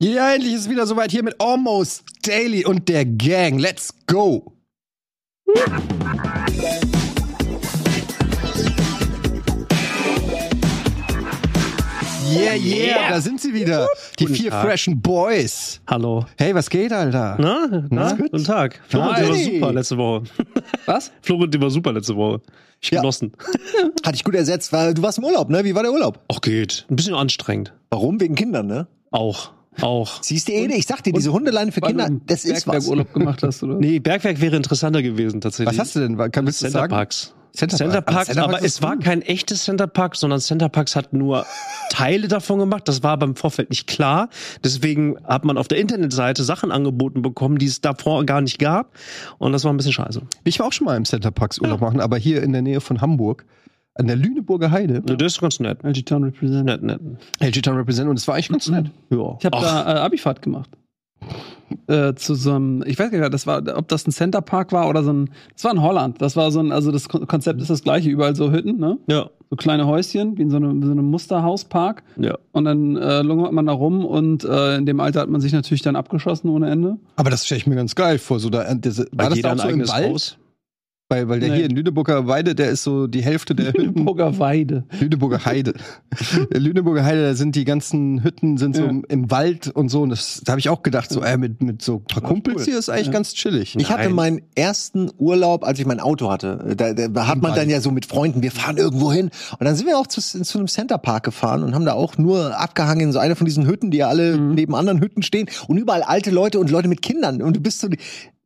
Ja, endlich ist es wieder soweit hier mit Almost Daily und der Gang. Let's go! Yeah, yeah, da sind sie wieder. Die Guten vier Tag. freshen Boys. Hallo. Hey, was geht, Alter? Na, na, gut. guten Tag. Florentin war Hi. super letzte Woche. Was? Florentin war super letzte Woche. Ich Ja. genossen. Hat dich gut ersetzt, weil du warst im Urlaub, ne? Wie war der Urlaub? Auch geht. Ein bisschen anstrengend. Warum? Wegen Kindern, ne? Auch. Auch. Siehst du, Ede, ich sag dir, diese Hundeleine für Kinder, das ist was. Bergwerkurlaub gemacht hast, oder? Nee, Bergwerk wäre interessanter gewesen tatsächlich. Was hast du denn? Kann, willst du Center sagen? Parks. Center Center Park. Parks, Aber aber es war cool. kein echtes Center Park, sondern Center Parks hat nur Teile davon gemacht. Das war beim Vorfeld nicht klar. Deswegen hat man auf der Internetseite Sachen angeboten bekommen, die es davor gar nicht gab. Und das war ein bisschen scheiße. Ich war auch schon mal im Center Parks Urlaub machen, aber hier in der Nähe von Hamburg. An der Lüneburger Heide. Ja. Das ist ganz nett. LG Town Represent. Nett, nett. LG Town Represent und es war eigentlich ganz nett. Ja. Ich habe da äh, Abifahrt gemacht. Äh, zu so einem, ich weiß gar nicht, das war, ob das ein Center Park war oder so ein, das war in Holland. Das war so ein, also das Kon- Konzept ist das gleiche, überall so Hütten, ne? Ja. So kleine Häuschen, wie in so einem, so einem Musterhauspark. Ja. Und dann äh, lungert man da rum und äh, in dem Alter hat man sich natürlich dann abgeschossen ohne Ende. Aber das stelle ich mir ganz geil vor. So da, äh, das, war das da auch so im Wald? Haus. Weil, weil der Nee. hier in Lüneburger Weide, der ist so die Hälfte der Hütten. Lüneburger Weide. Lüneburger Heide. Lüneburger Heide, da sind die ganzen Hütten sind so Ja. im, Wald und so. Und das, da habe ich auch gedacht, so äh, mit, mit so ein paar Kumpels cool. hier ist eigentlich Ja. ganz chillig. Ich hatte Nein. meinen ersten Urlaub, als ich mein Auto hatte. Da, da, da hat man dann ja so mit Freunden, wir fahren irgendwo hin. Und dann sind wir auch zu, zu einem Centerpark gefahren und haben da auch nur abgehangen in so einer von diesen Hütten, die ja alle neben anderen Hütten stehen. Und überall alte Leute und Leute mit Kindern. Und du bist so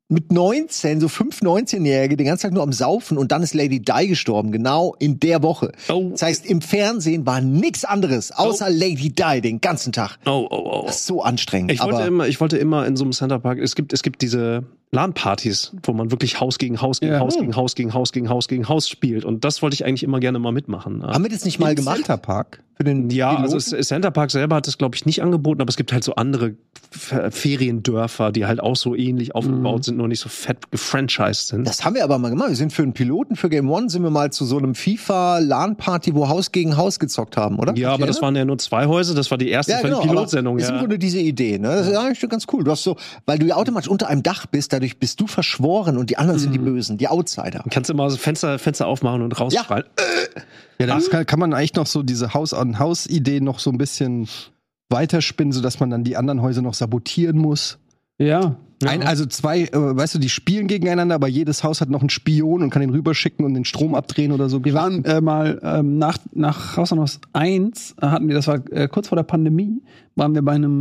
mit 19, so 5, 19-Jährige, den ganzen Tag nur am Saufen und dann ist Lady Di gestorben, genau in der Woche. Oh. Das heißt, im Fernsehen war nichts anderes, außer Lady Di den ganzen Tag. Oh, oh, oh. Das ist so anstrengend. Ich wollte, aber immer, ich wollte immer in so einem Centerpark, es gibt, es gibt diese LAN-Partys, wo man wirklich Haus gegen Haus gegen Ja. Haus gegen Haus gegen Haus gegen Haus gegen Haus spielt. Und das wollte ich eigentlich immer gerne mal mitmachen. haben wir das nicht mal Im gemacht? Center Park. Für den Ja, Piloten? also Center Park selber hat das, glaube ich, nicht angeboten, aber es gibt halt so andere Feriendörfer, die halt auch so ähnlich aufgebaut sind, nur nicht so fett gefranchised sind. Das haben wir aber mal gemacht. Wir sind für einen Piloten, für Game One, sind wir mal zu so einem FIFA-LAN-Party, wo Haus gegen Haus gezockt haben, oder? ja, aber das waren ja nur zwei Häuser, das war die erste ja, genau, Pilotsendung. ist im Ja. Grunde diese Idee, ne? Das ist eigentlich ganz cool. Du hast so, weil du ja automatisch unter einem Dach bist, dadurch bist du verschworen und die anderen sind die Mhm. Bösen, die Outsider. Kannst immer so Fenster, Fenster aufmachen und rausschreien. Ja, das kann, kann man eigentlich noch so diese Haus-an-Haus-Idee noch so ein bisschen weiterspinnen, sodass man dann die anderen Häuser noch sabotieren muss. Ja. Ein, also zwei, äh, weißt du, die spielen gegeneinander, aber jedes Haus hat noch einen Spion und kann den rüberschicken und den Strom abdrehen oder so. Wir waren äh, mal ähm, nach, nach Haus an Haus 1, äh, hatten wir, das war äh, kurz vor der Pandemie, waren wir bei einem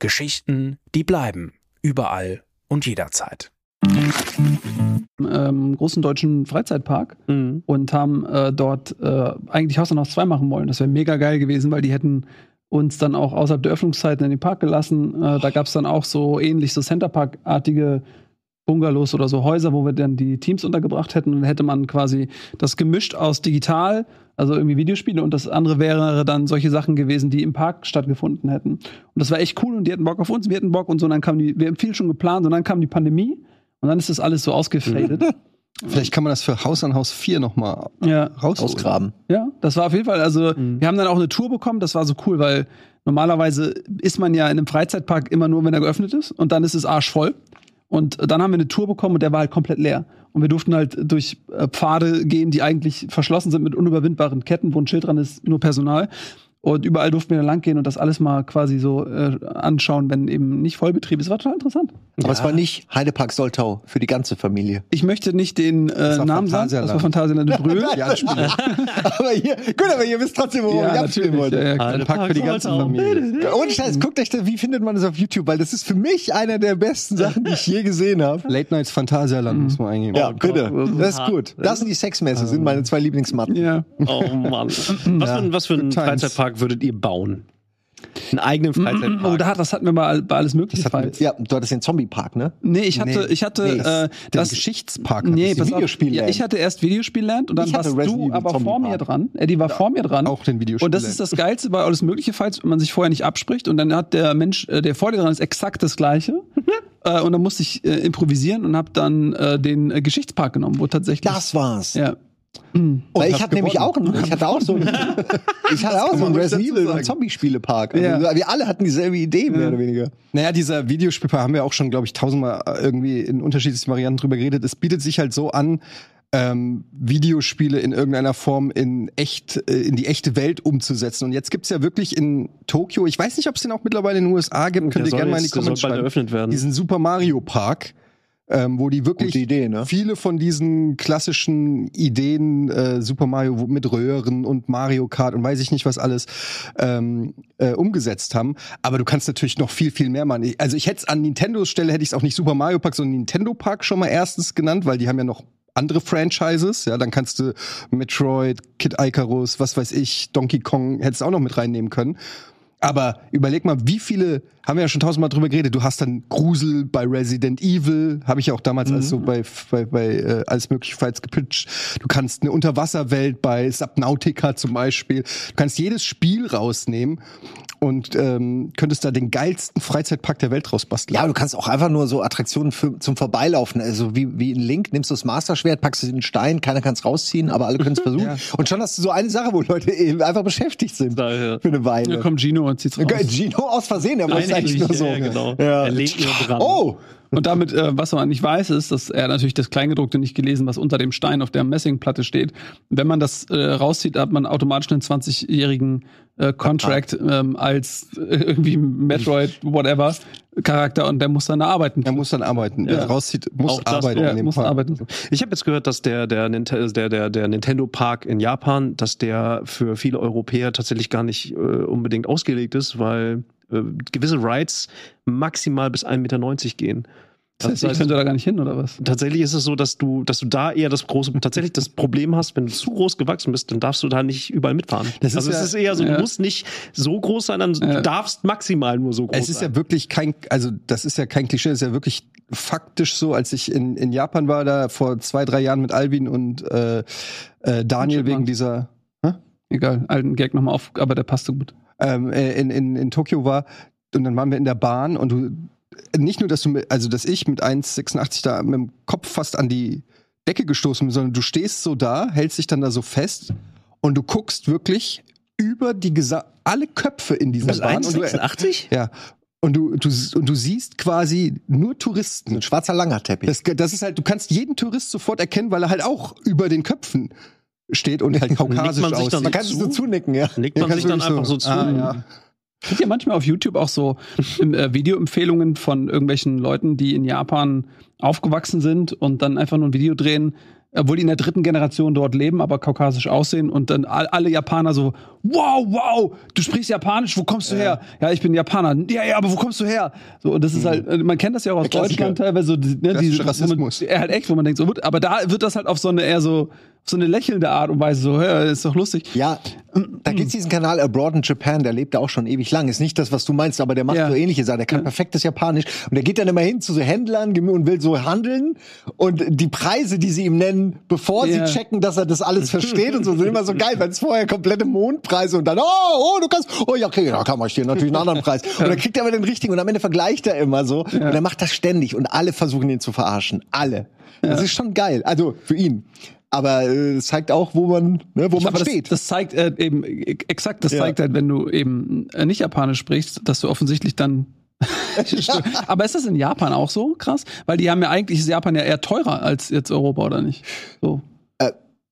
Geschichten, die bleiben. Überall und jederzeit. ähm, großen deutschen Freizeitpark Mhm. und haben äh, dort äh, eigentlich Haus Haus 2 machen wollen. Das wäre mega geil gewesen, weil die hätten uns dann auch außerhalb der Öffnungszeiten in den Park gelassen. Äh, da gab es dann auch so ähnlich so Centerpark-artige Bungalows oder so Häuser, wo wir dann die Teams untergebracht hätten. Und dann hätte man quasi das gemischt aus digital, also irgendwie Videospiele, und das andere wäre dann solche Sachen gewesen, die im Park stattgefunden hätten. Und das war echt cool und die hatten Bock auf uns, wir hatten Bock und so. Und dann kam die, wir haben viel schon geplant und dann kam die Pandemie und dann ist das alles so ausgefadet. Vielleicht kann man das für Haus an Haus 4 nochmal ja. rausholen. Ausgraben. Ja, das war auf jeden Fall, also wir haben dann auch eine Tour bekommen, das war so cool, weil normalerweise ist man ja in einem Freizeitpark immer nur, wenn er geöffnet ist und dann ist es arschvoll. Und dann haben wir eine Tour bekommen und der war halt komplett leer. Und wir durften halt durch äh, Pfade gehen, die eigentlich verschlossen sind mit unüberwindbaren Ketten, wo ein Schild dran ist, nur Personal. Und überall durften wir dann lang gehen und das alles mal quasi so äh, anschauen, wenn eben nicht Vollbetrieb ist. War total interessant. Aber es war nicht Heidepark Soltau für die ganze Familie. Ich möchte nicht den äh, war Namen sagen. Das war Phantasialand Brühl. Ja, aber hier, gut, aber ihr wisst trotzdem, worum ich abspielen wollte. Ja, ja. Ein Pack für die ganze Familie. Ohne Scheiß, guckt euch das, wie findet man das auf YouTube? Weil das ist für mich einer der besten Sachen, die ich je gesehen habe. Late Nights Phantasialand muss man eingeben. Ja, bitte. Gott, Das ist gut. Das sind die Sexmesse, sind meine zwei Lieblingsmatten. ja. Oh Mann. Was, für, ein- was für Good times. Freizeitpark würdet ihr bauen? Einen eigenen Freizeitpark? Oh, da, das hatten wir mal bei alles Mögliche. Das hatten. Ja, du hattest den Zombie-Park, ne? Nee, ich hatte, Nee. ich hatte Nee, äh, Den das. Geschichtspark. Nee, auf. Videospielland. Ja, ich hatte erst Videospielland und dann warst Resident du aber vor mir dran. Eddie war vor mir dran. auch den Und Videospielland. das ist das Geilste bei alles Mögliche, falls man sich vorher nicht abspricht und dann hat der Mensch, äh, der vor dir dran ist, exakt das Gleiche. äh, und dann musste ich äh, improvisieren und habe dann äh, den äh, Geschichtspark genommen, wo tatsächlich. Das war's. Ja. Weil ich hatte nämlich auch gewonnen. einen, ich hatte auch so einen, ich hatte auch so einen Resident Evil und sagen. Zombie-Spielepark. Also Ja. Wir alle hatten dieselbe Idee, mehr oder weniger. Naja, dieser Videospielpark haben wir auch schon, glaube ich, tausendmal irgendwie in unterschiedlichen Varianten drüber geredet. Es bietet sich halt so an, ähm, Videospiele in irgendeiner Form in echt, äh, in die echte Welt umzusetzen. Und jetzt gibt's ja wirklich in Tokio, ich weiß nicht, ob es den auch mittlerweile in den USA gibt, könnt ihr gerne mal in die Comments bald schreiben. eröffnet werden. Diesen Super Mario Park. Ähm, wo die wirklich Idee, ne? viele von diesen klassischen Ideen äh, Super Mario mit Röhren und Mario Kart und weiß ich nicht was alles ähm, äh, umgesetzt haben. Aber du kannst natürlich noch viel viel mehr machen. Also ich hätte es an Nintendos Stelle hätte ich es auch nicht Super Mario Park, sondern Nintendo Park schon mal erstens genannt, weil die haben ja noch andere Franchises, ja, dann kannst du Metroid, Kid Icarus, was weiß ich, Donkey Kong hättest du auch noch mit reinnehmen können. Aber überleg mal, wie viele, haben wir ja schon tausendmal drüber geredet, du hast dann Grusel bei Resident Evil, habe ich ja auch damals als so bei, bei, bei äh, alles mögliche Fights gepitcht. Du kannst eine Unterwasserwelt bei Subnautica zum Beispiel. Du kannst jedes Spiel rausnehmen und ähm, könntest da den geilsten Freizeitpark der Welt rausbasteln. Ja, du kannst auch einfach nur so Attraktionen für, zum Vorbeilaufen. Also wie, wie in Link, nimmst du das Master-Schwert, packst es in den Stein, keiner kann es rausziehen, aber alle können es versuchen. Ja. Und schon hast du so eine Sache, wo Leute eben einfach beschäftigt sind. Daher. Für eine Weile. Da kommt Gino und zieht's raus. Gino aus Versehen, er Nein, eigentlich ich- nur so. ja, genau. Ja. Er legt nur dran. Oh! Und damit, äh, was man nicht weiß, ist, dass er natürlich das Kleingedruckte nicht gelesen, was unter dem Stein auf der Messingplatte steht. Wenn man das äh, rauszieht, hat man automatisch einen 20-jährigen äh, Contract ähm, als äh, irgendwie Metroid, whatever, Charakter und der muss dann arbeiten. Er muss dann arbeiten. Ja. Er rauszieht, muss Auch das arbeiten ja, in dem arbeiten. Ich habe jetzt gehört, dass der, der, der, der, der Nintendo Park in Japan, dass der für viele Europäer tatsächlich gar nicht äh, unbedingt ausgelegt ist, weil äh, gewisse Rides maximal bis 1,90 Meter gehen. Das heißt, ich könnte da gar nicht hin, oder was? Tatsächlich ist es so, dass du, dass du da eher das große, tatsächlich das Problem hast, wenn du zu groß gewachsen bist, dann darfst du da nicht überall mitfahren. Das ist also ja- es ist eher so, ja. du musst nicht so groß sein, dann Ja. du darfst maximal nur so groß Es ist sein. ja wirklich kein, also das ist ja kein Klischee, das ist ja wirklich faktisch so, als ich in, in Japan war, da vor zwei, drei Jahren mit Alvin und äh, äh, Daniel Und wegen dieser Egal, alten Gag nochmal auf, aber der passte gut. Ähm, äh, in, in, in Tokio war und dann waren wir in der Bahn und du nicht nur, dass du mit, also dass ich mit 1,86 da mit dem Kopf fast an die Decke gestoßen bin, sondern du stehst so da, hältst dich dann da so fest und du guckst wirklich über die gesa alle Köpfe in dieser Bahn und du, 1,86? ja und du, du und du siehst quasi nur Touristen. Ein schwarzer langer Teppich. Das, das ist halt, du kannst jeden Tourist sofort erkennen, weil er halt auch über den Köpfen steht und halt kaukasisch man aussieht. Man kann so zunicken, ja. Nickt man Ja, sich dann einfach so zu. Ah, ja. Kriegt ihr manchmal auf YouTube auch so ähm, äh, Videoempfehlungen von irgendwelchen Leuten, die in Japan aufgewachsen sind und dann einfach nur ein Video drehen, obwohl die in der dritten Generation dort leben, aber kaukasisch aussehen und dann all, alle Japaner so, wow, wow, du sprichst Japanisch, wo kommst du her? Ja, ich bin Japaner. Ja, ja, aber wo kommst du her? So, und das ist halt, äh, man kennt das ja auch aus. Deutschland teilweise, so, ne, diese, man, Rassismus. ja, halt echt, wo man denkt so, aber da wird das halt auf so eine eher so, so eine lächelnde Art und Weise so, ja, ist doch lustig. Ja, da gibt's diesen Kanal Abroad in Japan, der lebt da auch schon ewig lang. Ist nicht das, was du meinst, aber der macht Ja. so ähnliche Sachen. Der kann Ja. perfektes Japanisch. Und der geht dann immer hin zu so Händlern und will so handeln. Und die Preise, die sie ihm nennen, bevor Ja. sie checken, dass er das alles versteht und so, sind immer so geil, weil es vorher komplette Mondpreise und dann, oh, oh, du kannst, oh ja, okay, da kann man hier natürlich einen anderen Preis. Und dann kriegt er aber den richtigen und am Ende vergleicht er immer so. Und er macht das ständig und alle versuchen ihn zu verarschen. Alle. Das ist schon geil. Also für ihn. Aber äh, es zeigt auch, wo man, ne, wo man Aber das, steht. das zeigt äh, eben äh, exakt, das Ja. zeigt halt, wenn du eben äh, nicht Japanisch sprichst, dass du offensichtlich dann. Aber ist das in Japan auch so krass? Weil die haben ja eigentlich ist Japan ja eher teurer als jetzt Europa oder nicht? So.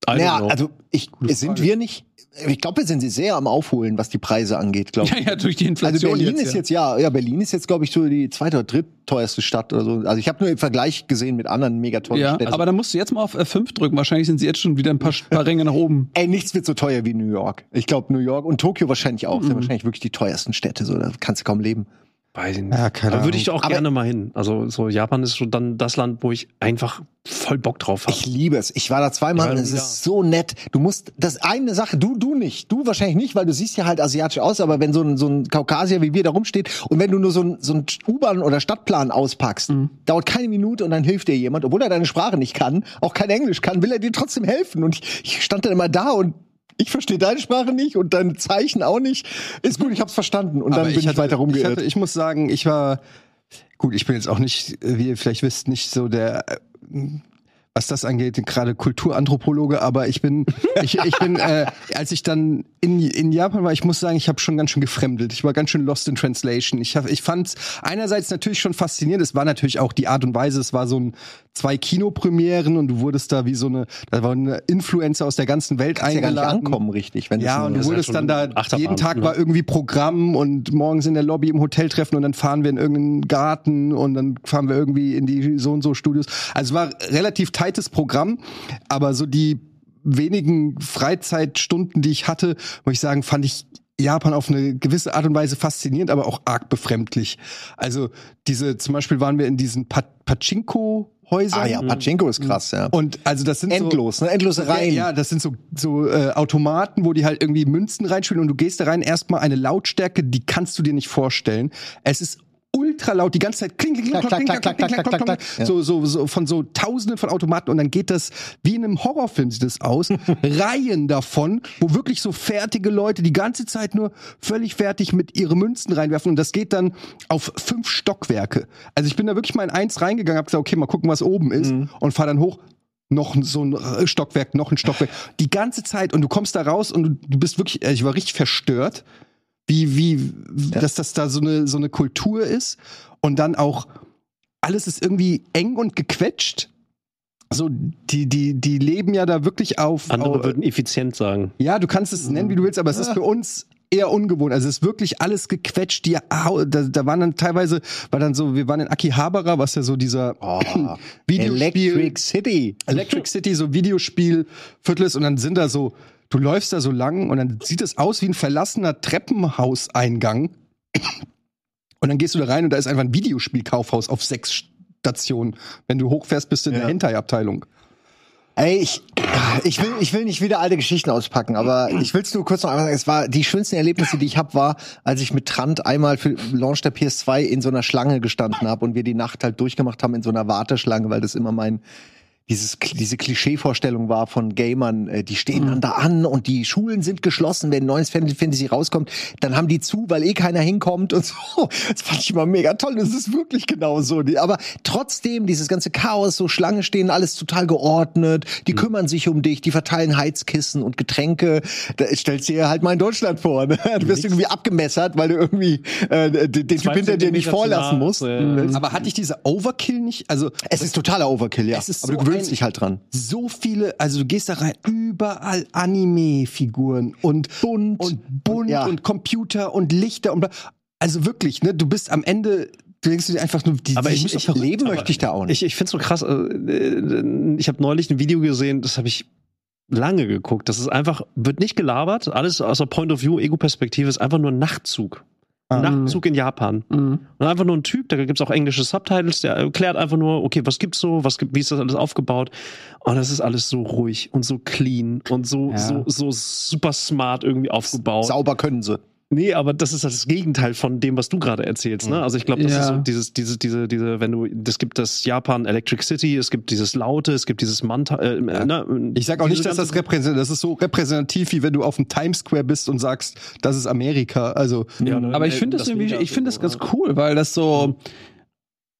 Don't Naja, also ich, sind wir nicht, ich glaube, wir sind sie sehr am Aufholen, was die Preise angeht, glaube ich. Ja, ja, durch die Also Inflation. Berlin jetzt, ist jetzt ja, ja, Berlin ist jetzt, glaube ich, so die zweite oder drittteuerste Stadt oder so. Also ich habe nur im Vergleich gesehen mit anderen megateuren Ja, Städten. aber dann musst du jetzt mal auf F5 drücken. Wahrscheinlich sind sie jetzt schon wieder ein paar, paar Ränge nach oben. Ey, nichts wird so teuer wie New York. Ich glaube, New York und Tokio wahrscheinlich auch. Mhm. Sind wahrscheinlich wirklich die teuersten Städte. So, da kannst du kaum leben. Weiß ich nicht. Ja, keine da würde ich auch Aber- gerne mal hin. Also so Japan ist schon dann das Land, wo ich einfach voll Bock drauf habe. Ich liebe es. Ich war da zweimal Ja, und es ja. ist so nett. Du musst, das eine Sache, du, du nicht. Du wahrscheinlich nicht, weil du siehst ja halt asiatisch aus, aber wenn so ein, so ein Kaukasier wie wir da rumsteht und wenn du nur so ein, so ein U-Bahn- oder Stadtplan auspackst, dauert keine Minute und dann hilft dir jemand, obwohl er deine Sprache nicht kann, auch kein Englisch kann, will er dir trotzdem helfen. Und ich, ich stand dann immer da und ich verstehe deine Sprache nicht und deine Zeichen auch nicht. Ist gut, ich hab's verstanden. Und dann bin ich, hatte- weiter Ich, rumgeirrt. hatte, ich muss sagen, ich war gut. Ich bin jetzt auch nicht, wie ihr vielleicht wisst, nicht so der, was das angeht, gerade Kulturanthropologe. Aber ich bin, ich, ich bin, äh, als ich dann in, in Japan war, ich muss sagen, ich habe schon ganz schön gefremdelt. Ich war ganz schön lost in translation. Ich, hab, ich fand einerseits natürlich schon faszinierend. Es war natürlich auch die Art und Weise. Es war so ein zwei Kinopremieren und du wurdest da wie so eine, da war eine Influencer aus der ganzen Welt Kannst ja gar nicht eingeladen. ankommen, richtig. Wenn Ja, das und du wurdest dann da, Achterbahn, jeden Tag ne? war irgendwie Programm und morgens in der Lobby im Hotel treffen und dann fahren wir in irgendeinen Garten und dann fahren wir irgendwie in die so und so Studios. Also es war relativ tightes Programm, aber so die wenigen Freizeitstunden, die ich hatte, muss ich sagen, fand ich Japan auf eine gewisse Art und Weise faszinierend, aber auch arg befremdlich. Also diese, zum Beispiel waren wir in diesen pa Pachinko-Häusern. ah ja, Pachinko ist krass, ja. Und also das sind so, Endlos, ne? Endlose Reihen. ja, ja, das sind so, so äh, Automaten, wo die halt irgendwie Münzen reinspielen und du gehst da rein, erstmal eine Lautstärke, die kannst du dir nicht vorstellen. Es ist ultra laut, die ganze Zeit kling, kling, kling, Klack, kling, klack, kling, klack, kling, so, so, so von so tausenden von Automaten und dann geht das, wie in einem Horrorfilm sieht das aus, Reihen davon, wo wirklich so fertige Leute die ganze Zeit nur völlig fertig mit ihre Münzen reinwerfen und das geht dann auf fünf Stockwerke. Also ich bin da wirklich mal in eins reingegangen, hab gesagt, okay, mal gucken, was oben ist und fahr dann hoch, noch so ein Stockwerk, noch ein Stockwerk. Die ganze Zeit und du kommst da raus und du, du bist wirklich, äh, ich war richtig verstört, wie, wie, dass das da so eine, so eine Kultur ist und dann auch alles ist irgendwie eng und gequetscht. So, die, die, die leben ja da wirklich auf. Andere auf würden effizient sagen. ja, du kannst es nennen, wie du willst, aber es ist für uns eher ungewohnt. Also es ist wirklich alles gequetscht. Die, Hau- da, da waren dann teilweise, war dann so, wir waren in Akihabara, was ja so dieser Oh, Videospiel. Electric City. Electric City, so Videospielviertel ist und dann sind da so, du läufst da so lang und dann sieht es aus wie ein verlassener Treppenhauseingang. Und dann gehst du da rein und da ist einfach ein Videospielkaufhaus auf sechs Stationen. Wenn du hochfährst, bist du in Ja. der Hentai-Abteilung. Ey, ich, ich, will, ich will nicht wieder alte Geschichten auspacken, aber ich will's nur kurz noch einmal sagen. Es war die schönsten Erlebnisse, die ich hab, war, als ich mit Trant einmal für Launch der PS2 in so einer Schlange gestanden habe und wir die Nacht halt durchgemacht haben in so einer Warteschlange, weil das immer mein dieses, diese Klischeevorstellung war von Gamern, äh, die stehen dann da an und die Schulen sind geschlossen, wenn ein neues Final Fantasy rauskommt, dann haben die zu, weil eh keiner hinkommt und so. Das fand ich immer mega toll. Das ist wirklich genau so. Aber trotzdem, dieses ganze Chaos, so Schlange stehen, alles total geordnet, die kümmern sich um dich, die verteilen Heizkissen und Getränke. Da stellst du dir halt mal in Deutschland vor. Ne? Du wirst irgendwie abgemessert, weil du irgendwie äh, den, Typ hinter dir nicht vorlassen musst. Äh, Aber hatte ich diese Overkill nicht? Also Es ist totaler Overkill, ja. Es ist Aber so du gewöhnst dich halt dran. so viele, also du gehst da rein, überall Anime-Figuren und Bunt. und bunt Ja. und Computer und Lichter und bla. also wirklich, ne, du bist am Ende, du denkst dir einfach nur, die, Aber die ich- ich- Leben möchte ich da auch nicht. Ich, ich finde es so krass. äh, äh, Ich habe neulich ein Video gesehen, das habe ich lange geguckt. Das ist einfach, wird nicht gelabert, alles aus der Point of View, Ego-Perspektive, ist einfach nur ein Nachtzug. Ah. Nachtzug in Japan. Mhm. Und einfach nur ein Typ, da gibt's auch englische Subtitles, der erklärt einfach nur, okay, was gibt's so, was gibt, wie ist das alles aufgebaut? Und das ist alles so ruhig und so clean und so, Ja. so, so super smart irgendwie aufgebaut. Sauber können sie. Nee, aber das ist das Gegenteil von dem, was du gerade erzählst. Ne? Also ich glaube, das Ja. ist so dieses, diese, diese, diese, wenn du, das gibt das Japan Electric City, es gibt dieses Laute, es gibt dieses Manta. Äh, ne, Ich sag auch nicht, dass das repräsentativ, das ist so repräsentativ, wie wenn du auf dem Times Square bist und sagst, das ist Amerika. Also, Ja, ne, Aber ich finde das, irgendwie, ich finde das ganz cool, weil das so.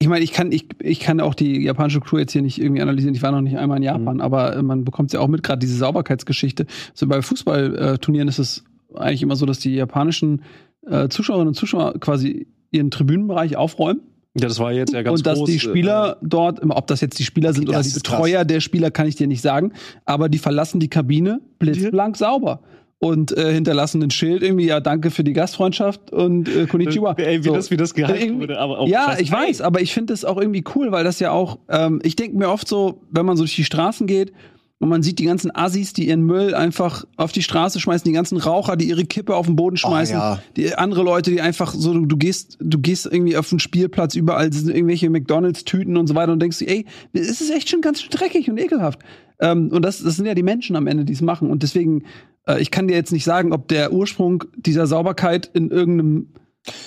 Ich meine, ich kann, ich, ich kann auch die japanische Kultur jetzt hier nicht irgendwie analysieren. Ich war noch nicht einmal in Japan, aber äh, man bekommt ja auch mit, gerade diese Sauberkeitsgeschichte. So bei Fußballturnieren ist es eigentlich immer so, dass die japanischen äh, Zuschauerinnen und Zuschauer quasi ihren Tribünenbereich aufräumen Ja, das war jetzt ja ganz und dass groß, die Spieler dort, ob das jetzt die Spieler sind oder die Betreuer der Spieler, kann ich dir nicht sagen, aber die verlassen die Kabine blitzblank sauber. und äh, hinterlassen ein Schild irgendwie, ja, danke für die Gastfreundschaft und äh, Konnichiwa. Ey, wie So. das, wie das gehalten Irgendwie- wurde, aber auch ja, ich weiß, aber ich finde das auch irgendwie cool, weil das ja auch, ähm, ich denke mir oft so, wenn man so durch die Straßen geht und man sieht die ganzen Assis, die ihren Müll einfach auf die Straße schmeißen, die ganzen Raucher, die ihre Kippe auf den Boden schmeißen, ja. die andere Leute, die einfach so, du, du gehst, du gehst irgendwie auf den Spielplatz, überall sind irgendwelche McDonalds-Tüten und so weiter und denkst ey, es ist echt schon ganz schön dreckig und ekelhaft. Ähm, und das, das sind ja die Menschen am Ende, die es machen. Und deswegen, äh, ich kann dir jetzt nicht sagen, ob der Ursprung dieser Sauberkeit in irgendeinem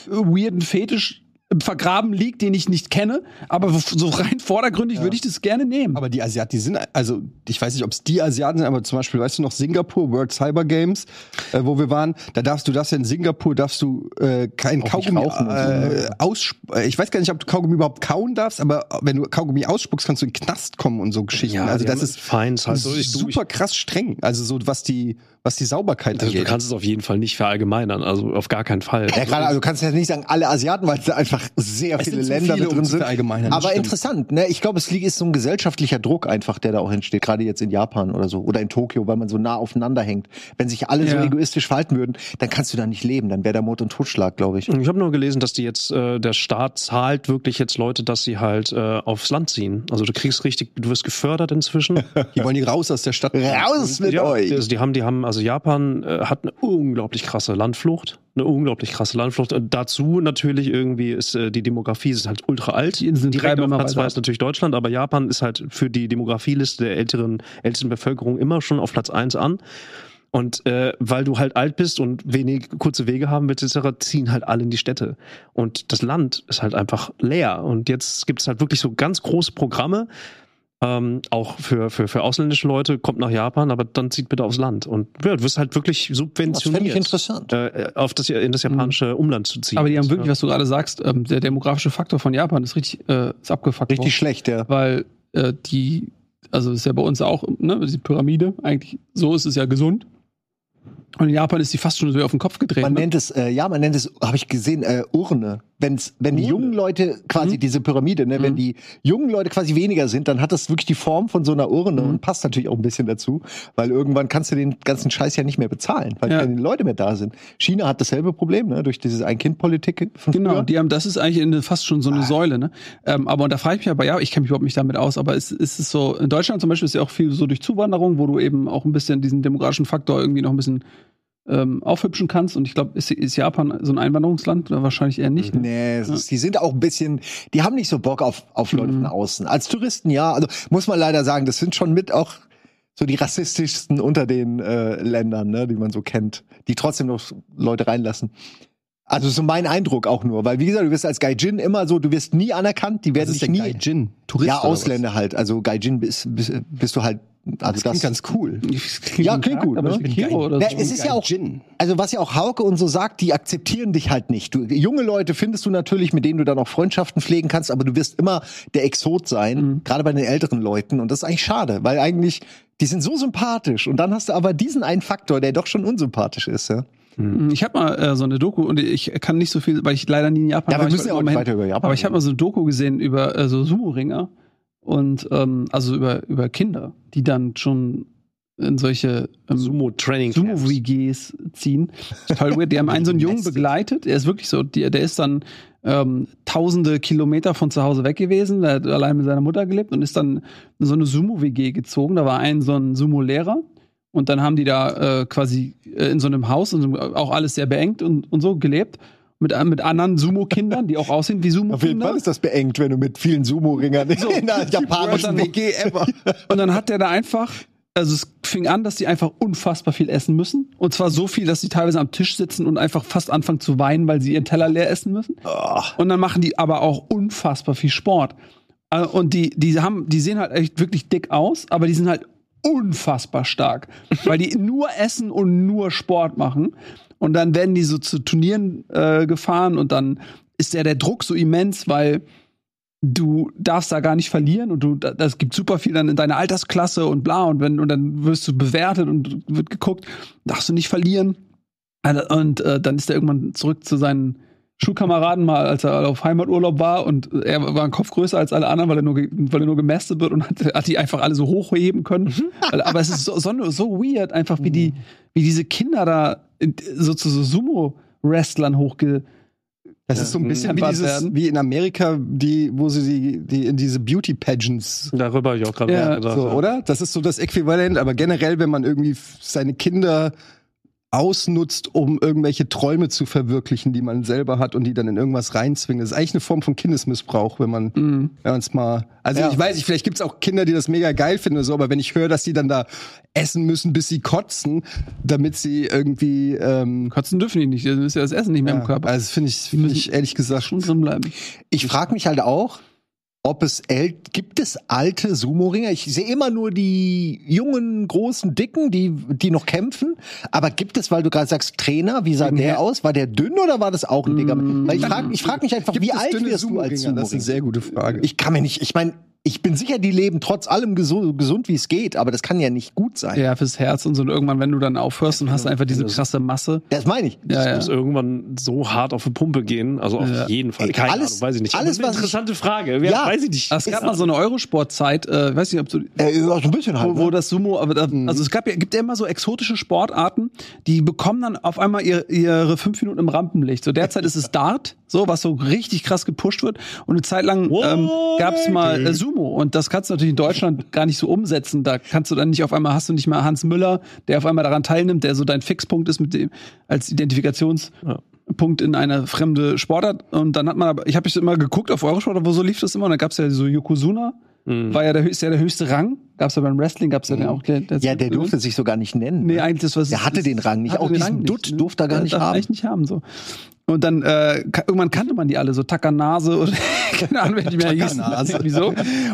weirden Fetisch vergraben liegt, den ich nicht kenne, aber so rein vordergründig würde ich das gerne nehmen. Aber die Asiaten, die sind, also ich weiß nicht, ob es die Asiaten sind, aber zum Beispiel, weißt du noch, Singapur, World Cyber Games, äh, wo wir waren, da darfst du, darfst ja in Singapur, darfst du äh, kein Auch Kaugummi rauchen und so, äh, ne? äh, ich weiß gar nicht, ob du Kaugummi überhaupt kauen darfst, aber wenn du Kaugummi ausspuckst, kannst du in den Knast kommen und so Geschichten. Ja, also das ist Feins halt so durch- super krass streng, also so was die, was die Sauberkeit Also, du angeht. kannst es auf jeden Fall nicht verallgemeinern, also auf gar keinen Fall. Ja, gerade, also du kannst ja nicht sagen, alle Asiaten, weil da einfach sehr Es viele Länder viele, mit drin sind. Aber stimmt. interessant, ne? Ich glaube, es liegt ist so ein gesellschaftlicher Druck einfach, der da auch entsteht, gerade jetzt in Japan oder so oder in Tokio, weil man so nah aufeinander hängt. Wenn sich alle so Ja. egoistisch verhalten würden, dann kannst du da nicht leben, dann wäre der Mord und Totschlag, glaube ich. Ich habe nur gelesen, dass die jetzt äh, der Staat zahlt wirklich jetzt Leute, dass sie halt äh, aufs Land ziehen. Also du kriegst richtig, du wirst gefördert inzwischen. Die wollen die raus aus der Stadt. Raus mit ja, euch! Also die haben, die haben, also Japan äh, hat eine unglaublich krasse Landflucht, eine unglaublich krasse Landflucht. Und dazu natürlich irgendwie ist äh, die Demografie ist halt ultra alt. Die Inseln Direkt auf Platz zwei ist natürlich Deutschland, aber Japan ist halt für die Demografieliste der älteren, ältesten Bevölkerung immer schon auf Platz eins an. Und äh, weil du halt alt bist und wenig kurze Wege haben willst, etc., ziehen halt alle in die Städte. Und das Land ist halt einfach leer. Und jetzt gibt es halt wirklich so ganz große Programme, ähm, auch für, für, für ausländische Leute, kommt nach Japan, aber dann zieht bitte aufs Land. Und ja, du wirst halt wirklich Das subventioniert, finde ich interessant. äh, auf das, in das japanische Umland zu ziehen. aber die haben wirklich, ja. was du gerade sagst, ähm, der demografische Faktor von Japan ist richtig, äh, ist abgefuckt worden. Richtig schlecht, ja. weil äh, die, also ist ja bei uns auch, ne, die Pyramide, eigentlich, so ist es ja gesund. Und in Japan ist die fast schon so auf den Kopf gedreht. Man ne? nennt es, äh, ja, man nennt es, habe ich gesehen, äh, Urne. Wenn's, wenn die jungen Leute quasi Mhm. diese Pyramide, ne, wenn Mhm. die jungen Leute quasi weniger sind, dann hat das wirklich die Form von so einer Urne Mhm. und passt natürlich auch ein bisschen dazu, weil irgendwann kannst du den ganzen Scheiß ja nicht mehr bezahlen, weil Ja. keine Leute mehr da sind. China hat dasselbe Problem, ne, durch diese Ein-Kind-Politik von Genau, früher. die haben, das ist eigentlich eine, fast schon so eine Säule, ne? Ähm, aber und da frage ich mich aber, ja, ich kenne mich überhaupt nicht damit aus, aber ist, ist es so, in Deutschland zum Beispiel ist ja auch viel so durch Zuwanderung, wo du eben auch ein bisschen diesen demografischen Faktor irgendwie noch ein bisschen ähm, aufhübschen kannst. Und ich glaube, ist, ist Japan so ein Einwanderungsland? Oder wahrscheinlich eher nicht. Ne? Nee, ist, die sind auch ein bisschen, die haben nicht so Bock auf, auf Leute Mhm. von außen. Als Touristen ja, also muss man leider sagen, das sind schon mit auch so die rassistischsten unter den äh, Ländern, ne, die man so kennt, die trotzdem noch Leute reinlassen. Also so mein Eindruck auch nur, weil wie gesagt, du wirst als Gaijin immer so, du wirst nie anerkannt, die werden ist dich nie. Gaijin. Tourist ja? Ausländer halt. Also Gaijin bist, bist, bist du halt. Also Das klingt ganz cool. Ja, klingt gut, Aber ne? ich bin Kiro oder Ja, so. es ist ja auch, Gaijin. also was ja auch Hauke und so sagt, die akzeptieren dich halt nicht. Du, junge Leute findest du natürlich, mit denen du dann auch Freundschaften pflegen kannst, aber du wirst immer der Exot sein, Mhm. gerade bei den älteren Leuten. Und das ist eigentlich schade, weil eigentlich, die sind so sympathisch und dann hast du aber diesen einen Faktor, der doch schon unsympathisch ist. Ja, Ich habe mal äh, so eine Doku und ich kann nicht so viel, weil ich leider nie in Japan ja war. wir Ich müssen ja auch mal nicht hin. weiter über Japan Aber ich habe mal so eine Doku gesehen über äh, so Sumo-Ringer und ähm, also über, über Kinder, die dann schon in solche ähm, Sumo-Training. Sumo-WGs ziehen. Total weird. Die haben einen so einen Jungen begleitet. Er ist wirklich so, die, der ist dann ähm, tausende Kilometer von zu Hause weg gewesen. Der hat allein mit seiner Mutter gelebt und ist dann in so eine Sumo-WG gezogen. Da war ein so ein Sumo-Lehrer. Und dann haben die da äh, quasi äh, in so einem Haus, und auch alles sehr beengt und, und so gelebt. Mit, mit anderen Sumo-Kindern, die auch aussehen wie Auf jeden Fall Sumo-Kinder. ist das beengt, wenn du mit vielen Sumo-Ringern in einer japanischen WG ever. Und dann hat der da einfach, also es fing an, dass die einfach unfassbar viel essen müssen. Und zwar so viel, dass sie teilweise am Tisch sitzen und einfach fast anfangen zu weinen, weil sie ihren Teller leer essen müssen. Und dann machen die aber auch unfassbar viel Sport. Äh, Und die, die haben, die sehen halt echt wirklich dick aus, aber die sind halt unfassbar stark, weil die nur essen und nur Sport machen. Und dann werden die so zu Turnieren äh, gefahren und dann ist ja der Druck so immens, weil du darfst da gar nicht verlieren und du da- das gibt super viel dann in deiner Altersklasse und bla und wenn und dann wirst du bewertet und wird geguckt, darfst du nicht verlieren. Also, Und äh, dann ist er irgendwann zurück zu seinen Schulkameraden mal, als er auf Heimaturlaub war und er war ein Kopf größer als alle anderen, weil er nur, weil er nur gemästet wird und hat, hat die einfach alle so hochheben können. Weil- Aber es ist so, so, so weird, einfach wie die, wie diese Kinder da so zu so Sumo-Wrestlern hochge. Das ist so ein bisschen wie dieses, wie in Amerika, die, wo sie die, die in diese Beauty Pageants Darüber habe ich auch gerade Ja, nachgedacht. So, ja. oder? Das ist so das Äquivalent, aber generell, wenn man irgendwie seine Kinder ausnutzt, um irgendwelche Träume zu verwirklichen, die man selber hat und die dann in irgendwas reinzwingen. Das ist eigentlich eine Form von Kindesmissbrauch, wenn man Mhm. wenn man's mal. Also Ja. ich weiß nicht, vielleicht gibt's auch Kinder, die das mega geil finden oder so, aber wenn ich höre, dass die dann da essen müssen, bis sie kotzen, damit sie irgendwie ähm, Kotzen dürfen die nicht, dann ist ja das Essen nicht mehr im ja, Körper. Also finde ich, find ich ehrlich gesagt schon drin bleiben. Ich frage mich halt auch, ob es äl gibt es alte Sumo-Ringer? Ich sehe immer nur die jungen, großen, dicken, die, die noch kämpfen. Aber gibt es, weil du gerade sagst, Trainer, wie sah Wegen der Her- aus? War der dünn oder war das auch ein dicker? Weil ich frage ich frag mich einfach, Gibt wie alt wirst du als Sumo-Ringer? Das ist eine sehr gute Frage. Ich kann mir nicht, ich meine, ich bin sicher, die leben trotz allem so gesund, wie es geht, aber das kann ja nicht gut sein. Ja, fürs Herz und so. Und irgendwann, wenn du dann aufhörst und hast einfach diese krasse Masse. Das meine ich. Ja, ja. muss irgendwann so hart auf die Pumpe gehen. Also auf Ja. jeden Fall. Ey, Keine alles- Ahnung, weiß ich nicht. alles, was eine ich- interessante Frage. Ja, Ja. weiß ich nicht. Es gab mal so eine Eurosport-Zeit, äh, weiß nicht, ob du, Äh, ja, so ein bisschen halt. wo, wo Ne? das Sumo, aber da, also es gab ja, gibt ja immer so exotische Sportarten, die bekommen dann auf einmal ihre, ihre fünf Minuten im Rampenlicht. So derzeit ist es Dart, so was so richtig krass gepusht wird. Und eine Zeit lang ähm, gab es mal äh, Sumo und das kannst du natürlich in Deutschland gar nicht so umsetzen. Da kannst du dann nicht auf einmal hast du nicht mehr Hans Müller, der auf einmal daran teilnimmt, der so dein Fixpunkt ist mit dem als Identifikationspunkt in eine fremde Sportart. Und dann hat man aber, ich habe immer geguckt auf Eurosport, wo so lief das immer. Und dann gab es ja so Yokozuna. Mhm. War ja der, höchste- ja der höchste Rang. Gab's ja beim Wrestling, gab's ja den auch. Der, der Ja, der durfte sich so gar nicht nennen. Nee, eigentlich das was. Der hatte den Rang nicht. Auch diesen Rang Dutt ne? durfte er gar Der nicht haben. Nicht haben so. Und dann äh, irgendwann kannte man die alle so Takanase oder keine Ahnung, die mehr hießen. Wieso?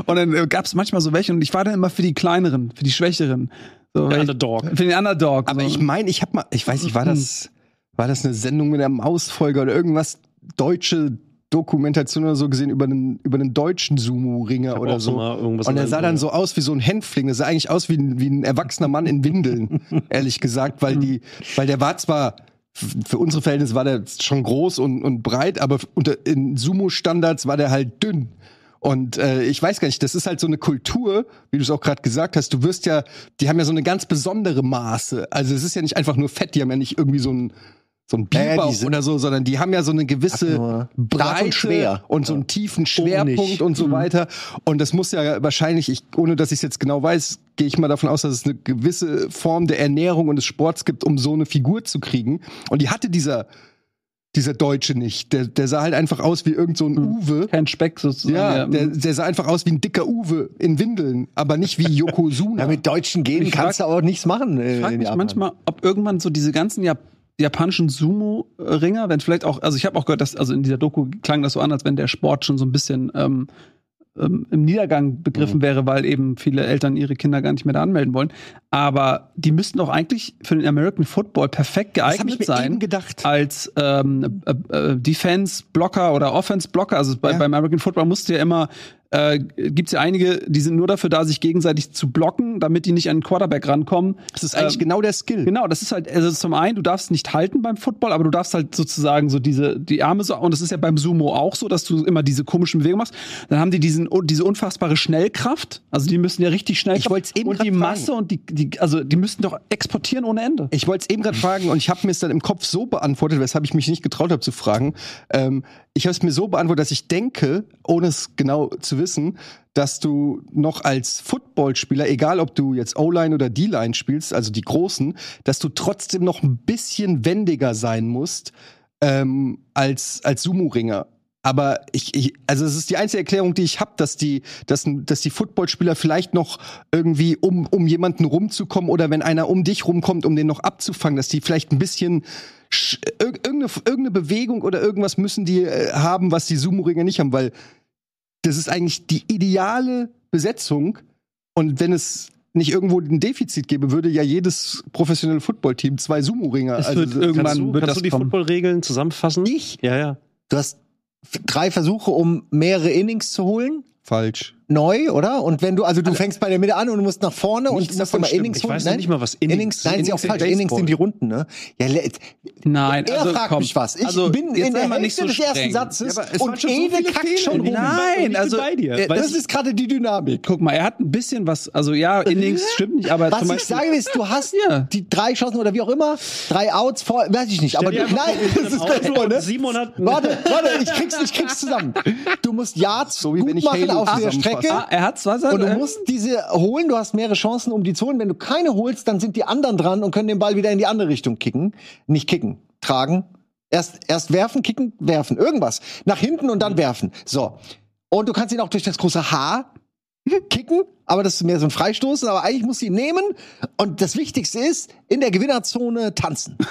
Und dann äh, gab's manchmal so welche und ich war dann immer für die kleineren, für die schwächeren. So, ich- Underdog. Für den Underdog. Aber so. ich meine, ich habe mal, ich weiß nicht, war das, war das eine Sendung mit der Mausfolger oder irgendwas deutsche Dokumentation oder so gesehen über einen, über einen deutschen Sumo-Ringer oder so Und er der sah dann so aus wie so ein Hänfling. Das sah eigentlich aus wie ein, wie ein erwachsener Mann in Windeln, ehrlich gesagt, weil die, weil der war zwar für unsere Verhältnisse war der schon groß und, und breit, aber unter, in Sumo-Standards war der halt dünn. Und äh, ich weiß gar nicht, das ist halt so eine Kultur, wie du es auch gerade gesagt hast. Du wirst ja, die haben ja so eine ganz besondere Maße. Also es ist ja nicht einfach nur Fett, die haben ja nicht irgendwie so ein so ein die sind- oder so, sondern die haben ja so eine gewisse Breite und schwer. und so einen tiefen Schwerpunkt und so weiter. Und das muss ja wahrscheinlich, ich, ohne dass ich es jetzt genau weiß, gehe ich mal davon aus, dass es eine gewisse Form der Ernährung und des Sports gibt, um so eine Figur zu kriegen. Und die hatte dieser dieser Deutsche nicht. Der, der sah halt einfach aus wie irgend so ein Uwe. kein Speck sozusagen. Ja, der, der sah einfach aus wie ein dicker Uwe in Windeln, aber nicht wie Yokozuna. Ja, mit deutschen Genen kannst du auch nichts machen. Äh, Ich frage mich Japan. manchmal, ob irgendwann so diese ganzen Jap japanischen Sumo-Ringer, wenn vielleicht auch, also ich habe auch gehört, dass, also in dieser Doku klang das so an, als wenn der Sport schon so ein bisschen ähm, ähm, im Niedergang begriffen wäre, weil eben viele Eltern ihre Kinder gar nicht mehr da anmelden wollen. Aber die müssten doch eigentlich für den American Football perfekt geeignet sein als ähm, äh, äh, Defense-Blocker oder Offense-Blocker. Also bei, Ja. beim American Football musst du ja immer, äh, gibt es ja einige, die sind nur dafür da, sich gegenseitig zu blocken, damit die nicht an den Quarterback rankommen. Das ist eigentlich Ähm, genau der Skill. Genau, das ist halt, also zum einen, du darfst nicht halten beim Football, aber du darfst halt sozusagen so diese, die Arme so, und das ist ja beim Sumo auch so, dass du immer diese komischen Bewegungen machst. Dann haben die diesen, diese unfassbare Schnellkraft, also die müssen ja richtig schnell. Ich wollt's eben Und die Masse fragen. und die, die, also die müssten doch exportieren ohne Ende. Ich wollte es eben gerade fragen und ich habe mir es dann im Kopf so beantwortet, weshalb ich mich nicht getraut habe zu fragen. Ähm, ich habe es mir so beantwortet, dass ich denke, ohne es genau zu wissen, dass du noch als Footballspieler, egal ob du jetzt O-Line oder D-Line spielst, also die Großen, dass du trotzdem noch ein bisschen wendiger sein musst ähm, als als Sumo-Ringer. Aber ich, ich, also es ist die einzige Erklärung, die ich habe, dass die, dass, dass die Footballspieler vielleicht noch irgendwie, um, um jemanden rumzukommen oder wenn einer um dich rumkommt, um den noch abzufangen, dass die vielleicht ein bisschen sch- irg- irgendeine, irgendeine Bewegung oder irgendwas müssen die äh, haben, was die Sumo-Ringer nicht haben, weil das ist eigentlich die ideale Besetzung. Und wenn es nicht irgendwo ein Defizit gäbe, würde ja jedes professionelle Footballteam zwei Sumo-Ringer. Das- irgendwann Kannst du, wird kannst das du die. Footballregeln zusammenfassen? Ich? Ja, ja. Du hast drei Versuche, um mehrere Innings zu holen. falsch. Neu, oder? Und wenn du, also du fängst bei der Mitte an und du musst nach vorne und musst immer. Innings Ich weiß holen. noch nicht mal, was Innings- Innings, nein, ist ja auch Innings falsch. Innings Baseball. sind die Runden, ne? Ja, Nein, er also fragt komm. mich was. Ich also, bin in der Hälfte nicht so des ersten streng. Satzes Ja, und so Ede viele kackt Fehler. schon rum. Nein, Ich also dir. äh, Das ist gerade die Dynamik. guck mal, er hat ein bisschen was, also ja, Innings stimmt nicht, aber Was zum ich Beispiel, sage ist, du hast Ja. die drei Chancen oder wie auch immer, drei Outs vor, weiß ich nicht, aber du, nein, das ist Auto genau, ne? und 700 Warte, warte, ich krieg's, ich krieg's zusammen. Du musst Yards So gut ich machen auf der zusammenfasse. Strecke. ah, er hat's was er, Und du äh, musst diese holen, du hast mehrere Chancen, um die zu holen. Wenn du keine holst, dann sind die anderen dran und können den Ball wieder in die andere Richtung kicken. Nicht kicken, tragen. Erst, erst werfen, kicken, werfen. Irgendwas. Nach hinten und dann werfen. So. Und du kannst ihn auch durch das große Haar kicken, aber das ist mehr so ein Freistoß. Aber eigentlich musst du ihn nehmen. Und das Wichtigste ist, in der Gewinnerzone tanzen.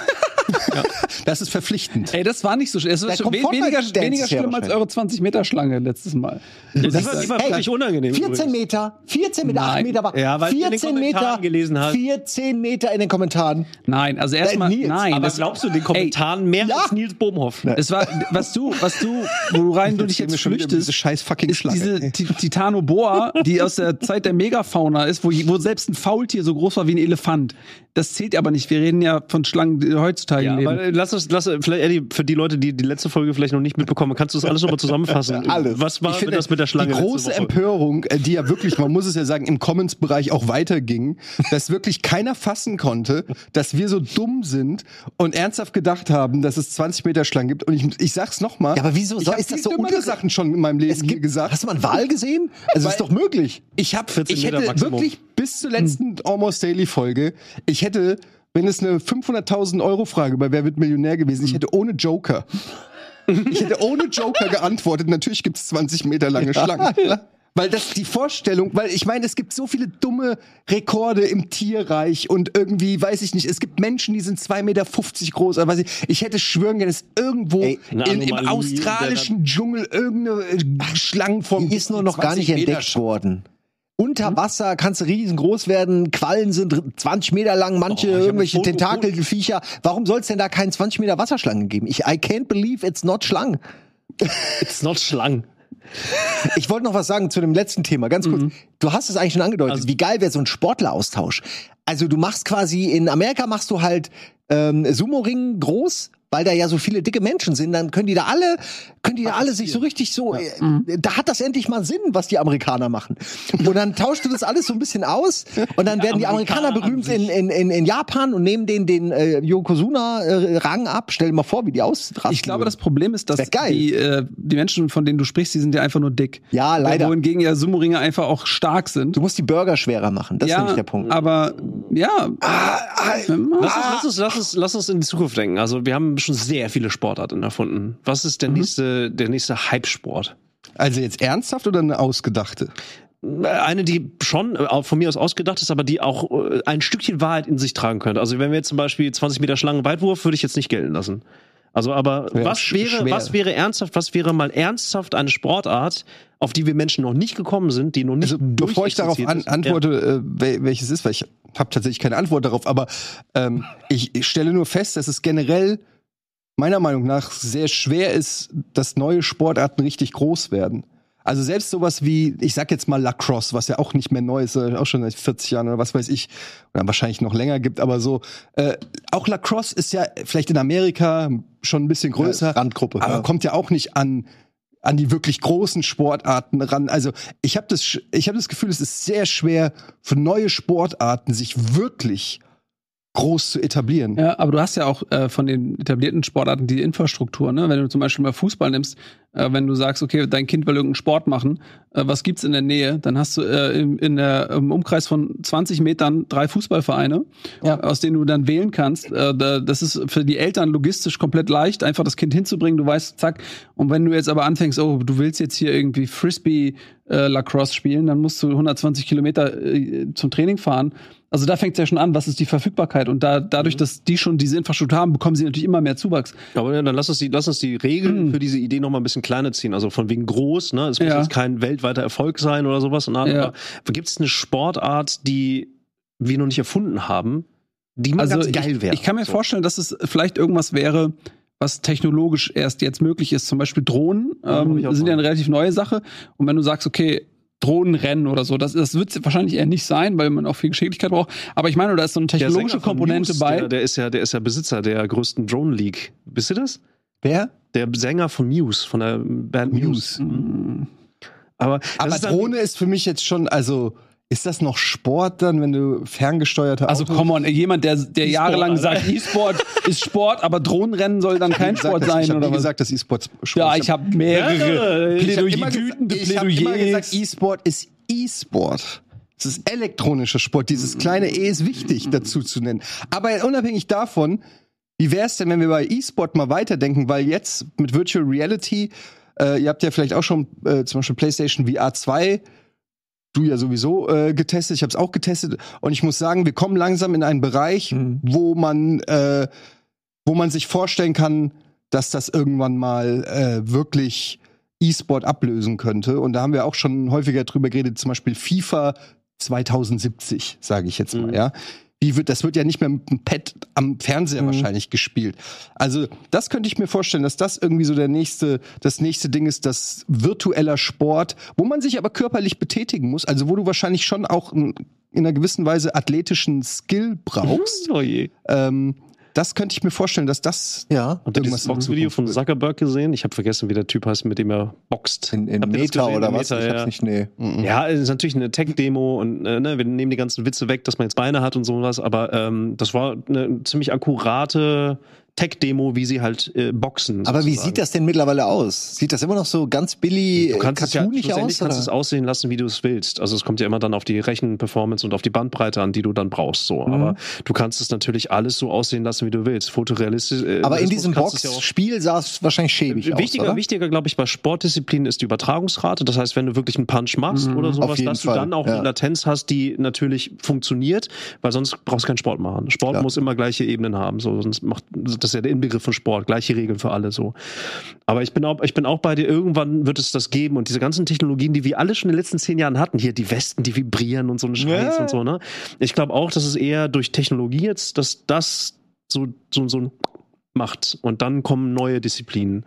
Das ist verpflichtend. Ey, das war nicht so schlimm. Es war we weniger, weniger schlimm als eure 20 Meter Schlange letztes Mal. Die war, die war Hey, wirklich unangenehm. 14 übrigens. Meter, 14 Meter, 8 Nein. Meter, aber Ja, weil du in den 14 Meter, gelesen hast. 14 Meter in den Kommentaren. Nein, also erstmal, Nils, nein. Aber das, glaubst du den Kommentaren mehr ja. als Nils Bohmhoff? es war, was du, was du, worein du dich jetzt flüchtest, Diese scheiß fucking ist Schlange. diese Ti- Titanoboa, die aus der Zeit der Megafauna ist, wo, wo selbst ein Faultier so groß war wie ein Elefant. Das zählt aber nicht. Wir reden ja von Schlangen, die heutzutage Ja, leben. aber äh, lass uns, lass, vielleicht, Eddie, für die Leute, die die letzte Folge vielleicht noch nicht mitbekommen, kannst du das alles nochmal zusammenfassen? Alles. Was war ich finde, das mit der Schlange? Die große? Empörung, äh, die ja wirklich, man muss es ja sagen, im Commons-Bereich auch weiterging, dass wirklich keiner fassen konnte, dass wir so dumm sind und ernsthaft gedacht haben, dass es 20 Meter Schlangen gibt. Und ich, ich sag's nochmal. Ja, aber wieso ich hab ist das so dümmere unge- Sachen schon in meinem Leben Es gibt, gesagt. hast du mal einen Wal gesehen? Also Weil- ist doch möglich. Ich habe, 14 ich Meter hätte Maximum. wirklich bis zur letzten Almost Daily Folge, ich hätte, wenn es eine 500.000 Euro Frage bei Wer wird Millionär gewesen, ich hätte ohne Joker, ich hätte ohne Joker geantwortet. Natürlich gibt es 20 Meter lange Schlangen. Weil das die Vorstellung, weil ich meine, es gibt so viele dumme Rekorde im Tierreich und irgendwie, weiß ich nicht, es gibt Menschen, die sind 2,50 Meter groß, aber weiß ich, ich hätte schwören können, dass irgendwo Ey, in, im australischen Dschungel irgendeine äh, Schlangenform Die ist nur noch gar 20 nicht Meter entdeckt worden. Unter Wasser kannst du riesengroß werden, Quallen sind 20 Meter lang, manche Oh, hab ein irgendwelche Tentakelviecher. Warum soll es denn da keinen 20 Meter Wasserschlangen geben? Ich, I can't believe it's not Schlangen. It's not Schlangen. Ich wollte noch was sagen zu dem letzten Thema, ganz kurz. Du hast es eigentlich schon angedeutet. Also- Wie geil wäre so ein Sportleraustausch? Also du machst quasi, in Amerika machst du halt ähm, Sumo-Ring groß, weil da ja so viele dicke Menschen sind, dann können die da alle, können die da alle sich so richtig so, äh, da hat das endlich mal Sinn, was die Amerikaner machen. Und dann tauschst du das alles so ein bisschen aus und dann werden die Amerikaner Amerikaner an berühmt in, in, in, in Japan und nehmen den den äh, Yokozuna-Rang ab. Stell dir mal vor, wie die ausrasten. Ich glaube, würden. das Problem ist, dass die, äh, die Menschen, von denen du sprichst, die sind ja einfach nur dick. Ja, leider. Wohingegen ja Sumo-Ringer einfach auch stark sind. Du musst die Burger schwerer machen. Das ist ja, nämlich der Punkt. aber ja. Lass uns, lass, uns, lass, uns, lass uns in die Zukunft denken. Also wir haben schon sehr viele Sportarten erfunden. Was ist der nächste, der nächste Hype-Sport? Also jetzt ernsthaft oder eine ausgedachte? Eine, die schon äh, von mir aus ausgedacht ist, aber die auch äh, ein Stückchen Wahrheit in sich tragen könnte. Also wenn wir jetzt zum Beispiel 20 Meter Schlangenweitwurf, würde ich jetzt nicht gelten lassen. Also aber Ja, was wäre, schwer. was wäre ernsthaft, was wäre mal ernsthaft eine Sportart, auf die wir Menschen noch nicht gekommen sind, die noch nicht Also bevor ich darauf an, antworte, äh, wel- welches ist, weil ich habe tatsächlich keine Antwort darauf, aber ähm, ich, ich stelle nur fest, dass es generell meiner Meinung nach sehr schwer ist, dass neue Sportarten richtig groß werden. Also selbst sowas wie, ich sag jetzt mal Lacrosse, was ja auch nicht mehr neu ist, äh, auch schon seit 40 Jahren oder was weiß ich, oder wahrscheinlich noch länger gibt, aber so, äh, auch Lacrosse ist ja vielleicht in Amerika schon ein bisschen größer, Randgruppe. aber ja. kommt ja auch nicht an an die wirklich großen Sportarten ran. Also ich habe das, ich habe das Gefühl, es ist sehr schwer für neue Sportarten sich wirklich groß zu etablieren. Ja, aber du hast ja auch äh, von den etablierten Sportarten die Infrastruktur, ne? Wenn du zum Beispiel mal Fußball nimmst, äh, wenn du sagst, okay, dein Kind will irgendeinen Sport machen, äh, was gibt's in der Nähe? Dann hast du äh, im, in der, im Umkreis von 20 Metern drei Fußballvereine, Ja. aus denen du dann wählen kannst. Äh, da, das ist für die Eltern logistisch komplett leicht, einfach das Kind hinzubringen. Du weißt, zack. Und wenn du jetzt aber anfängst, oh, du willst jetzt hier irgendwie Frisbee äh, Lacrosse spielen, dann musst du 120 Kilometer äh, zum Training fahren. Also da fängt es ja schon an, was ist die Verfügbarkeit? Und da, dadurch, dass die schon diese Infrastruktur haben, bekommen sie natürlich immer mehr Zuwachs. Aber ja, dann lass uns die, lass uns die Regeln für diese Idee noch mal ein bisschen kleiner ziehen. Also von wegen groß, ne? Es muss Ja. jetzt kein weltweiter Erfolg sein oder sowas. Ja. Gibt es eine Sportart, die wir noch nicht erfunden haben, die mal ganz geil ich, wäre? ich kann mir So. vorstellen, dass es vielleicht irgendwas wäre, was technologisch erst jetzt möglich ist. Zum Beispiel Drohnen ähm, ich sind ja eine relativ neue Sache. Und wenn du sagst, okay, Drohnenrennen oder so. Das, das wird wahrscheinlich eher nicht sein, weil man auch viel Geschicklichkeit braucht. Aber ich meine, da ist so eine technologische Komponente Muse, bei. Der, der, ist ja, der ist ja Besitzer der größten Drone League. Wisst ihr das? Wer? Der Sänger von Muse, von der Band Muse. Mm. Aber, das Aber ist dann- Drohne ist für mich jetzt schon, also ist das noch Sport dann, wenn du ferngesteuerte Also Autos- come on, jemand, der, der jahrelang Alter. sagt, E-Sport ist Sport, aber Drohnenrennen soll dann kein gesagt, Sport dass- sein ich oder nie was? gesagt, dass E-Sport Sport ja, ist. ich habe mehrere. Ich hab Plädoyer, immer gesagt- wütende ich hab immer gesagt. E-Sport ist E-Sport. Es ist elektronischer Sport. Dieses kleine E ist wichtig dazu zu nennen. Aber unabhängig davon, wie wäre es denn, wenn wir bei E-Sport mal weiterdenken? Weil jetzt mit Virtual Reality, äh, ihr habt ja vielleicht auch schon äh, zum Beispiel PlayStation VR 2, du ja sowieso äh, getestet, ich habe es auch getestet und ich muss sagen, wir kommen langsam in einen Bereich, Mhm. wo man äh, wo man sich vorstellen kann, dass das irgendwann mal äh, wirklich E-Sport ablösen könnte. Und da haben wir auch schon häufiger drüber geredet, zum Beispiel FIFA 2070, sage ich jetzt mal, Mhm. ja. Wie wird, das wird ja nicht mehr mit dem Pad am Fernseher Mhm. wahrscheinlich gespielt. Also, das könnte ich mir vorstellen, dass das irgendwie so der nächste, das nächste Ding ist, das virtueller Sport, wo man sich aber körperlich betätigen muss, also wo du wahrscheinlich schon auch in, in einer gewissen Weise athletischen Skill brauchst. Oh je. Ähm, das könnte ich mir vorstellen, dass das Ja. Dieses in Boxvideo von. Zuckerberg gesehen? Ich habe vergessen, wie der Typ heißt, mit dem er boxt. In, in das Meta oder In was? Meta, ich hab's ja. nicht, nee. Ja, es ist natürlich eine Tech-Demo und äh, ne, wir nehmen die ganzen Witze weg, dass man jetzt Beine hat und sowas, aber ähm, das war eine ziemlich akkurate Tech-Demo, wie sie halt äh, boxen. Aber wie sozusagen. sieht das denn mittlerweile aus? Sieht das immer noch so ganz billy, Du kannst es ja schlussendlich aus? kannst du es Oder? aussehen lassen, wie du es willst. Also es kommt ja immer dann auf die Rechenperformance und auf die Bandbreite an, die du dann brauchst. So, Mhm. aber du kannst es natürlich alles so aussehen lassen, wie du willst. Fotorealistisch. Äh, Aber in diesem kannst es ja Boxspiel sah es wahrscheinlich schäbig aus, Wichtiger, wichtiger glaube ich, bei Sportdisziplinen ist die Übertragungsrate. Das heißt, wenn du wirklich einen Punch machst oder sowas, dass Fall, du dann auch ja. eine Latenz hast, die natürlich funktioniert, weil sonst brauchst du keinen Sport machen. Sport Klar. muss immer gleiche Ebenen haben. So, sonst macht das ist ja der Inbegriff von Sport, gleiche Regeln für alle. So. Aber ich bin auch, ich bin auch bei dir. Irgendwann wird es das geben und diese ganzen Technologien, die wir alle schon in den letzten zehn Jahren hatten, hier die Westen, die vibrieren und so ein Scheiß Ja. und so. Ne? Ich glaube auch, dass es eher durch Technologie jetzt, dass das so so so ein macht und dann kommen neue Disziplinen.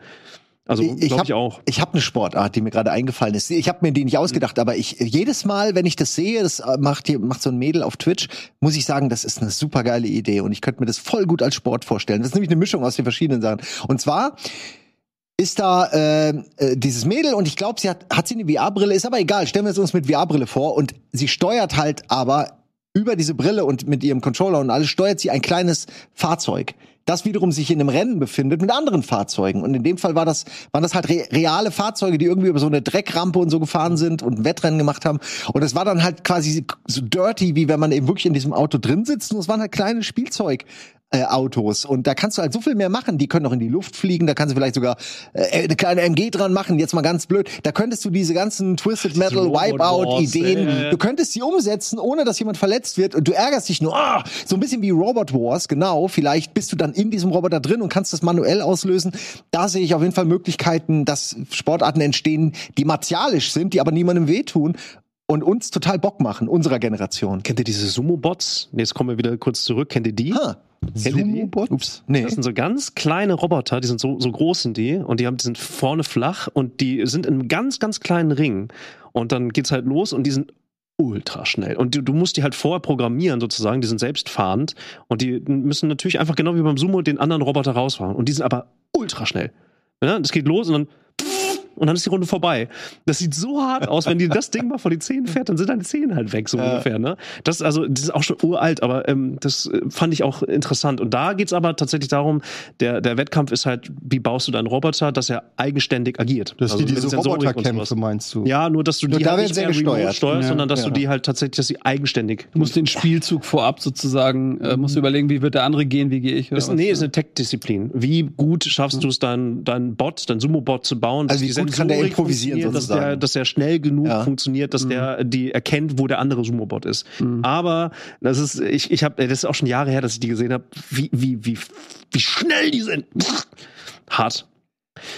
Also glaube ich auch. Ich habe eine Sportart, die mir gerade eingefallen ist. Ich habe mir die nicht ausgedacht, aber ich jedes Mal, wenn ich das sehe, das äh, macht hier macht so ein Mädel auf Twitch, muss ich sagen, das ist eine super geile Idee und ich könnte mir das voll gut als Sport vorstellen. Das ist nämlich eine Mischung aus den verschiedenen Sachen. Und zwar ist da äh, äh, dieses Mädel und ich glaube, sie hat hat sie eine VR-Brille, ist aber egal. Stellen wir es uns mit VR-Brille vor und sie steuert halt aber über diese Brille und mit ihrem Controller und alles steuert sie ein kleines Fahrzeug, das wiederum sich in einem Rennen befindet mit anderen Fahrzeugen. Und in dem Fall war das, waren das halt re reale Fahrzeuge, die irgendwie über so eine Dreckrampe und so gefahren sind und ein Wettrennen gemacht haben. Und es war dann halt quasi so dirty, wie wenn man eben wirklich in diesem Auto drin sitzt. Und es waren halt kleine Spielzeug. Äh, Autos und da kannst du halt so viel mehr machen. Die können auch in die Luft fliegen. Da kannst du vielleicht sogar äh, eine kleine MG dran machen. Jetzt mal ganz blöd. Da könntest du diese ganzen Twisted Metal Wipeout-Ideen. Du könntest sie umsetzen, ohne dass jemand verletzt wird. Und du ärgerst dich nur. Ah, so ein bisschen wie Robot Wars, genau. Vielleicht bist du dann in diesem Roboter drin und kannst das manuell auslösen. Da sehe ich auf jeden Fall Möglichkeiten, dass Sportarten entstehen, die martialisch sind, die aber niemandem wehtun und uns total Bock machen, unserer Generation. Kennt ihr diese Sumo-Bots? Jetzt kommen wir wieder kurz zurück. Kennt ihr die? Ha. Die? Ups. Nee. Das sind so ganz kleine Roboter, die sind so, so groß sind die und die haben, die sind vorne flach und die sind in einem ganz, ganz kleinen Ring. Und dann geht's halt los und die sind ultra schnell. Und du, du musst die halt vorher programmieren sozusagen, die sind selbstfahrend und die müssen natürlich einfach genau wie beim Sumo den anderen Roboter rausfahren. Und die sind aber ultra schnell. Ja, das geht los und dann und dann ist die Runde vorbei. Das sieht so hart aus, wenn die das Ding mal vor die Zähne fährt, dann sind deine Zähne halt weg, so Ja. ungefähr. Ne? Das ist also, das ist auch schon uralt, aber ähm, das äh, fand ich auch interessant. Und da geht's aber tatsächlich darum, der, der Wettkampf ist halt, wie baust du deinen Roboter, dass er eigenständig agiert. dass die mit diese Roboterkämpfe meinst du? Ja, nur dass du Nur die da halt nicht mehr remote gesteuert. steuerst, Ja. sondern dass Ja. du die halt tatsächlich, dass sie eigenständig. Du musst den Spielzug vorab sozusagen, äh, musst du überlegen, wie wird der andere gehen, wie gehe ich. Oder Ist, was? nee, ist eine Tech-Disziplin. Wie gut schaffst du es, deinen dein Bot, dein Sumo-Bot zu bauen? Also dass wie die gut kann der improvisieren dass der, dass der schnell genug Ja. funktioniert, dass der die erkennt, wo der andere Sumo-Bot ist. Aber das ist, ich, ich habe, das ist auch schon Jahre her, dass ich die gesehen habe, wie, wie, wie, wie schnell die sind. Hart.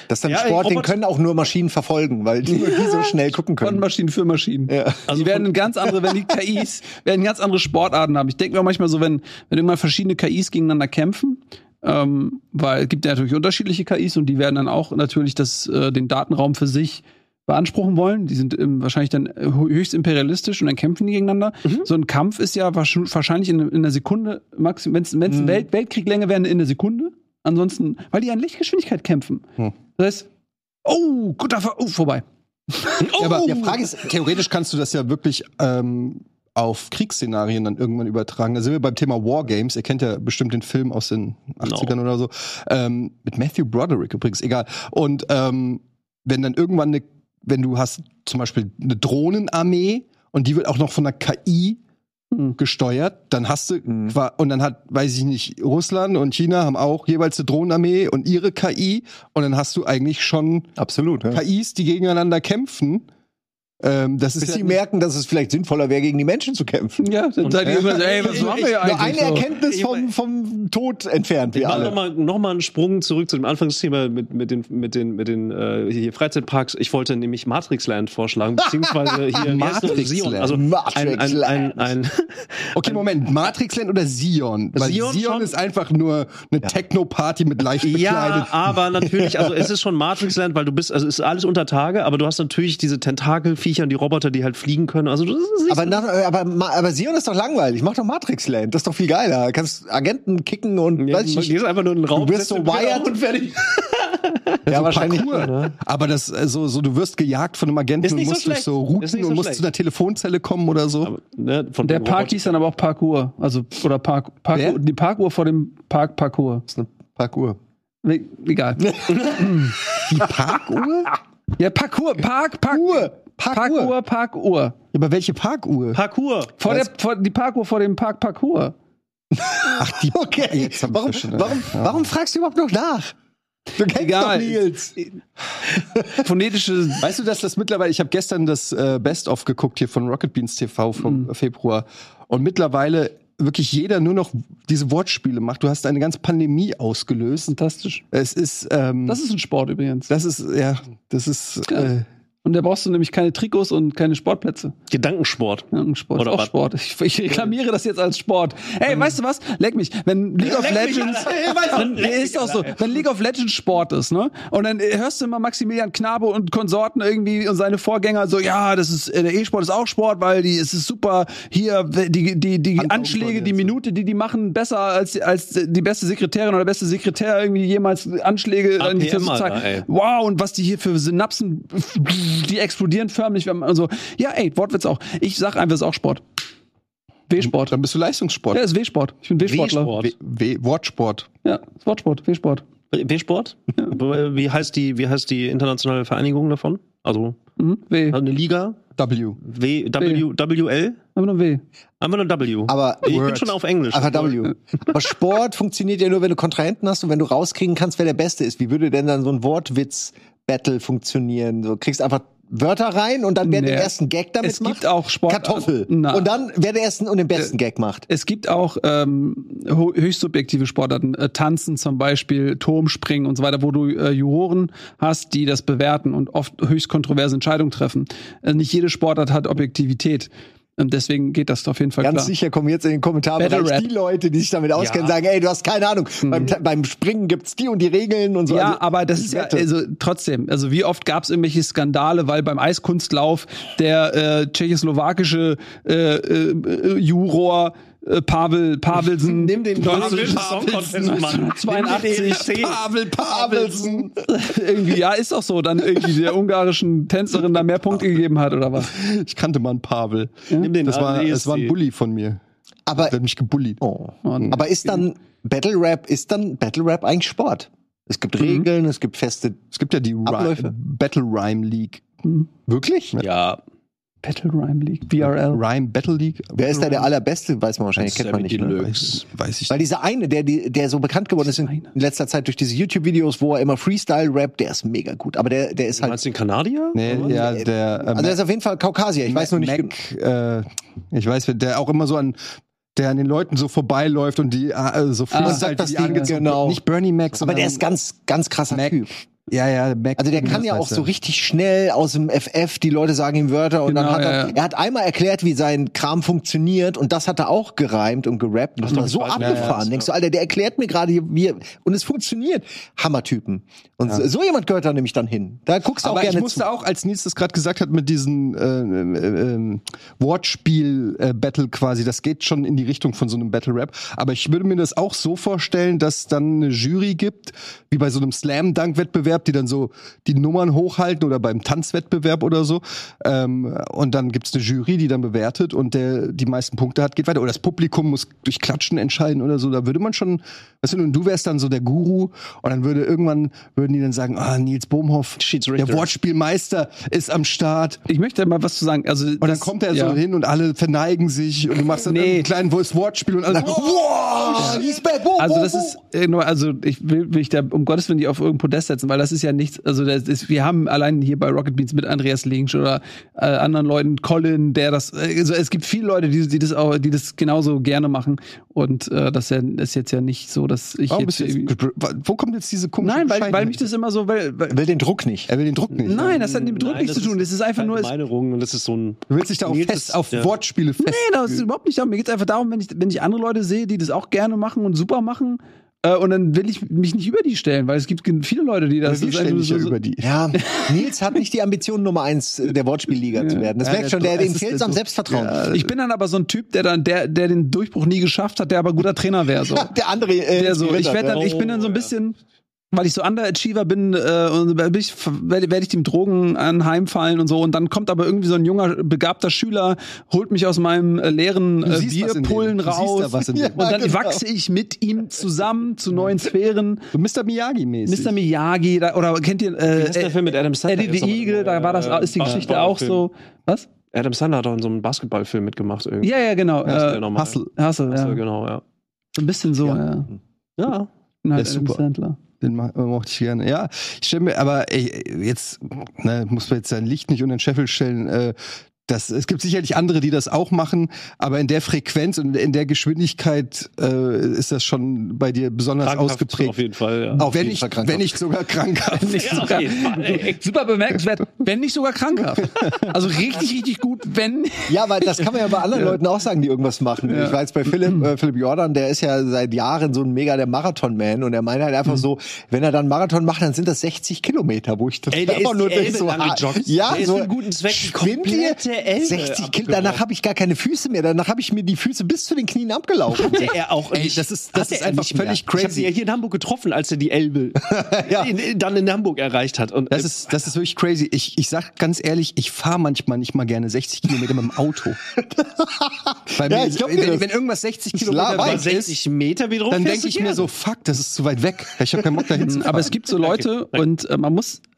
Das ist dann Ja, Sport, den können auch nur Maschinen verfolgen, weil die, nur die so schnell gucken Von können. Maschinen für Maschinen. Ja. Also die werden ganz andere, wenn die KIs, werden ganz andere Sportarten haben. Ich denke mir auch manchmal so, wenn, wenn irgendwann verschiedene KIs gegeneinander kämpfen, ähm, weil es gibt ja natürlich unterschiedliche KIs und die werden dann auch natürlich das, äh, den Datenraum für sich beanspruchen wollen. Die sind ähm, wahrscheinlich dann äh, höchst imperialistisch und dann kämpfen die gegeneinander. Mhm. So ein Kampf ist ja wahrsch- wahrscheinlich in, in einer Sekunde, wenn es Mhm. Welt, Weltkrieg-Länge wäre, in der Sekunde. Ansonsten, weil die an Lichtgeschwindigkeit kämpfen. Hm. Das heißt, oh, gut, da war, oh, vorbei. Ja, aber Die Frage ist, theoretisch kannst du das ja wirklich ähm, auf Kriegsszenarien dann irgendwann übertragen. Da sind wir beim Thema Wargames. Ihr kennt ja bestimmt den Film aus den 80ern oder so. Ähm, mit Matthew Broderick übrigens, egal. Und ähm, wenn dann irgendwann eine, wenn du hast zum Beispiel eine Drohnenarmee und die wird auch noch von einer KI Hm. gesteuert, dann hast du Mhm. und dann hat, weiß ich nicht, Russland und China haben auch jeweils eine Drohnenarmee und ihre KI und dann hast du eigentlich schon absolut. Ja. KIs, die gegeneinander kämpfen. Ähm, das ist Bis ja sie merken, dass es vielleicht sinnvoller wäre, gegen die Menschen zu kämpfen. Ja, dann seid ihr immer so, ey, was machen wir Nur eigentlich? eine so? Erkenntnis vom, vom Tod entfernt, Ich mache nochmal noch mal einen Sprung zurück zu dem Anfangsthema mit, mit den, mit den, mit den äh, hier Freizeitparks. Ich wollte nämlich Matrixland vorschlagen, beziehungsweise hier? Matrixland. Sion. Also ein, ein, ein, ein, Okay, Moment, Matrixland oder Sion? Weil Sion Sion, ist einfach nur eine Techno-Party mit leicht Ja, bekleidet. aber natürlich, also es ist schon Matrixland, weil du bist, also es ist alles unter Tage, aber du hast natürlich diese Tentakelviecher und die Roboter, die halt fliegen können. Also das ist Aber, nach, aber, aber Sion ist doch langweilig. Mach doch Matrixland. Das ist doch viel geiler. Du kannst Agenten kicken und ja, weiß ich nicht. gehst einfach nur in den Raum, Du setzt so wired. und fertig. ja, wahrscheinlich. Parkour. Aber das, äh, so, so, du wirst gejagt von einem Agenten Ist und nicht so musst durch so Routen so und musst schlecht. zu einer Telefonzelle kommen oder so. Aber, ne, von Der Park hieß dann aber auch Parkour. Also, oder Park, Parkour, die Parkuhr vor dem Park Parkour. Das ist eine Parkour. Egal. Die Parkuhr? Ja, Parkour, Park, Parkour. Parkour, Parkuhr. Ja, aber welche Parkuhr? Parkour. Vor der, vor, die Parkour vor dem Park Parkour. Ach, die Okay. Jetzt warum, warum, warum fragst du überhaupt noch nach? Du kennst Egal. doch Nils. Phonetische. Weißt du, dass das mittlerweile, ich habe gestern das äh, Best-of geguckt hier von Rocket Beans TV vom Mhm. Februar und mittlerweile wirklich jeder nur noch diese Wortspiele macht. Du hast eine ganze Pandemie ausgelöst. Fantastisch. Es ist, ähm, Das ist ein Sport übrigens. das ist, ja, das ist, äh, Und da brauchst du nämlich keine Trikots und keine Sportplätze. Gedankensport. Ja, ein Sport. Oder auch was? Sport. Ich, ich reklamiere das jetzt als Sport. Ey, weißt du was? Leck mich. Wenn League of Legends. Mich, ist doch so. Wenn League of Legends Sport ist, ne? Und dann äh, hörst du immer Maximilian Knabe und Konsorten irgendwie und seine Vorgänger so, ja, das ist, äh, der E-Sport ist auch Sport, weil die, es ist super hier, die, die, die Hand- Anschläge, die. Minute, die die machen, besser als, als die beste Sekretärin oder beste Sekretär irgendwie jemals Anschläge an die. Wow, und was die hier für Synapsen, die explodieren förmlich, wenn man so, ja, ey, Wortwitz auch. Ich sag einfach, es ist auch Sport. W-Sport. dann bist du Leistungssport. Ja, ist W-Sport. Ich bin W-Sportler. W-Sport. W w Wortsport. Ja, ist Wortsport, W-Sport. W-Sport? Wie heißt die, wie heißt die internationale Vereinigung davon? Also Mhm. W. eine Liga? W. W, W, WL? Aber nur W. Einfach nur W. Aber ich bin Word. schon auf Englisch. Einfach W. Aber Sport funktioniert ja nur, wenn du Kontrahenten hast und wenn du rauskriegen kannst, wer der Beste ist. Wie würde denn dann so ein Wortwitz-Battle funktionieren? Du kriegst einfach Wörter rein und dann wer Nee. den ersten Gag damit Es macht. gibt auch Sport. Kartoffel. Na. Und dann wer den ersten und den besten Gag macht. Es gibt auch ähm, höchst subjektive Sportarten, äh, Tanzen zum Beispiel, Turmspringen und so weiter, wo du äh, Juroren hast, die das bewerten und oft höchst kontroverse Entscheidungen treffen. Äh, nicht jede Sportart hat Objektivität. Und deswegen geht das auf jeden Fall Ganz klar. sicher kommen jetzt in den Rap. die Leute, die sich damit auskennen, Ja. sagen, ey, du hast keine Ahnung. Beim, beim Springen gibt's die und die Regeln und so. Ja, Also, aber das ist ja, also trotzdem, also wie oft gab es irgendwelche Skandale, weil beim Eiskunstlauf der äh, tschechoslowakische äh, äh, Juror äh, Pavel Pavelsen Nimm den Song Contest, Mann. 82 Pavel Pavelsen. irgendwie, ja, ist auch so, dann irgendwie der ungarischen Tänzerin da mehr Punkte gegeben hat oder was. Ich kannte mal einen Pavel. Nimm den Das war, das war ein Bully von mir. aber, Der hat mich gebullied. oh. Aber ist dann Battle Rap, ist dann Battle Rap eigentlich Sport? Es gibt Mhm. Regeln, es gibt feste. Es gibt ja die Abläufe. Rhyme, Battle Rhyme League. Wirklich? ja. Battle Rhyme League, BRL. Rhyme Battle League. Wer ist da der allerbeste? Weiß man wahrscheinlich, kennt man nicht. Ne? Weiß, weiß ich Weil dieser eine, der, der so bekannt geworden ist in Eine. letzter Zeit durch diese YouTube-Videos, wo er immer Freestyle-Rap, der ist mega gut. Aber der, der ist Du halt. meinst den Kanadier? Nee, ja, der. Äh, Also der ist auf jeden Fall Kaukasier. Ich weiß nur nicht. genau. Mac, äh, ich weiß, der auch immer so an, der an den Leuten so vorbeiläuft und die äh, so Ah, Freestyle, sagt das die Ding, angezogen genau. Nicht Bernie Mac, Aber sondern der ist ganz, ganz krasser Mac. Typ. Ja, ja, Mac Also der kann ja auch so richtig schnell aus dem FF, die Leute sagen ihm Wörter und Genau, dann hat er, ja, ja. er hat einmal erklärt, wie sein Kram funktioniert und das hat er auch gereimt und gerappt und das war so abgefahren. ja, Denkst du, Alter, der erklärt mir gerade hier, wie und es funktioniert. Hammertypen. Und so jemand gehört da nämlich dann hin. Da guckst du auch Aber ich gerne musste zu. auch, als Nils das gerade gesagt hat, mit diesem äh, äh, äh, Wortspiel-Battle quasi, das geht schon in die Richtung von so einem Battle-Rap. Aber ich würde mir das auch so vorstellen, dass dann eine Jury gibt, wie bei so einem Slam-Dunk-Wettbewerb, die dann so die Nummern hochhalten oder beim Tanzwettbewerb oder so. Ähm, und dann gibt's eine Jury, die dann bewertet und der die meisten Punkte hat, geht weiter. Oder das Publikum muss durch Klatschen entscheiden oder so. Da würde man schon, weißt du, und du wärst dann so der Guru und dann würde irgendwann, würden die dann sagen, ah, Nils Bohmhoff, der Wortspielmeister ist am Start. Ich möchte mal was zu sagen. Also, Und dann kommt er so hin und alle verneigen sich und du machst dann Nee. ein kleines Wortspiel und alle, Wow, Lisbeth, wo, Also das ist äh, also ich will, will ich da um Gottes Willen nicht auf irgendein Podest setzen, weil das ist ja nichts, also das ist, wir haben allein hier bei Rocket Beans mit Andreas Links oder äh, anderen Leuten, Colin, der das, äh, also es gibt viele Leute, die, die das auch, die das genauso gerne machen und äh, das ist jetzt ja nicht so, dass ich Warum jetzt, jetzt, wo kommt jetzt diese komische nein, weil, weil mich das immer so, weil, weil will den Druck nicht. er will den Druck nicht. nein, das hat mit Druck Nein, nichts zu tun, das ist einfach nur, es, Meinerung und das ist so ein. Du willst dich da auch Nils fest auf ja. Wortspiele fest. Nee, das ist überhaupt nicht darum. Mir geht es einfach darum, wenn ich, wenn ich andere Leute sehe, die das auch gerne machen und super machen, und dann will ich mich nicht über die stellen, weil es gibt viele Leute, die das wir stellen dich ja so- über die. Ja, Nils hat nicht die Ambition, Nummer eins der Wortspielliga zu werden. Das Ja, merkt schon, der, dem fehlt am. Selbstvertrauen. Ja, Ich bin dann aber so ein Typ, der dann, der, der den Durchbruch nie geschafft hat, der aber guter Trainer wäre. So. Der andere, äh, Der so, ich werde dann, ja. ich bin dann so ein Oh, bisschen, weil ich so Underachiever bin, äh, und bin ich, werde werd ich dem Drogen anheimfallen und so. Und dann kommt aber irgendwie so ein junger, begabter Schüler, holt mich aus meinem äh, leeren äh. Bierpullen raus. da was in dem. und dann Ja, genau. wachse ich mit ihm zusammen zu neuen Sphären. So Mr. Miyagi-mäßig. Mr. Miyagi, da, oder kennt ihr äh, der Film mit Adam Sandler? Eddie the Eagle, da war das, äh, ist die Geschichte auch so. Was? Adam Sandler hat auch in so einem Basketballfilm mitgemacht irgendwie. Ja, ja, genau. Ja, Äh. Hustle. Hustle, ja. Hustle, genau, ja. So ein bisschen so, Ja. ja. Ja. Halt ist Adam super. Sandler. Den ma- mochte ich gerne. Ja, ich stelle mir, aber ey, jetzt ne, muss man jetzt sein Licht nicht unter den Scheffel stellen. Äh, das, es gibt sicherlich andere, die das auch machen, aber in der Frequenz und in der Geschwindigkeit äh, ist das schon bei dir besonders Krankhaft ausgeprägt. Auf jeden Fall, ja. Auch wenn ich, wenn ich sogar krankhaft. Nicht Ja, sogar, Fall, super bemerkenswert, wenn nicht sogar krankhaft. Also richtig, richtig gut, wenn. Ja, weil das kann man ja bei anderen Leuten auch sagen, die irgendwas machen. Ich war jetzt bei Philipp, äh, Philipp Jordan, der ist ja seit Jahren so ein mega der Marathon-Man und er meint halt einfach so, wenn er dann Marathon macht, dann sind das 60 Kilometer, wo ich das Ey, der einfach ist nur Elbe so lang ha- gejoggt. Ja, Der ist so für einen guten Zweck die komplette Elbe 60 Kilometer, abgerollt. danach habe ich gar keine Füße mehr, danach habe ich mir die Füße bis zu den Knien abgelaufen. er auch Ey, das ist- das ist einfach nicht mehr. völlig Ich habe crazy. sie ja hier in Hamburg getroffen, als er die Elbe in, in, dann in Hamburg erreicht hat. Und Das ist, das ist wirklich crazy. Ich, ich sag ganz ehrlich, ich fahre manchmal nicht mal gerne 60 Kilometer mit dem Auto. Bei Ja, mir, ich glaub wenn, wenn irgendwas 60 ist Kilometer weit. weit ist, 60 Meter wiederum. dann denke ich mir gerne. so, fuck, das ist zu weit weg. Ich habe keinen Bock dahin zu fahren. Aber es gibt so Leute und äh, man muss äh,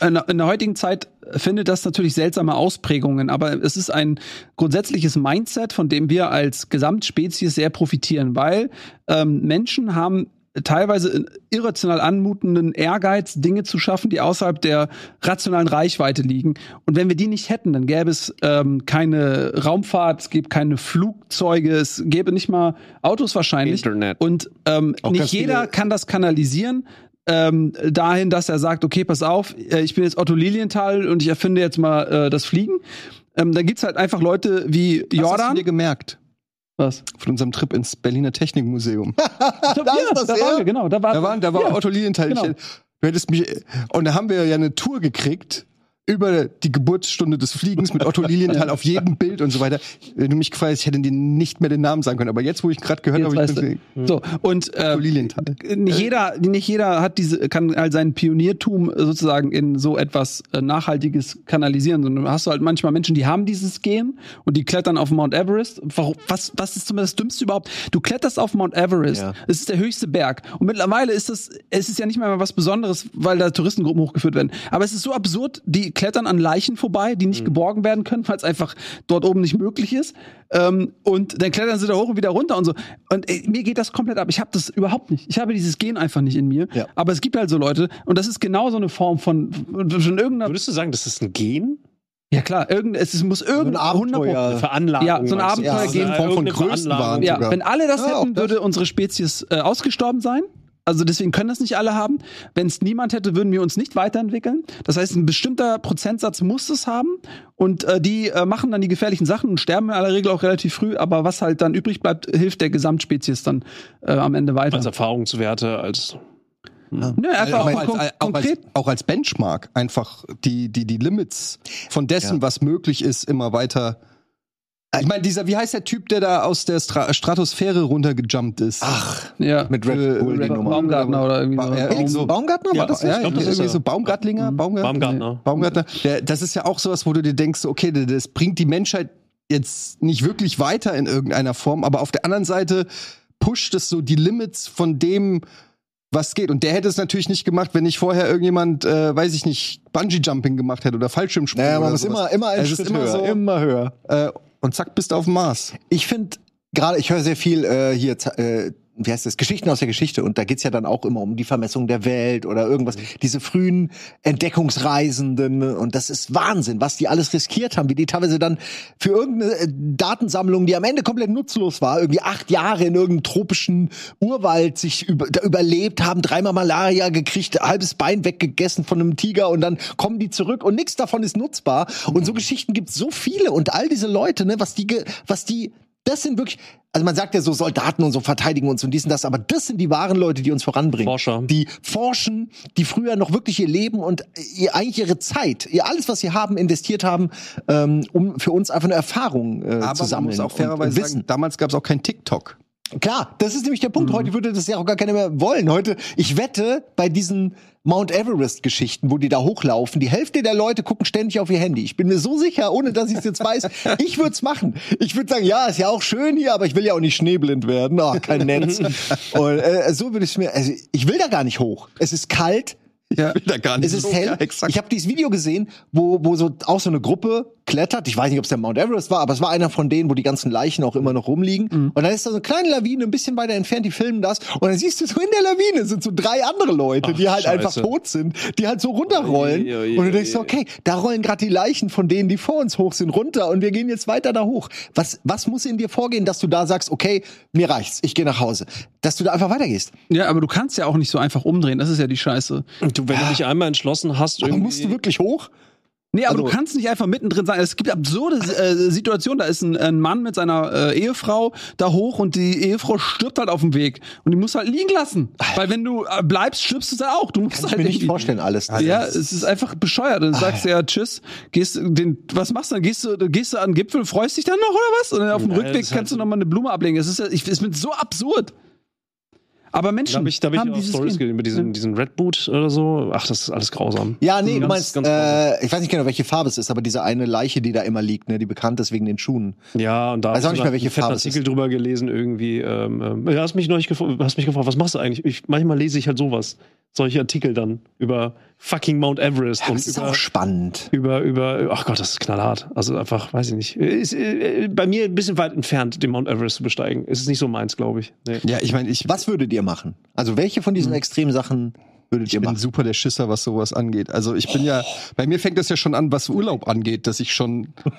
in der- in der heutigen Zeit findet das natürlich seltsame Ausprägungen, aber es ist ein grundsätzliches Mindset, von dem wir als Gesamtspezies sehr profitieren, weil ähm, Menschen haben teilweise einen irrational anmutenden Ehrgeiz, Dinge zu schaffen, die außerhalb der rationalen Reichweite liegen. Und wenn wir die nicht hätten, dann gäbe es ähm, keine Raumfahrt, es gäbe keine Flugzeuge, es gäbe nicht mal Autos wahrscheinlich. Internet. Und ähm, Auch nicht jeder kann das kanalisieren ähm, dahin, dass er sagt, okay, pass auf, äh, ich bin jetzt Otto Lilienthal und ich erfinde jetzt mal äh, das Fliegen. Ähm, da gibt's halt einfach Leute wie Was hast du Jordan. dir gemerkt Was? von unserem Trip ins Berliner Technikmuseum? da ist das da waren wir, genau. Da war, Da war, da war ja. Otto Lilienthal. genau. Ich, du hättest mich, und da haben wir ja eine Tour gekriegt über die Geburtsstunde des Fliegens mit Otto Lilienthal auf jedem Bild und so weiter. Wenn du mich gefragt hättest, ich hätte dir nicht mehr den Namen sagen können. Aber jetzt, wo ich gerade gehört Jetzt habe, ich. So, und äh, Otto Lilienthal. nicht jeder, nicht jeder hat diese, kann halt sein Pioniertum sozusagen in so etwas äh, Nachhaltiges kanalisieren, sondern hast du halt manchmal Menschen, die haben dieses Gen und die klettern auf Mount Everest. Warum, was, was ist zumindest das Dümmste überhaupt? Du kletterst auf Mount Everest. Ja. Es ist der höchste Berg. Und mittlerweile ist das, es ist ja nicht mehr was Besonderes, weil da Touristengruppen hochgeführt werden. Aber es ist so absurd, die klettern an Leichen vorbei, die nicht geborgen werden können, weil es einfach dort oben nicht möglich ist. Ähm, und dann klettern sie da hoch und wieder runter und so. Und ey, mir geht das komplett ab. Ich habe das überhaupt nicht. Ich habe dieses Gen einfach nicht in mir. Ja. Aber es gibt halt so Leute, und das ist genau so eine Form von, von irgendeiner. Würdest du sagen, das ist ein Gen? Ja klar, irgend, es, muss irgendein Abenteuer. Veranlagung. Ja, so ein? Abenteuer Ja, gehen eine Form von Größenwahn. Ja, sogar. wenn alle das Ja, hätten, das. würde unsere Spezies äh, ausgestorben sein. Also deswegen können das nicht alle haben. Wenn es niemand hätte, würden wir uns nicht weiterentwickeln. Das heißt, ein bestimmter Prozentsatz muss es haben. Und äh, die äh, machen dann die gefährlichen Sachen und sterben in aller Regel auch relativ früh. Aber was halt dann übrig bleibt, hilft der Gesamtspezies dann äh, am Ende weiter. Als Erfahrungswerte, als Ja, einfach auch, auch, als, auch, als, konkret. auch als Benchmark einfach die, die, die Limits von dessen, Ja. was möglich ist, immer weiter. Ich meine, dieser, wie heißt der Typ, der da aus der Stra Stratosphäre runtergejumpt ist? Ach, Ja. mit Red Äh, Bull die Red Nummer. Baumgartner oder irgendwie. Ja, Baum- irgend so. Baumgartner war das ja, nicht? glaub, das ist irgendwie er. so Baumgartlinger, Baumgartner, Baumgartner. Baumgartner. Der, das ist ja auch sowas, wo du dir denkst, okay, das bringt die Menschheit jetzt nicht wirklich weiter in irgendeiner Form, aber auf der anderen Seite pusht es so die Limits von dem, was geht. Und der hätte es natürlich nicht gemacht, wenn nicht vorher irgendjemand, äh, weiß ich nicht, Bungee-Jumping gemacht hätte oder Fallschirmsprung. Naja, man oder muss sowas. immer, immer einen Es ist Schritt immer höher, so- immer höher. Äh, und zack, bist du auf dem Mars. Ich finde gerade, ich höre sehr viel äh, hier, äh, wie heißt das, Geschichten aus der Geschichte und da geht's ja dann auch immer um die Vermessung der Welt oder irgendwas. Diese frühen Entdeckungsreisenden und das ist Wahnsinn, was die alles riskiert haben, wie die teilweise dann für irgendeine äh, Datensammlung, die am Ende komplett nutzlos war, irgendwie acht Jahre in irgendeinem tropischen Urwald sich über, da überlebt haben, dreimal Malaria gekriegt, halbes Bein weggegessen von einem Tiger und dann kommen die zurück und nichts davon ist nutzbar. Und so Geschichten gibt's so viele und all diese Leute, ne, was die, was die das sind wirklich, also man sagt ja so Soldaten und so verteidigen uns und dies und das, aber das sind die wahren Leute, die uns voranbringen. Forscher. Die forschen, die früher noch wirklich ihr Leben und ihr, eigentlich ihre Zeit, ihr alles, was sie haben, investiert haben, ähm, um für uns einfach eine Erfahrung äh, Aber zu man sammeln. muss auch fairerweise sagen, damals gab es auch kein TikTok. Klar, das ist nämlich der Mhm. Punkt. Heute würde das ja auch gar keiner mehr wollen. Heute, ich wette, bei diesen Mount Everest-Geschichten, wo die da hochlaufen, die Hälfte der Leute gucken ständig auf ihr Handy. Ich bin mir so sicher, ohne dass ich es jetzt weiß, ich würde es machen. Ich würde sagen, ja, ist ja auch schön hier, aber ich will ja auch nicht schneeblind werden. Ach, kein Netz. Und äh, so würde ich mir, also ich will da gar nicht hoch. Es ist kalt, Ja. Will da gar nicht es ist so. hell. Ja, exakt. ich habe dieses Video gesehen, wo, wo so auch so eine Gruppe klettert. Ich weiß nicht, ob es der Mount Everest war, aber es war einer von denen, wo die ganzen Leichen auch immer noch rumliegen. Mhm. Und dann ist da so eine kleine Lawine ein bisschen weiter entfernt, die filmen das. Und dann siehst du so in der Lawine sind so drei andere Leute, Ach, die halt Scheiße. einfach tot sind, die halt so runterrollen. Ui, ui, und du denkst so, okay, da rollen gerade die Leichen von denen, die vor uns hoch sind, runter und wir gehen jetzt weiter da hoch. Was, was muss in dir vorgehen, dass du da sagst, okay, mir reicht's, ich gehe nach Hause. Dass du da einfach weitergehst. Ja, aber du kannst ja auch nicht so einfach umdrehen. Das ist ja die Scheiße. Du, wenn du dich einmal entschlossen hast, Aber irgendwie. musst du wirklich hoch? Nee, aber Also- du kannst nicht einfach mittendrin sein. Es gibt absurde äh, Situationen. Da ist ein, ein Mann mit seiner äh, Ehefrau da hoch und die Ehefrau stirbt halt auf dem Weg. Und die musst du halt liegen lassen. Weil wenn du äh, bleibst, stirbst du dann auch. Du musst Kann ich halt mir nicht vorstellen, alles. Ja, es ist einfach bescheuert. Dann sagst du ja Tschüss, gehst den, was machst du dann? Gehst du, gehst du an den Gipfel, freust dich dann noch oder was? Und dann auf dem Rückweg ist kannst du halt- noch mal eine Blume ablegen. Es ist, ja- ich, es wird so absurd. Aber Menschen Da habe ich, da hab ich haben auch dieses Stories gesehen über diesen, diesen Red Boot oder so. Ach, das ist alles grausam. Ja, nee, du Ganz, meinst, ganz grausam. äh, ich weiß nicht genau, welche Farbe es ist, aber diese eine Leiche, die da immer liegt, ne, die bekannt ist wegen den Schuhen. Ja, und da Weiß auch nicht du mehr, einen welche Farbe es Artikel drüber gelesen irgendwie. Ähm, ja, hast mich neulich hast mich gefragt, was machst du eigentlich? Ich, manchmal lese ich halt sowas, solche Artikel dann über fucking Mount Everest Ja, und das ist über auch spannend. über über ach Gott, das ist knallhart. Also einfach, weiß ich nicht. Ist äh, bei mir ein bisschen weit entfernt, den Mount Everest zu besteigen. Ist es nicht so meins, glaube ich. Nee. Ja, ich meine, ich, Was würdet ihr machen? Also welche von diesen extremen Sachen würdet ich ihr bin machen? super der Schisser, was sowas angeht. Also ich bin ja, bei mir fängt das ja schon an, was Urlaub angeht, dass ich schon,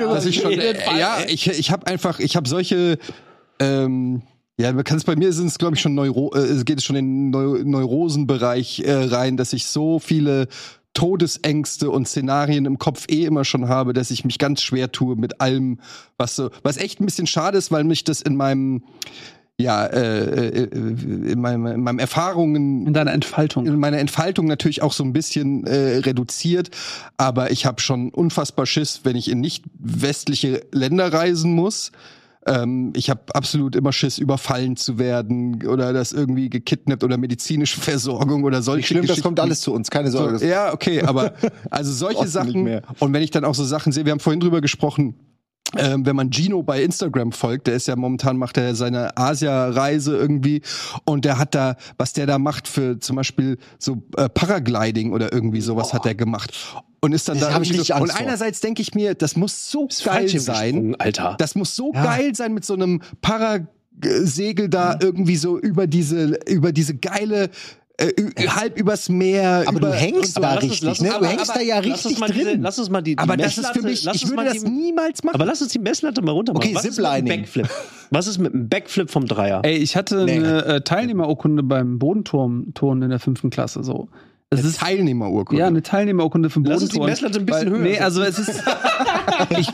dass ich schon, äh, ja, ich, ich habe einfach, ich habe solche, ähm, ja, man kann es bei mir sind es glaube ich schon Neuro, äh, es geht schon in den Neu Neurosenbereich äh, rein, dass ich so viele Todesängste und Szenarien im Kopf eh immer schon habe, dass ich mich ganz schwer tue mit allem, was so, was echt ein bisschen schade ist, weil mich das in meinem ja, äh, äh, in, meinem, in meinem Erfahrungen In deiner Entfaltung. in meiner Entfaltung natürlich auch so ein bisschen äh, reduziert, aber ich habe schon unfassbar Schiss, wenn ich in nicht westliche Länder reisen muss. Ähm, ich habe absolut immer Schiss, überfallen zu werden oder das irgendwie gekidnappt oder medizinische Versorgung oder solche Nicht schlimm, das Geschichten. kommt alles zu uns, keine Sorge. So, ja, okay, aber also solche Sachen. Und wenn ich dann auch so Sachen sehe, wir haben vorhin drüber gesprochen, ähm, wenn man Gino bei Instagram folgt, der ist ja momentan macht er seine Asia-Reise irgendwie und der hat da, was der da macht für zum Beispiel so äh, Paragliding oder irgendwie sowas hat er gemacht und ist dann Das da ich so, und vor. einerseits denke ich mir, das muss so Ist geil sein, Alter. das muss so Ja. geil sein mit so einem Parasegel da irgendwie so über diese über diese geile äh, halb übers Meer. Aber über, du hängst und da lass uns- richtig, lass ne? uns- Du aber- hängst aber da ja lass uns richtig diese- drin. Lass uns mal die, die Aber das ist Messlatte- für mich, lass ich uns würde mal das die, niemals machen. Aber lass uns die Messlatte mal runter machen. Okay, Was ist mit Ziplining. Backflip? Was ist mit dem Backflip vom Dreier? Ey, ich hatte Nee. eine äh, Teilnehmerurkunde beim Bodenturm Turnen in der fünften Klasse. So. Es ist Teilnehmerurkunde. ja eine Teilnehmerurkunde für Lass uns die. Messlatte ein bisschen Weil- höher Nee, also es ist. ich,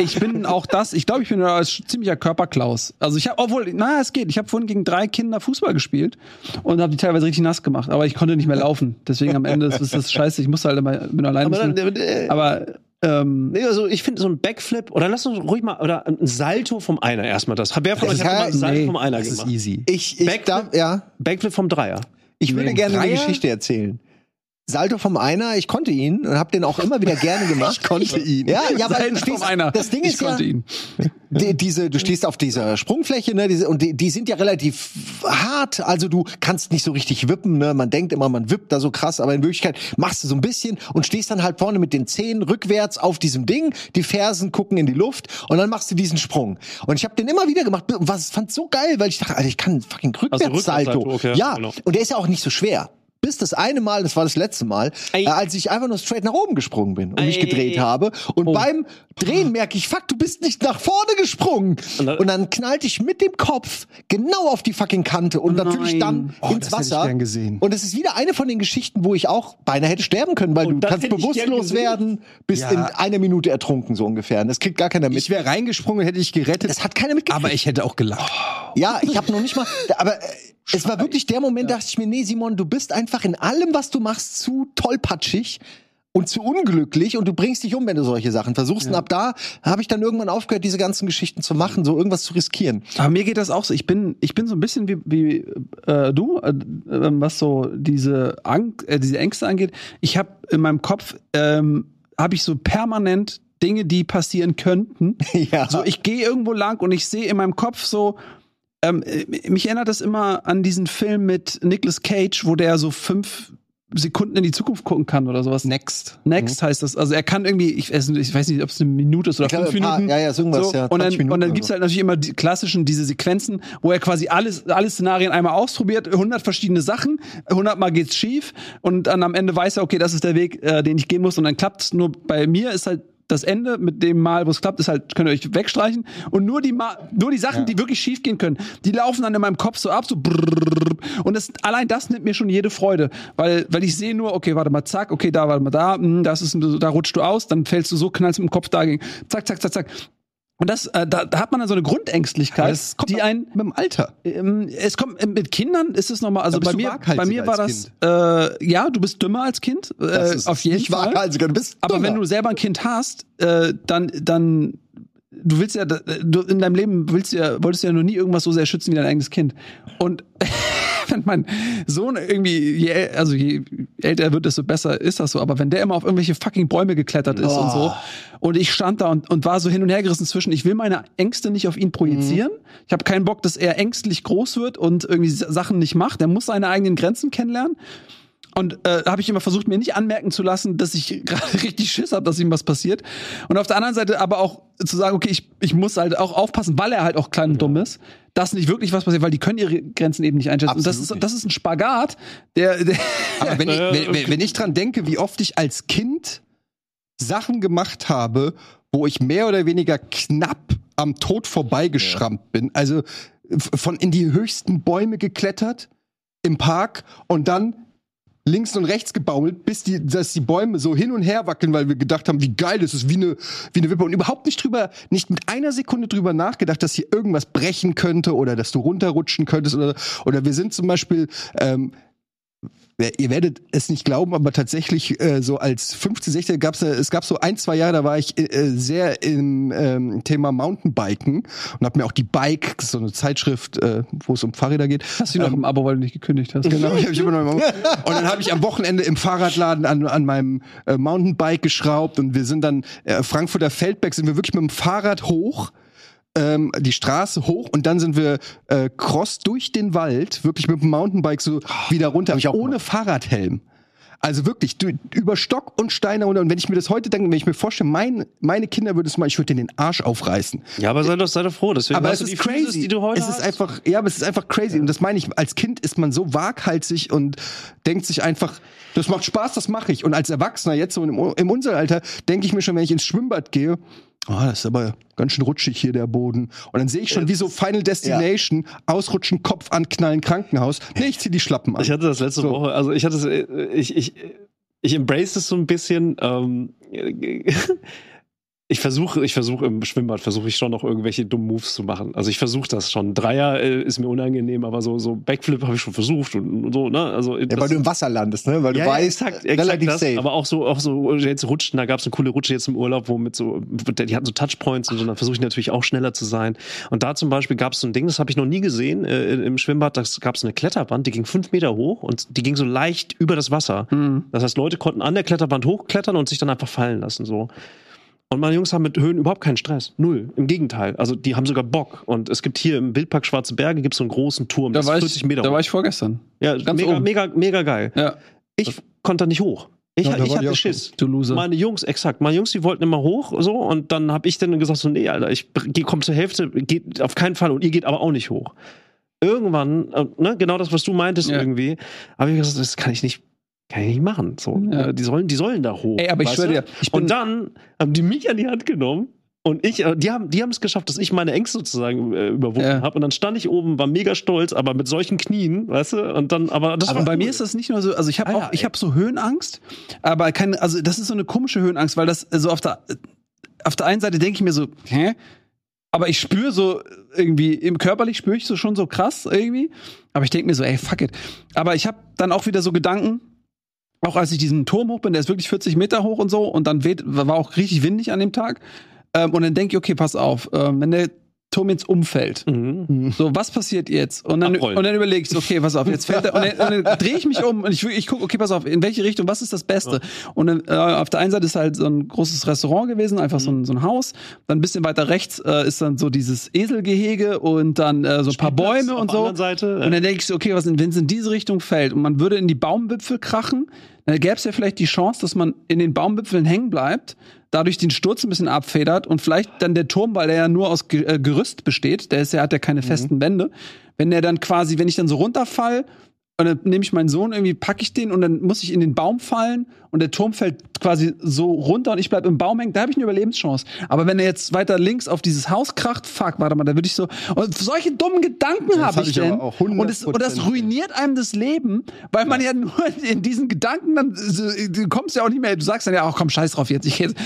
ich bin auch das. Ich glaube, ich bin ein ziemlicher Körperklaus. Also ich habe, obwohl, na, es geht. Ich habe vorhin gegen drei Kinder Fußball gespielt und habe die teilweise richtig nass gemacht. Aber ich konnte nicht mehr laufen. Deswegen am Ende ist das scheiße. Ich musste halt immer bin alleine. aber, dann, äh, aber ähm, nee, also ich finde so ein Backflip oder lass uns ruhig mal oder ein Salto vom Einer erstmal das. Wer von Das euch ist hat mal halt- ein Salto nee, vom Einer Das ist gemacht? easy. Ich, ich Backflip? darf, ja. Backflip vom Dreier. Ich würde gerne eine Dreier? Geschichte erzählen. Salto vom Einer, ich konnte ihn und habe den auch immer wieder gerne gemacht. Ich konnte ihn. Ja, ja, weil Salto du stehst, vom Einer. das Ding ich ist ja, konnte ihn. die, diese, du stehst auf dieser Sprungfläche, ne, diese, und die, die sind ja relativ hart, also du kannst nicht so richtig wippen, ne, man denkt immer, man wippt da so krass, aber in Wirklichkeit machst du so ein bisschen und stehst dann halt vorne mit den Zehen rückwärts auf diesem Ding, die Fersen gucken in die Luft und dann machst du diesen Sprung. Und ich habe den immer wieder gemacht was fand so geil, weil ich dachte, Alter, ich kann fucking Rückwärtssalto. Rückwärtssalto, okay, ja, genau. und der ist ja auch nicht so schwer. Bis das eine Mal, das war das letzte Mal, äh, als ich einfach nur straight nach oben gesprungen bin und mich Ey. gedreht habe. Und beim Drehen merke ich, fuck, du bist nicht nach vorne gesprungen. Und dann- knallte ich mit dem Kopf genau auf die fucking Kante und natürlich Nein. dann Oh, ins das hätte ich Wasser. gern gesehen. Und es ist wieder eine von den Geschichten, wo ich auch beinahe hätte sterben können, weil Und du das kannst bewusstlos werden, bist Ja. in einer Minute ertrunken, so ungefähr. Und das kriegt gar keiner mit. Ich wäre reingesprungen, hätte ich gerettet. das hat keiner mitgekriegt. aber ich hätte auch gelacht. Ja, ich habe noch nicht mal. Aber äh, es war wirklich der Moment, dachte ich mir, nee, Simon, du bist einfach in allem, was du machst, zu tollpatschig und zu unglücklich und du bringst dich um, wenn du solche Sachen versuchst. Und ab da habe ich dann irgendwann aufgehört, diese ganzen Geschichten zu machen, so irgendwas zu riskieren. Aber mir geht das auch so. Ich bin, ich bin so ein bisschen wie, wie äh, du, äh, äh, was so diese, Angst, äh, diese Ängste angeht. Ich habe in meinem Kopf, ähm, habe ich so permanent Dinge, die passieren könnten. Ja. So, ich gehe irgendwo lang und ich sehe in meinem Kopf so, ähm, äh, mich erinnert das immer an diesen Film mit Nicolas Cage, wo der so fünf Sekunden in die Zukunft gucken kann oder sowas. Next. Next heißt das. Also er kann irgendwie, ich, weiß nicht- ich weiß nicht, ob es eine Minute ist oder Ich glaube, fünf paar- Minuten. ja, ja, so irgendwas, ja, und 20 dann, Minuten und dann gibt's so. halt natürlich immer die klassischen, diese Sequenzen, wo er quasi alles, alle Szenarien einmal ausprobiert, 100 verschiedene Sachen, 100 Mal geht's schief und dann am Ende weiß er, okay, das ist der Weg, äh, den ich gehen muss und dann klappt's. Nur bei mir ist halt das Ende mit dem Mal, wo es klappt, ist halt, könnt ihr euch wegstreichen. Und nur die, Ma nur die Sachen, die wirklich schief gehen können, die laufen dann in meinem Kopf so ab, so brrrr. Und das, allein das nimmt mir schon jede Freude. Weil, weil ich sehe nur, okay, warte mal, zack, okay, da, warte mal, da, hm, das ist, da rutscht du aus, dann fällst du so, knallst mit dem Kopf dagegen. Zack, zack, zack, zack. Und das, äh, da, da hat man dann so eine Grundängstlichkeit, Das kommt die ein, mit dem Alter. ähm, es kommt äh, mit Kindern ist es nochmal, also bei mir, bei mir war das, äh, ja, du bist dümmer als Kind, äh, Das ist auf jeden nicht Fall. waghalsiger, du bist Aber dümmer. wenn du selber ein Kind hast, äh, dann, dann, du willst ja, du in deinem Leben willst ja, wolltest du ja noch nie irgendwas so sehr schützen wie dein eigenes Kind. Und wenn mein Sohn irgendwie, je, also je älter er wird, desto besser ist das so. Aber wenn der immer auf irgendwelche fucking Bäume geklettert ist und so, und ich stand da und, und war so hin und her gerissen zwischen, ich will meine Ängste nicht auf ihn projizieren. Ich habe keinen Bock, dass er ängstlich groß wird und irgendwie Sachen nicht macht. Er muss seine eigenen Grenzen kennenlernen. Und äh, da habe ich immer versucht, mir nicht anmerken zu lassen, dass ich gerade richtig Schiss habe, dass ihm was passiert. Und auf der anderen Seite aber auch zu sagen, okay, ich, ich muss halt auch aufpassen, weil er halt auch klein und dumm ist, dass nicht wirklich was passiert, weil die können ihre Grenzen eben nicht einschätzen. und das Absolut ist, das ist ein Spagat, der, der Aber wenn ich, Ja, wenn, wenn ich dran denke, wie oft ich als Kind Sachen gemacht habe, wo ich mehr oder weniger knapp am Tod vorbeigeschrammt bin. Also von in die höchsten Bäume geklettert im Park und dann links und rechts gebaumelt, bis die, dass die Bäume so hin und her wackeln, weil wir gedacht haben, wie geil das ist, wie eine, wie eine Wippe und überhaupt nicht drüber, nicht mit einer Sekunde drüber nachgedacht, dass hier irgendwas brechen könnte oder dass du runterrutschen könntest oder, oder wir sind zum Beispiel, ähm, ja, Ihr werdet es nicht glauben, aber tatsächlich äh, so als 15, 16 gab's äh, es gab so ein, zwei Jahre, da war ich äh, sehr im ähm, Thema Mountainbiken und habe mir auch die Bike, so eine Zeitschrift, äh, wo es um Fahrräder geht. hast du noch im Abo, weil du nicht gekündigt hast. Genau, ich hab ich immer noch im Auge. Und dann habe ich am Wochenende im Fahrradladen an, an meinem äh, Mountainbike geschraubt und wir sind dann äh, Frankfurter Feldberg sind wir wirklich mit dem Fahrrad hoch ähm, die Straße hoch und dann sind wir äh, cross durch den Wald, wirklich mit dem Mountainbike so wieder runter, ohne Fahrradhelm. Also wirklich, du, über Stock und Steine runter. Und wenn ich mir das heute denke, wenn ich mir vorstelle, mein, meine Kinder würden es mal, ich würde denen den Arsch aufreißen. Ja, aber sei doch, sei doch froh. Deswegen aber es ist crazy. Physis, die du heute es ist hast. einfach, ja, aber es ist einfach crazy. Und das meine ich, als Kind ist man so waghalsig und denkt sich einfach, das macht Spaß, das mache ich. Und als Erwachsener, jetzt so im, im unser Alter, denke ich mir schon, wenn ich ins Schwimmbad gehe, Ah, das ist aber ganz schön rutschig hier der Boden. Und dann sehe ich schon wie so Final Destination, ausrutschen, Kopf anknallen, Krankenhaus. Nee, ich zieh die Schlappen an. Ich hatte das letzte So. Woche, also ich hatte es, äh, ich, ich, ich embrace es so ein bisschen. Ähm, ich versuche, ich versuche im Schwimmbad versuche ich schon noch irgendwelche dummen Moves zu machen. Also ich versuche das schon. Dreier äh, ist mir unangenehm, aber so so Backflip habe ich schon versucht und, und so. Ne, also Ja, weil du im Wasser landest, ne? Weil du ja, ja, weißt, exakt, exakt relativ das, safe. Aber auch so, auch so jetzt rutschen, da gab es eine coole Rutsche jetzt im Urlaub, wo mit so, die hatten so Touchpoints und so, dann versuche ich natürlich auch schneller zu sein. Und da zum Beispiel gab es so ein Ding, das habe ich noch nie gesehen äh, im Schwimmbad, da gab es eine Kletterwand, die ging fünf Meter hoch und die ging so leicht über das Wasser. Mhm. Das heißt, Leute konnten an der Kletterwand hochklettern und sich dann einfach fallen lassen, so. Und meine Jungs haben mit Höhen überhaupt keinen Stress. Null. Im Gegenteil. Also die haben sogar Bock. Und es gibt hier im Wildpark Schwarze Berge gibt's so einen großen Turm. Da war, ist ich, 40 Meter da hoch. war ich vorgestern. ja, ganz mega, oben. mega, mega geil. Ja, Ich konnte da nicht hoch. Ich, Ja, ich hatte auch Schiss. du Loser. Meine Jungs, exakt. Meine Jungs, die wollten immer hoch, so, und dann habe ich dann gesagt, so, nee, Alter, ich geh- komm zur Hälfte, geht auf keinen Fall und ihr geht aber auch nicht hoch. Irgendwann, äh, ne, genau das, was du meintest Ja. irgendwie, habe ich gesagt, das kann ich nicht, kann ich nicht machen. So, Ja. Äh, die sollen, die sollen da hoch. Ey, aber ich schwöre dir, ich bin Und dann haben die mich an die Hand genommen. Und ich, äh, die haben, die haben es geschafft, dass ich meine Ängste sozusagen äh, überwunden Ja. habe. Und dann stand ich oben, war mega stolz, aber mit solchen Knien, weißt du? Und dann, aber das Aber war bei cool. mir ist das nicht nur so, also ich habe Ah, auch, ich habe so Höhenangst, aber keine, also das ist so eine komische Höhenangst, weil das so auf der, auf der einen Seite denke ich mir so, hä? Aber ich spüre so irgendwie, im körperlich spüre ich so schon so krass irgendwie. Aber ich denke mir so, ey, fuck it. Aber ich habe dann auch wieder so Gedanken, auch als ich diesen Turm hoch bin, der ist wirklich 40 Meter hoch und so, und dann weht, war auch richtig windig an dem Tag. Ähm, und dann denke ich, okay, pass auf, ähm, wenn der Turm jetzt umfällt, Mhm. so, was passiert jetzt? Und dann, Abrollen. und dann überlege ich, okay, pass auf, jetzt fällt er, und dann, und dann drehe ich mich um und ich, ich gucke, okay, pass auf, in welche Richtung, was ist das Beste? Und dann, äh, auf der einen Seite ist halt so ein großes Restaurant gewesen, einfach so, ein, so ein Haus. Dann ein bisschen weiter rechts äh, ist dann so dieses Eselgehege und dann äh, so ein paar Spielplatz Bäume und so. Seite, und äh. dann denke ich so, okay, was, wenn es in diese Richtung fällt und man würde in die Baumwipfel krachen, dann gäbe es ja vielleicht die Chance, dass man in den Baumwipfeln hängen bleibt, dadurch den Sturz ein bisschen abfedert und vielleicht dann der Turm, weil der ja nur aus äh, Gerüst besteht, der ist ja, hat ja keine festen Wände, wenn der dann quasi, wenn ich dann so runterfall, und dann nehme ich meinen Sohn, irgendwie packe ich den und dann muss ich in den Baum fallen und der Turm fällt quasi so runter und ich bleib im Baum hängen, da habe ich eine Überlebenschance. Aber wenn er jetzt weiter links auf dieses Haus kracht, fuck, warte mal, da würde ich so. Und solche dummen Gedanken habe hab ich, ich denn. und, es, und das 100%. ruiniert einem das Leben, weil man ja nur in diesen Gedanken dann, du kommst ja auch nicht mehr, du sagst dann ja auch, komm, scheiß drauf jetzt, ich jetzt.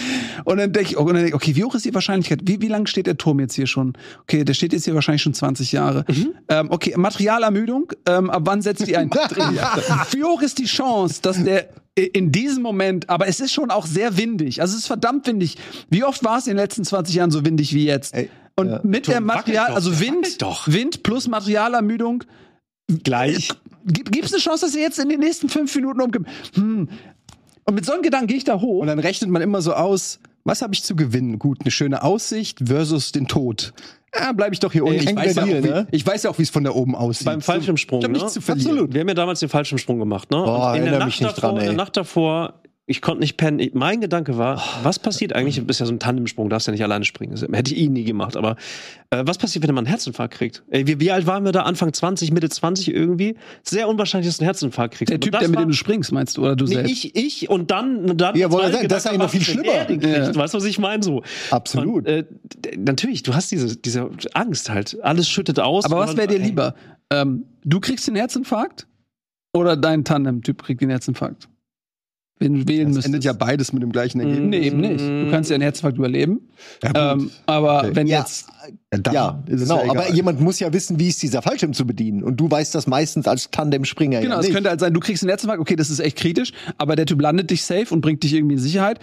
Und dann denke ich, denk okay, wie hoch ist die Wahrscheinlichkeit? Wie, wie lang steht der Turm jetzt hier schon? Okay, der steht jetzt hier wahrscheinlich schon 20 Jahre. Ähm, okay, Materialermüdung, ähm, ab wann setzt die ein? wie hoch ist die Chance, dass der in diesem Moment, aber es ist schon auch sehr windig. Also es ist verdammt windig. Wie oft war es in den letzten 20 Jahren so windig wie jetzt? Ey, Und ja. mit der Material, doch, also Wind. Wind plus Materialermüdung, Gleich. Gibt es eine Chance, dass er jetzt in den nächsten fünf Minuten umgibt? Hm. Und mit so einem Gedanken gehe ich da hoch. Und dann rechnet man immer so aus, was habe ich zu gewinnen? Gut, eine schöne Aussicht versus den Tod. Ja, bleibe ich doch hier unten. Ich, weiß ja auch, wie, ne? ich weiß ja auch, wie es von da oben aussieht. Beim Fallschirmsprung, Ich hab ne? nichts zu verlieren. Absolut. Wir haben ja damals den Fallschirmsprung gemacht, ne? Boah, in der Nacht davor, in der. Nacht davor, ich konnte nicht pennen. Mein Gedanke war, was passiert eigentlich? Du bist ja so ein Tandemsprung, darfst ja nicht alleine springen. Das hätte ich eh nie gemacht. Aber äh, was passiert, wenn man einen Herzinfarkt kriegt? Ey, wie, wie alt waren wir da? Anfang 20, Mitte 20 irgendwie? Sehr unwahrscheinlich, dass du einen Herzinfarkt kriegst. der Typ, der mit war- dem du springst, meinst du, oder du Nee, selbst? ich, ich und dann, dann Ja, wollte sagen, das ist eigentlich noch viel er schlimmer. kriegt. Ja. Weißt du, was ich meine? So. Absolut. Und, äh, natürlich, du hast diese, diese Angst halt. Alles schüttet aus. Aber was wäre dir lieber? Ähm, du kriegst den Herzinfarkt oder dein Tandem-Typ kriegt den Herzinfarkt? Wen du wählen Das müsstest. endet ja beides mit dem gleichen Ergebnis. Nee, eben nicht. Du kannst ja einen Herzinfarkt überleben. Ja, gut. Ähm, aber Okay. wenn Ja, jetzt. Ja, dann ja, genau. aber jemand muss ja wissen, wie ist dieser Fallschirm zu bedienen. Und du weißt das meistens als Tandem-Springer Genau, ja es könnte halt sein, du kriegst einen Herzinfarkt, okay, das ist echt kritisch, aber der Typ landet dich safe und bringt dich irgendwie in Sicherheit.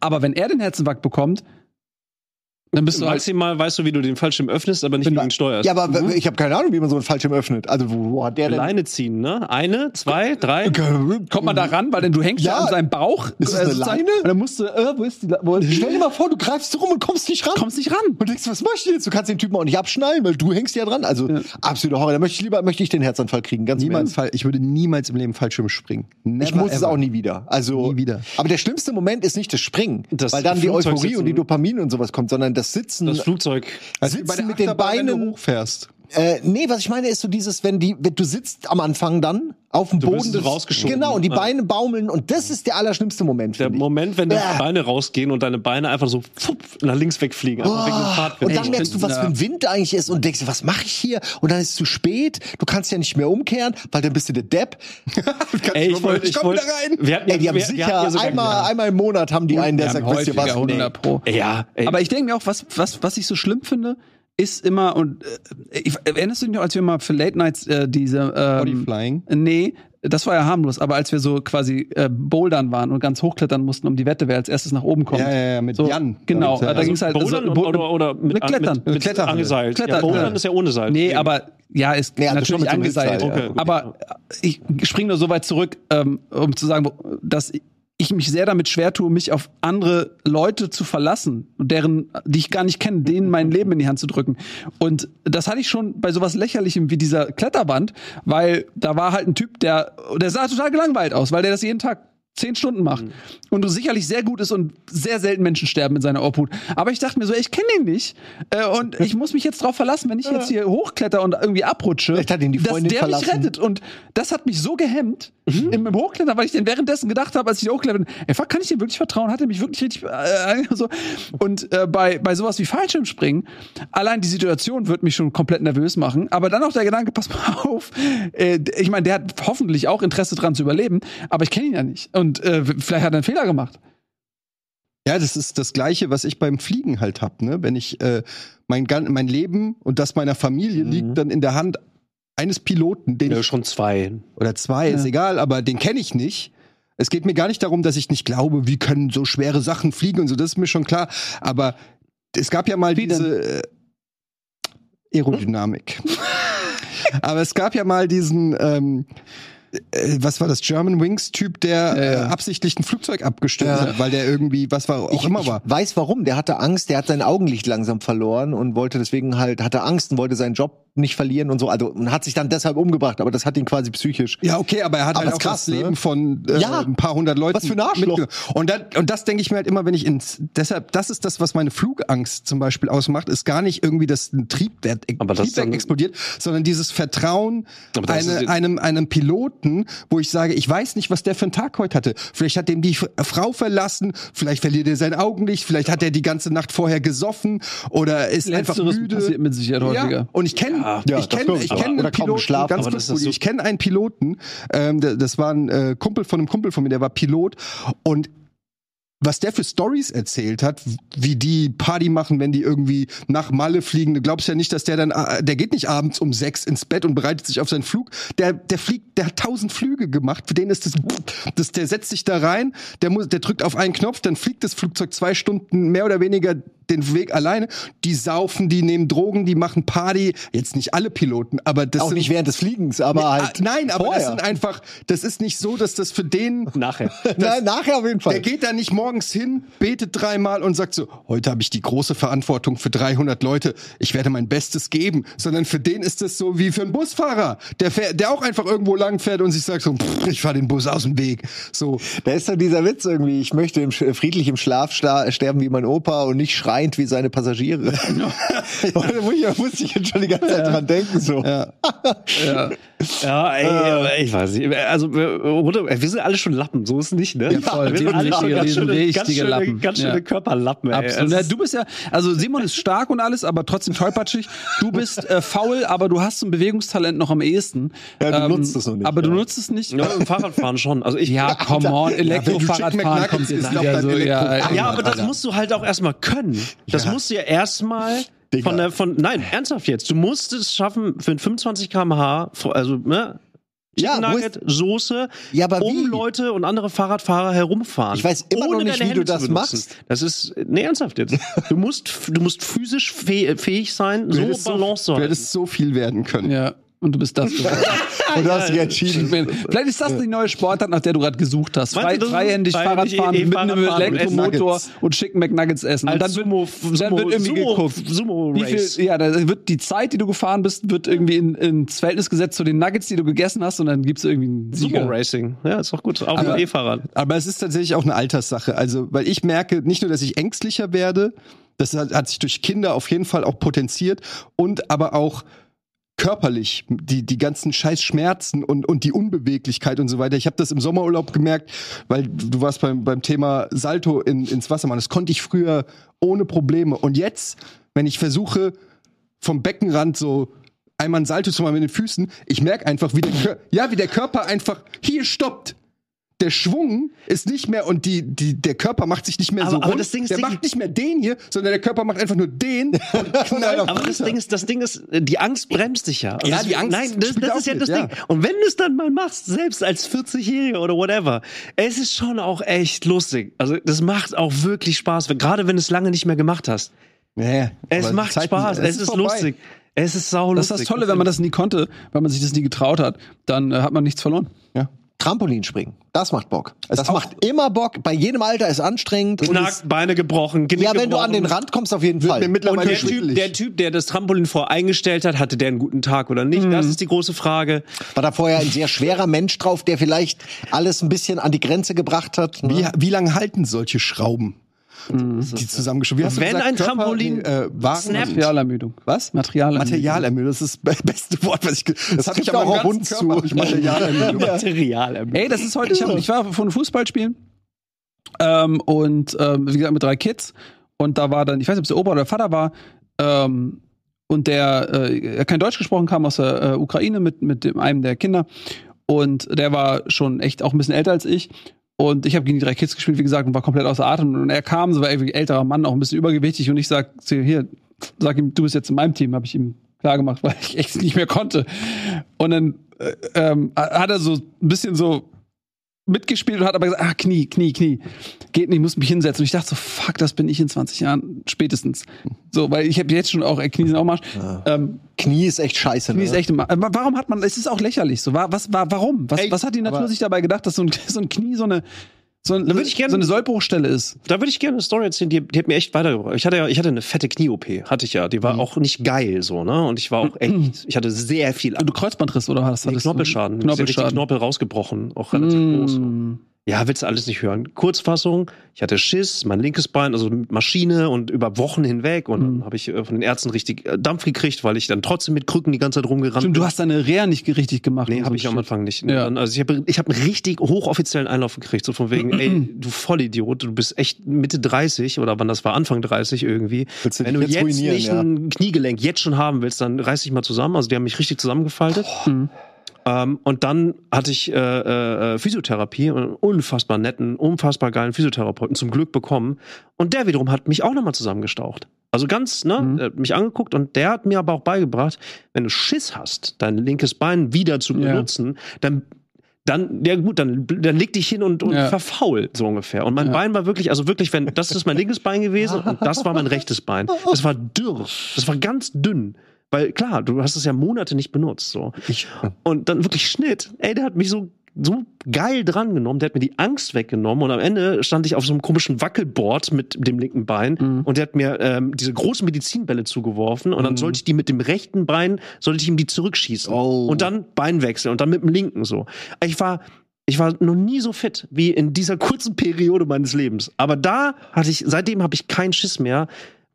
Aber wenn er den Herzinfarkt bekommt, Dann bist du halt Maximal weißt du, wie du den Fallschirm öffnest, aber nicht, wie du ihn steuerst. Ja, aber ich habe keine Ahnung, wie man so einen Fallschirm öffnet. Also wo, hat der denn? Leine ziehen, ne? Eine, zwei, drei. kommt man da ran, weil denn du hängst ja, Ja. an seinem Bauch. Ist es eine sozusagen. Leine? Und dann musst du, äh, wo ist die, die Stell dir mal vor, du greifst rum und kommst nicht ran. kommst nicht ran. Und denkst, was mach ich denn jetzt? Du kannst den Typen auch nicht abschnallen, weil du hängst ja dran. Also absoluter Horror. Da möchte ich lieber möchte ich den Herzanfall kriegen, ganz Niemals. Fall. Ich würde niemals im Leben Fallschirm springen. Never Ich muss es ever. auch nie wieder. Also Nie wieder. Aber der schlimmste Moment ist nicht das Springen, Das weil dann die Euphorie und die. Dopamin und sowas kommt, sondern das Sitzen. Das Flugzeug. Also wie bei Sitzen der mit den Achterbahn, wenn du Beinen- hochfährst. Äh, nee, was ich meine ist so dieses, wenn die, wenn du sitzt am Anfang dann auf dem bist Boden, so des- rausgeschoben. genau, und die Ja. Beine baumeln und das ist der allerschlimmste Moment. Der. Moment, wenn die Bäh. Beine rausgehen und deine Beine einfach so pfupp, nach links wegfliegen. Einfach wegen dem Oh, Fahrtwind. und dann merkst du, was für ein Wind eigentlich ist und denkst, was mache ich hier? Und dann ist es zu spät. Du kannst ja nicht mehr umkehren, weil dann bist du der Depp. Ey, ich wollte, ich ich komm wollte, wieder rein. Wir hatten, Ey, die haben wir, wir sicher hatten ja sogar einmal, einmal im Monat haben die einen, der Wir sagt, wisst ihr was? häufiger, Nee. 100 Pro. Ja, ey, Aber ich denke mir auch, was, was, was ich so schlimm finde, ist immer, und äh, ich, erinnerst du dich noch, als wir mal für Late Nights äh, diese ähm, Bodyflying? Nee, das war ja harmlos, aber als wir so quasi äh, bouldern waren und ganz hochklettern mussten um die Wette, wer als erstes nach oben kommt. Ja, ja, ja, mit so, Jan. Genau, Und, äh, da also ging's halt Bouldern so, oder, oder, mit, mit Klettern. Mit, mit Kletterhalle. angeseilt. Kletter- ja, Bouldern ja. ist ja ohne Seil. Nee, aber ja, ist Nee, also schon natürlich mit angeseilt. Ja. Aber ich springe nur so weit zurück, ähm, um zu sagen, dass ich mich sehr damit schwer tue, mich auf andere Leute zu verlassen, deren, die ich gar nicht kenne, denen mein Leben in die Hand zu drücken. Und das hatte ich schon bei sowas Lächerlichem wie dieser Kletterwand, weil da war halt ein Typ, der, der sah total gelangweilt aus, weil der das jeden Tag zehn Stunden macht und du sicherlich sehr gut ist und sehr selten Menschen sterben in seiner Obhut. Aber ich dachte mir so, ey, ich kenne ihn nicht äh, und ich muss mich jetzt drauf verlassen, wenn ich jetzt hier hochkletter und irgendwie abrutsche, dass der mich verlassen. rettet. Und das hat mich so gehemmt Mhm. im, im Hochklettern, weil ich den währenddessen gedacht habe, als ich hochklettert bin, ey, fuck, kann ich dem wirklich vertrauen? Hat er mich wirklich richtig äh, so? Und äh, bei bei sowas wie Fallschirmspringen, allein die Situation wird mich schon komplett nervös machen. Aber dann auch der Gedanke, pass mal auf, äh, ich meine, der hat hoffentlich auch Interesse dran zu überleben, aber ich kenne ihn ja nicht. Und äh, vielleicht hat er einen Fehler gemacht. Ja, das ist das Gleiche, was ich beim Fliegen halt hab. Ne? Wenn ich äh, mein, mein Leben und das meiner Familie liegt dann in der Hand eines Piloten, den ja, ich, schon zwei. oder zwei, ist Ja. egal, aber den kenne ich nicht. Es geht mir gar nicht darum, dass ich nicht glaube, wie können so schwere Sachen fliegen und so, das ist mir schon klar. Aber es gab ja mal Wie diese äh, Aerodynamik. aber es gab ja mal diesen, ähm, äh, was war das, German Wings Typ, der ja. Äh, absichtlich ein Flugzeug abgestürzt Ja. hat, weil der irgendwie, was war auch Ich, immer ich war. weiß warum. Der hatte Angst, der hat sein Augenlicht langsam verloren und wollte deswegen halt, hatte Angst und wollte seinen Job nicht verlieren und so. Also und hat sich dann deshalb umgebracht, aber das hat ihn quasi psychisch. Ja, okay, aber er hat Aber halt auch krass, das ne? Leben von äh, Ja. ein paar hundert Leuten. Was für ein Arschloch. Und, dann, und das denke ich mir halt immer, wenn ich ins. Deshalb, das ist das, was meine Flugangst zum Beispiel ausmacht, ist gar nicht irgendwie, dass ein Triebwerk, Aber das Triebwerk dann- explodiert, sondern dieses Vertrauen eine, ist- einem, einem Piloten, wo ich sage, ich weiß nicht, was der für einen Tag heute hatte. Vielleicht hat dem die Frau verlassen, vielleicht verliert er sein Augenlicht, vielleicht hat er die ganze Nacht vorher gesoffen oder ist einfach Letzteres müde. passiert mit Sicherheit häufiger. Ja, und ich kenne Ja, ja, ich kenne ich Oder einen Piloten, geschlafen, ganz kurz, so- ich kenne einen Piloten, ähm, das war ein äh, Kumpel von einem Kumpel von mir, der war Pilot und was der für Stories erzählt hat, wie die Party machen, wenn die irgendwie nach Malle fliegen. Du glaubst ja nicht, dass der dann, äh, der geht nicht abends um sechs ins Bett und bereitet sich auf seinen Flug. Der, der fliegt, der hat tausend Flüge gemacht. Für den ist das, das, der setzt sich da rein, der muss, der drückt auf einen Knopf, dann fliegt das Flugzeug zwei Stunden mehr oder weniger den Weg alleine. Die saufen, die nehmen Drogen, die machen Party. Jetzt nicht alle Piloten, aber das Auch sind, nicht während des Fliegens, aber Nee, halt. Nein, aber das vorher. sind einfach, das ist nicht so, dass das für den Nachher. Nein, nachher auf jeden Fall. der geht da nicht morgens hin, betet dreimal und sagt so, heute habe ich die große Verantwortung für 300 Leute, ich werde mein Bestes geben, sondern für den ist das so wie für einen Busfahrer, der fährt, der auch einfach irgendwo lang fährt und sich sagt so, pff, ich fahre den Bus aus dem Weg. So, Da ist doch dieser Witz irgendwie, ich möchte im, friedlich im Schlaf sterben wie mein Opa und nicht schreiend wie seine Passagiere. da muss ich, muss ich jetzt schon die ganze Zeit dran denken. So. ja. Ja. Ja, ey, aber ich weiß nicht. Also, wir, sind alle schon Lappen, so ist es nicht, ne? Ja, voll. wir sind alle richtige- schon ganz schöne, richtige ganz schöne, Lappen. ganz schöne Ja. Körperlappen, ey. Absolut. Ja, du bist ja, also Simon ist stark und alles, aber trotzdem tollpatschig. Du bist äh, faul, aber du hast so ein Bewegungstalent noch am ehesten. Ähm, Ja, du nutzt es noch nicht, Aber du ja. nutzt es nicht. ja, im Fahrradfahren schon. Also ich, Ja, come on, Elektrofahrradfahren kommt jetzt wieder so. Ja. Ja, aber das musst du halt auch erstmal können. Das musst du ja erstmal von der, von, nein, ernsthaft jetzt. Du musst es schaffen, für ein 25 km/h, also, ne, Ja, Chicken Nugget, Soße, Ja, aber um wie? Leute und andere Fahrradfahrer herumfahren. Ich weiß immer ohne noch nicht, wie du Hände zu das machst. Das ist, nee, ernsthaft jetzt. Du musst, du musst physisch fäh- fähig sein, Du so Balance zu Du hättest so viel werden können. Ja. Und du bist das. geworden. Und du hast dich entschieden. Vielleicht ist das die neue Sportart, nach der du gerade gesucht hast. Frei, du, freihändig freihändig Fahrradfahren eh- eh mit einem Fahrradfahren und Elektromotor und schicken McNuggets essen. Und dann Sumo, wird, dann wird irgendwie Sumo, geguckt. Sumo Wie viel, Race. ja, da wird die Zeit, die du gefahren bist, wird irgendwie in, ins Verhältnis gesetzt zu den Nuggets, die du gegessen hast, und dann gibt's irgendwie einen Sumo Sieger. Racing. Ja, ist doch gut. Auf Aber- dem E-Fahrrad. Aber es ist tatsächlich auch eine Alterssache. Also, weil ich merke nicht nur, dass ich ängstlicher werde, das hat, hat sich durch Kinder auf jeden Fall auch potenziert und aber auch körperlich die die ganzen scheiß Schmerzen und und die Unbeweglichkeit und so weiter. Ich habe das im Sommerurlaub gemerkt, weil du warst beim beim Thema Salto in, ins Wasser, Mann. Das konnte ich früher ohne Probleme und jetzt, wenn ich versuche vom Beckenrand so einmal ein Salto zu machen mit den Füßen, ich merke einfach, wie der, Kör ja, wie der Körper einfach hier stoppt. Der Schwung ist nicht mehr und die, die, der Körper macht sich nicht mehr Aber- so aber rund. das Ding ist, der Ding- macht nicht mehr den hier, sondern der Körper macht einfach nur den und knallt auf Aber das. Ding ist, das Ding ist, die Angst bremst dich ja. Ja, das, die Angst Nein, das, das ist ja mit, das ja. Ding. Und wenn du es dann mal machst, selbst als 40-Jähriger oder whatever, es ist schon auch echt lustig. Also das macht auch wirklich Spaß, gerade wenn du es lange nicht mehr gemacht hast. Ja, Es macht Zeiten- Spaß, es, ist, vorbei. lustig. Es ist sau Das ist das Tolle, wenn man das nie konnte, wenn man sich das nie getraut hat, dann äh, hat man nichts verloren. Ja. Trampolinspringen, das macht Bock. Das auch- macht immer Bock. Bei jedem Alter ist anstrengend. Knackt, Beine gebrochen, Genick ja, wenn du an den gebrochen. Rand kommst, auf jeden Fall. mir mittlerweile Und der schwindelig. typ, der Typ, der das Trampolin voreingestellt hat, hatte der einen guten Tag oder nicht? Das ist die große Frage. War da vorher ein sehr schwerer Mensch drauf, der vielleicht alles ein bisschen an die Grenze gebracht hat. ne? Wie, wie lange halten solche Schrauben, die zusammengeschoben? Wie hast du Wenn gesagt, ein Körper- Trampolin äh, Waren- snappt. Materialermüdung. Was? Materialermüdung. Materialermüdung. Das ist das beste Wort, was ich. ge- Das, habe ich aber auch uns zu. Materialermüdung. Material. Ey, das ist heute, ich, hab, ich war von Fußball spielen ähm, und ähm, wie gesagt mit drei Kids und da war dann, ich weiß nicht, ob es der Opa oder der Vater war ähm, und der äh, kein Deutsch gesprochen kam aus der äh, Ukraine mit, mit dem, einem der Kinder und der war schon echt auch ein bisschen älter als ich und ich habe gegen die drei Kids gespielt, wie gesagt, und war komplett außer Atem und er kam, so war irgendwie älterer Mann, auch ein bisschen übergewichtig und ich sag hier, sag ihm, du bist jetzt in meinem Team, habe ich ihm klar gemacht, weil ich echt nicht mehr konnte. Und dann äh, ähm, hat er so ein bisschen so mitgespielt und hat aber gesagt, ah, Knie, Knie, Knie. Geht nicht, ich muss mich hinsetzen. Und ich dachte so, fuck, das bin ich in 20 Jahren spätestens. So, weil ich habe jetzt schon auch, äh, Knie sind auch Marsch. Ähm, Knie ist echt scheiße. Knie Ne? ist echt im warum hat man, es ist auch lächerlich so. Wa- Was, wa- warum? Was, Ey, was hat die Natur sich dabei gedacht, dass so ein, so ein Knie so eine, so, ein, ich gern- so eine Sollbruchstelle ist? Da würde ich gerne eine Story erzählen, die, die hat mir echt weitergebracht. Ich hatte ja, ich hatte eine fette Knie-OP, hatte ich ja. Die war auch nicht geil so, ne? Und ich war auch echt, ich hatte sehr viel Du Kreuzbandriss oder was? Nee? Knorpelschaden. Knorpelschaden. Knorpelschaden. Knorpel rausgebrochen, auch relativ groß. Mm. Ja, willst du alles nicht hören. Kurzfassung, ich hatte Schiss, mein linkes Bein, also mit Maschine und über Wochen hinweg und Mhm. dann habe ich äh, von den Ärzten richtig äh, Dampf gekriegt, weil ich dann trotzdem mit Krücken die ganze Zeit rumgerannt Stimmt, bin. du hast deine Reha nicht richtig gemacht. Nee, habe so ich am Shit. Anfang nicht. Ja. Also ich habe ich hab einen richtig hochoffiziellen Einlauf gekriegt, so von wegen, ey, du Vollidiot, du bist echt Mitte 30 oder wann das war, Anfang 30 irgendwie. Willst du Wenn du jetzt jetzt nicht ja? ein Kniegelenk jetzt schon haben willst, dann reiß dich mal zusammen. Also die haben mich richtig zusammengefaltet. Mhm. Ähm, und dann hatte ich äh, äh, Physiotherapie, einen unfassbar netten, unfassbar geilen Physiotherapeuten zum Glück bekommen. Und der wiederum hat mich auch nochmal zusammengestaucht. Also ganz, ne, Mhm. hat mich angeguckt und der hat mir aber auch beigebracht, wenn du Schiss hast, dein linkes Bein wieder zu Ja. benutzen, dann dann, ja gut, dann, dann leg dich hin und, und Ja. verfaul, so ungefähr. Und mein Ja. Bein war wirklich, also wirklich, wenn, das ist mein linkes Bein gewesen und das war mein rechtes Bein. Das war dürr. Das war ganz dünn. Weil klar, du hast es ja Monate nicht benutzt, so. Ich, Und dann wirklich Schnitt. Ey, der hat mich so, so geil drangenommen. Der hat mir die Angst weggenommen. Und am Ende stand ich auf so einem komischen Wackelboard mit dem linken Bein. Mhm. Und der hat mir ähm, diese großen Medizinbälle zugeworfen. Und dann sollte ich die mit dem rechten Bein, sollte ich ihm die zurückschießen. Oh. Und dann Beinwechsel. Und dann mit dem linken so. Ich war, ich war noch nie so fit wie in dieser kurzen Periode meines Lebens. Aber da hatte ich, seitdem habe ich keinen Schiss mehr.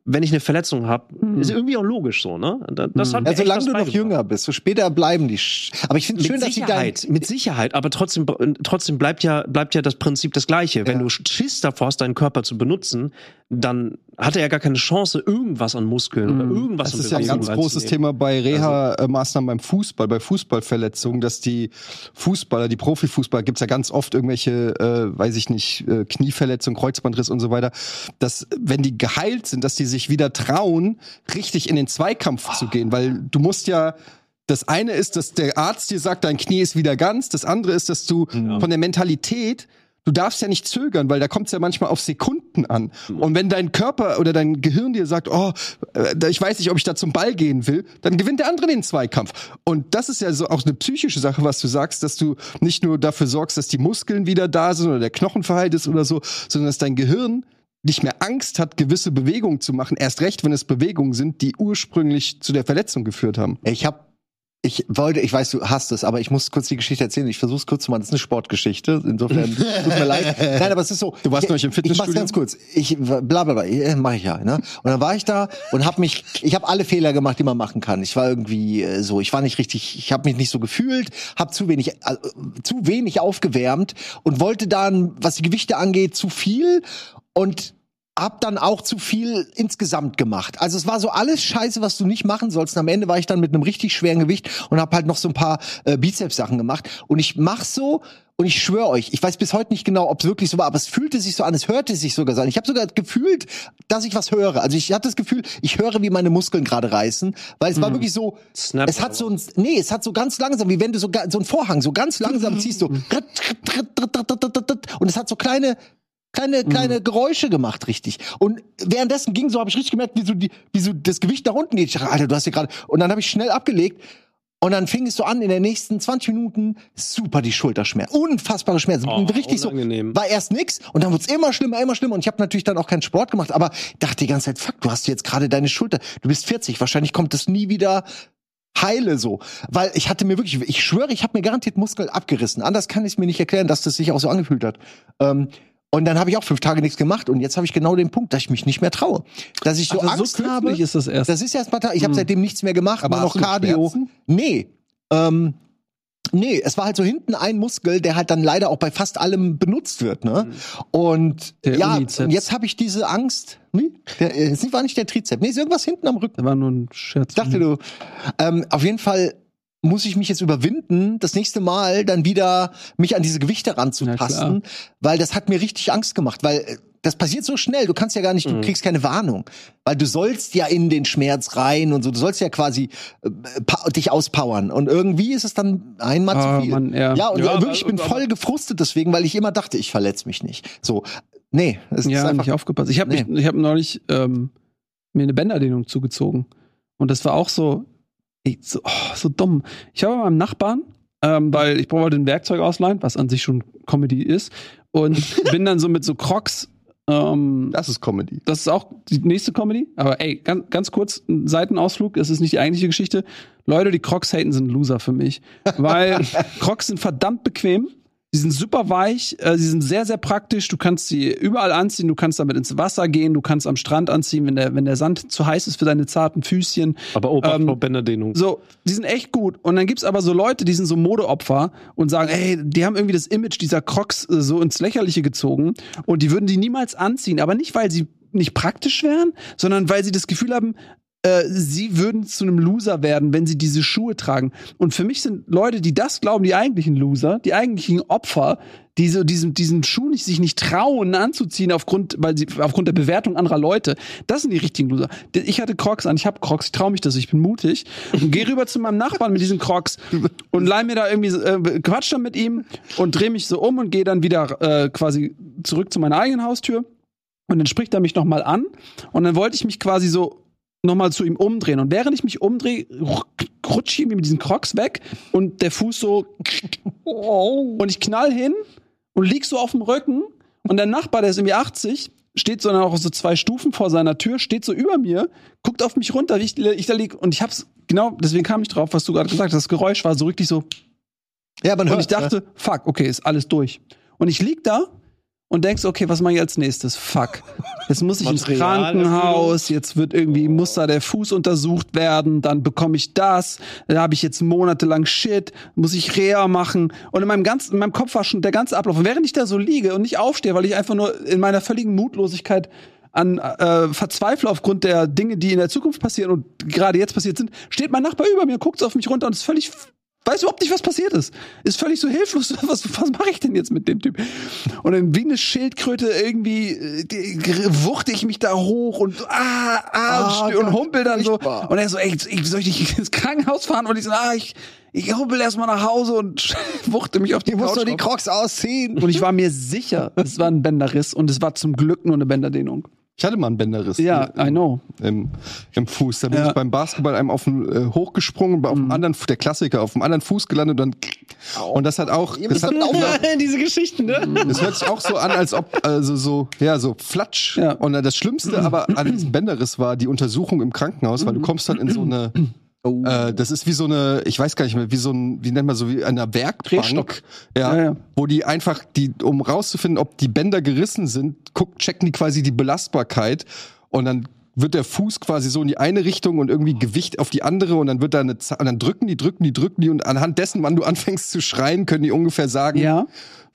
Wenn ich eine Verletzung habe, ist irgendwie auch logisch so, ne? Da- Das hat mir ja, echt solange du noch jünger bist, so später bleiben die. Sch aber ich finde schön, dass sie Sicherheit, mit Sicherheit, aber trotzdem, trotzdem bleibt ja, bleibt ja das Prinzip das gleiche. Wenn Ja. du Schiss davor hast, deinen Körper zu benutzen, dann hat er ja gar keine Chance, irgendwas an Muskeln oder irgendwas Das ist ja ein ganz großes. Thema bei Reha-Maßnahmen beim Fußball, bei Fußballverletzungen, dass die Fußballer, die Profifußballer, gibt's ja ganz oft irgendwelche, äh, weiß ich nicht, äh, Knieverletzungen, Kreuzbandriss und so weiter, dass wenn die geheilt sind, dass die sich wieder trauen, richtig in den Zweikampf zu gehen, weil du musst ja das eine ist, dass der Arzt dir sagt, dein Knie ist wieder ganz. Das andere ist, dass du von der Mentalität du darfst ja nicht zögern, weil da kommt es ja manchmal auf Sekunden an. Und wenn dein Körper oder dein Gehirn dir sagt, oh, äh, ich weiß nicht, ob ich da zum Ball gehen will, dann gewinnt der andere den Zweikampf. Und das ist ja so auch eine psychische Sache, was du sagst, dass du nicht nur dafür sorgst, dass die Muskeln wieder da sind oder der Knochen verheilt ist oder so, sondern dass dein Gehirn nicht mehr Angst hat, gewisse Bewegungen zu machen. Erst recht, wenn es Bewegungen sind, die ursprünglich zu der Verletzung geführt haben. Ich habe ich wollte, ich weiß, du hast es, aber ich muss kurz die Geschichte erzählen. Ich versuche es kurz zu machen. Das ist eine Sportgeschichte. Insofern tut mir leid. Nein, aber es ist so. Du warst neulich im Fitnessstudio? Ich mach's ganz kurz. Ich bla bla bla. Mach ich ja. Ne? Und dann war ich da und habe mich. Ich habe alle Fehler gemacht, die man machen kann. Ich war irgendwie äh, so. Ich war nicht richtig. Ich habe mich nicht so gefühlt. Habe zu wenig, äh, zu wenig aufgewärmt und wollte dann, was die Gewichte angeht, zu viel und hab dann auch zu viel insgesamt gemacht. Also es war so alles Scheiße, was du nicht machen sollst. Und am Ende war ich dann mit einem richtig schweren Gewicht und hab halt noch so ein paar äh, Bizeps-Sachen gemacht. Und ich mach so und ich schwöre euch, ich weiß bis heute nicht genau, ob es wirklich so war, aber es fühlte sich so an, es hörte sich sogar so an. Ich habe sogar gefühlt, dass ich was höre. Also ich hatte das Gefühl, ich höre, wie meine Muskeln gerade reißen, weil es war wirklich so, Snap es hat so ein, nee, es hat so ganz langsam, wie wenn du so, so einen Vorhang so ganz langsam ziehst, so und es hat so kleine kleine kleine Geräusche gemacht richtig. Und währenddessen ging so habe ich richtig gemerkt wie so die wie so das Gewicht nach unten geht. Ich dachte, Alter du hast hier gerade und dann habe ich schnell abgelegt. Und dann fing es so an in den nächsten 20 Minuten super die Schulterschmerzen unfassbare Schmerzen. Oh, richtig unangenehm. so war erst nix und dann wird's immer schlimmer immer schlimmer. Und ich habe natürlich dann auch keinen Sport gemacht aber dachte die ganze Zeit fuck du hast jetzt gerade deine Schulter du bist 40 wahrscheinlich kommt das nie wieder heile so, weil ich hatte mir wirklich, ich schwöre, ich habe mir garantiert Muskel abgerissen. Anders kann ich es mir nicht erklären, dass das sich auch so angefühlt hat. Ähm, und dann habe ich auch fünf Tage nichts gemacht und jetzt habe ich genau den Punkt, dass ich mich nicht mehr traue, dass ich so Also Angst so habe. ist das erst. Das ist erst mal, da- ich habe seitdem nichts mehr gemacht, Aber noch Cardio. Schmerzen? Nee, ähm, nee, es war halt so hinten ein Muskel, der halt dann leider auch bei fast allem benutzt wird, ne? Und Der ja, Unizeps. jetzt habe ich diese Angst. Nee, der, äh, es war nicht der Trizep, nee, ist irgendwas hinten am Rücken. Das war nur ein Scherz. Ich dachte du, ähm, auf jeden Fall muss ich mich jetzt überwinden, das nächste Mal dann wieder mich an diese Gewichte ranzupassen, weil das hat mir richtig Angst gemacht, weil äh, das passiert so schnell, du kannst ja gar nicht, du kriegst keine Warnung, weil du sollst ja in den Schmerz rein und so, du sollst ja quasi äh, dich auspowern und irgendwie ist es dann einmal Ah, zu viel. Mann, ja. ja, und Ja, wirklich, ich bin voll gefrustet deswegen, weil ich immer dachte, ich verletze mich nicht. So, nee, es ja, ist einfach nicht aufgepasst. Ich habe Nee. ich hab neulich ähm, mir eine Bänderdehnung zugezogen. Und das war auch so, ey, so, oh, so dumm. Ich habe meinem Nachbarn, ähm, weil ich wollte ein Werkzeug ausleihen, was an sich schon Comedy ist, und bin dann so mit so Crocs. Ähm, Das ist Comedy. das ist auch die nächste Comedy. Aber ey, ganz, ganz kurz, ein Seitenausflug, das ist nicht die eigentliche Geschichte. Leute, die Crocs haten, sind Loser für mich. Weil Crocs sind verdammt bequem. Die sind super weich, äh, sie sind sehr, sehr praktisch. Du kannst sie überall anziehen, du kannst damit ins Wasser gehen, du kannst am Strand anziehen, wenn der, wenn der Sand zu heiß ist für deine zarten Füßchen. Aber Obacht Ähm, vor Bänderdehnung. So, die sind echt gut. Und dann gibt's aber so Leute, die sind so Modeopfer und sagen, ey, die haben irgendwie das Image dieser Crocs äh, so ins Lächerliche gezogen und die würden die niemals anziehen. Aber nicht, weil sie nicht praktisch wären, sondern weil sie das Gefühl haben, äh, sie würden zu einem Loser werden, wenn sie diese Schuhe tragen. Und für mich sind Leute, die das glauben, die eigentlichen Loser, die eigentlichen Opfer, die so diesen, diesen Schuh nicht, sich nicht trauen anzuziehen aufgrund, weil sie, aufgrund der Bewertung anderer Leute. Das sind die richtigen Loser. Ich hatte Crocs an, ich habe Crocs, ich traue mich das, ich bin mutig und gehe rüber zu meinem Nachbarn mit diesen Crocs und leih mir da irgendwie, äh, quatsch dann mit ihm und drehe mich so um und gehe dann wieder äh, quasi zurück zu meiner eigenen Haustür. Und dann spricht er mich nochmal an und dann wollte ich mich quasi so nochmal zu ihm umdrehen. Und während ich mich umdrehe, rutsche ich irgendwie mit diesen Crocs weg und der Fuß so und ich knall hin und lieg so auf dem Rücken und der Nachbar, der ist irgendwie 80, steht so dann auch so zwei Stufen vor seiner Tür, steht so über mir, guckt auf mich runter, wie ich, ich da lieg und ich hab's, genau, deswegen kam ich drauf, was du gerade gesagt hast, das Geräusch war so richtig so, ja, man und hört, ich dachte, fuck, okay, ist alles durch. Und ich lieg da und denkst, okay, was mache ich als nächstes? Fuck. Jetzt muss ich ins Krankenhaus, jetzt wird irgendwie, muss da der Fuß untersucht werden, dann bekomme ich das, da habe ich jetzt monatelang Shit, muss ich Reha machen. Und in meinem ganzen, in meinem Kopf war schon der ganze Ablauf. Und während ich da so liege und nicht aufstehe, weil ich einfach nur in meiner völligen Mutlosigkeit an äh, verzweifle aufgrund der Dinge, die in der Zukunft passieren und gerade jetzt passiert sind, steht mein Nachbar über mir, guckt auf mich runter und ist völlig weiß überhaupt nicht, was passiert ist. Ist völlig so hilflos. Was, was mache ich denn jetzt mit dem Typ? Und dann wie eine Schildkröte irgendwie äh, die- wuchte ich mich da hoch und ah, ah, Ah, und, humpel dann so. Und er so, ey, ich, soll ich nicht ins Krankenhaus fahren? Und ich so, ah, ich, ich humpel erstmal nach Hause und wuchte mich auf die musst Couch doch die. Crocs ausziehen. Und ich war mir sicher, es war ein Bänderriss und es war zum Glück nur eine Bänderdehnung. Ich hatte mal einen Bänderriss Ja, I know. im, im Fuß. Da bin Ja. Mhm. ich beim Basketball einem auf den, äh, hochgesprungen, bei auf dem anderen, der Klassiker, auf dem anderen Fuß gelandet und dann und das hat auch, das, hat, aufhören. Diese Geschichten, ne? das hört sich auch so an, als ob also so ja so flatsch. Ja. Und das Schlimmste aber an diesem Bänderriss war die Untersuchung im Krankenhaus, weil du kommst dann in so eine Äh, das ist wie so eine, ich weiß gar nicht mehr, wie so ein, wie nennt man so, wie eine Werkbank. Ja, Ja, ja. Wo die einfach, die, um rauszufinden, ob die Bänder gerissen sind, guck, checken die quasi die Belastbarkeit und dann wird der Fuß quasi so in die eine Richtung und irgendwie Gewicht auf die andere und dann wird da eine und dann drücken die, drücken die, drücken die und anhand dessen, wann du anfängst zu schreien, können die ungefähr sagen, Ja.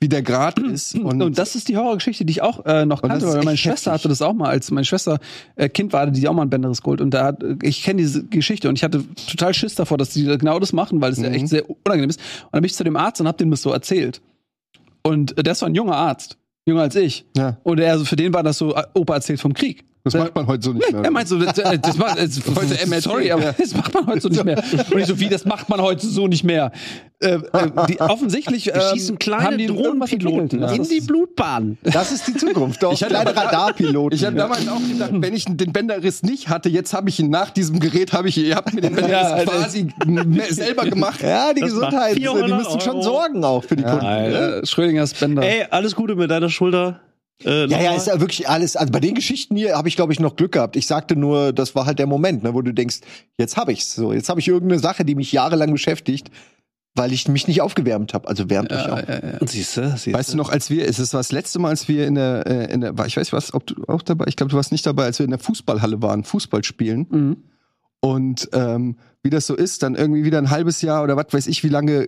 Wie der Grad ist. Und, Und, das ist die Horrorgeschichte, die ich auch äh, noch kannte, weil meine Schwester heftig. hatte das auch mal, als meine Schwester äh, Kind war, hatte die auch mal ein Bänderes geholt. Und da hat, äh, ich kenne diese Geschichte und ich hatte total Schiss davor, dass die genau das machen, weil es ja Mhm. echt sehr unangenehm ist. Und dann bin ich zu dem Arzt und hab dem das so erzählt. Und äh, das war ein junger Arzt, jünger als ich. ja, Und er, also für den war das so, äh, Opa erzählt vom Krieg. Das macht man heute so nicht mehr. Er meint so, das, das macht, äh, Heute MRT, sorry, aber ja. das macht man heute so nicht mehr. Und ich so, wie, das macht man heute so nicht mehr. Äh, äh, die, offensichtlich ähm, schießen kleine haben die irgendwas Drohnenpiloten in die Blutbahn. Das ist die Zukunft. Doch, Ich hatte kleine Radarpiloten. Ich habe damals auch gedacht, wenn ich den Bänderriss nicht hatte, jetzt habe ich ihn nach diesem Gerät, habe ich, ihr habt mir den Bänderriss Ja, Alter. quasi selber gemacht. ja, die Das Gesundheit. Die 400 müssen schon Euro. sorgen auch für die Kunden. Äh, Schrödingers Bänder. Ey, alles Gute mit deiner Schulter. Äh, Ja, ja, ist ja wirklich alles. Also bei den Geschichten hier habe ich, glaube ich, noch Glück gehabt. Ich sagte nur, das war halt der Moment, ne, wo du denkst, jetzt habe ich's. So, jetzt habe ich irgendeine Sache, die mich jahrelang beschäftigt, weil ich mich nicht aufgewärmt habe. Also wärmt euch Ja, auf. ja, ja. Siehst du, siehst Weißt du noch, als wir, es ist das letzte Mal, als wir in der, äh, in der, war- ich weiß was, ob du auch dabei, ich glaube, du warst nicht dabei, als wir in der Fußballhalle waren, Fußball spielen. Mhm. Und ähm, wie das so ist, dann irgendwie wieder ein halbes Jahr oder was weiß ich, wie lange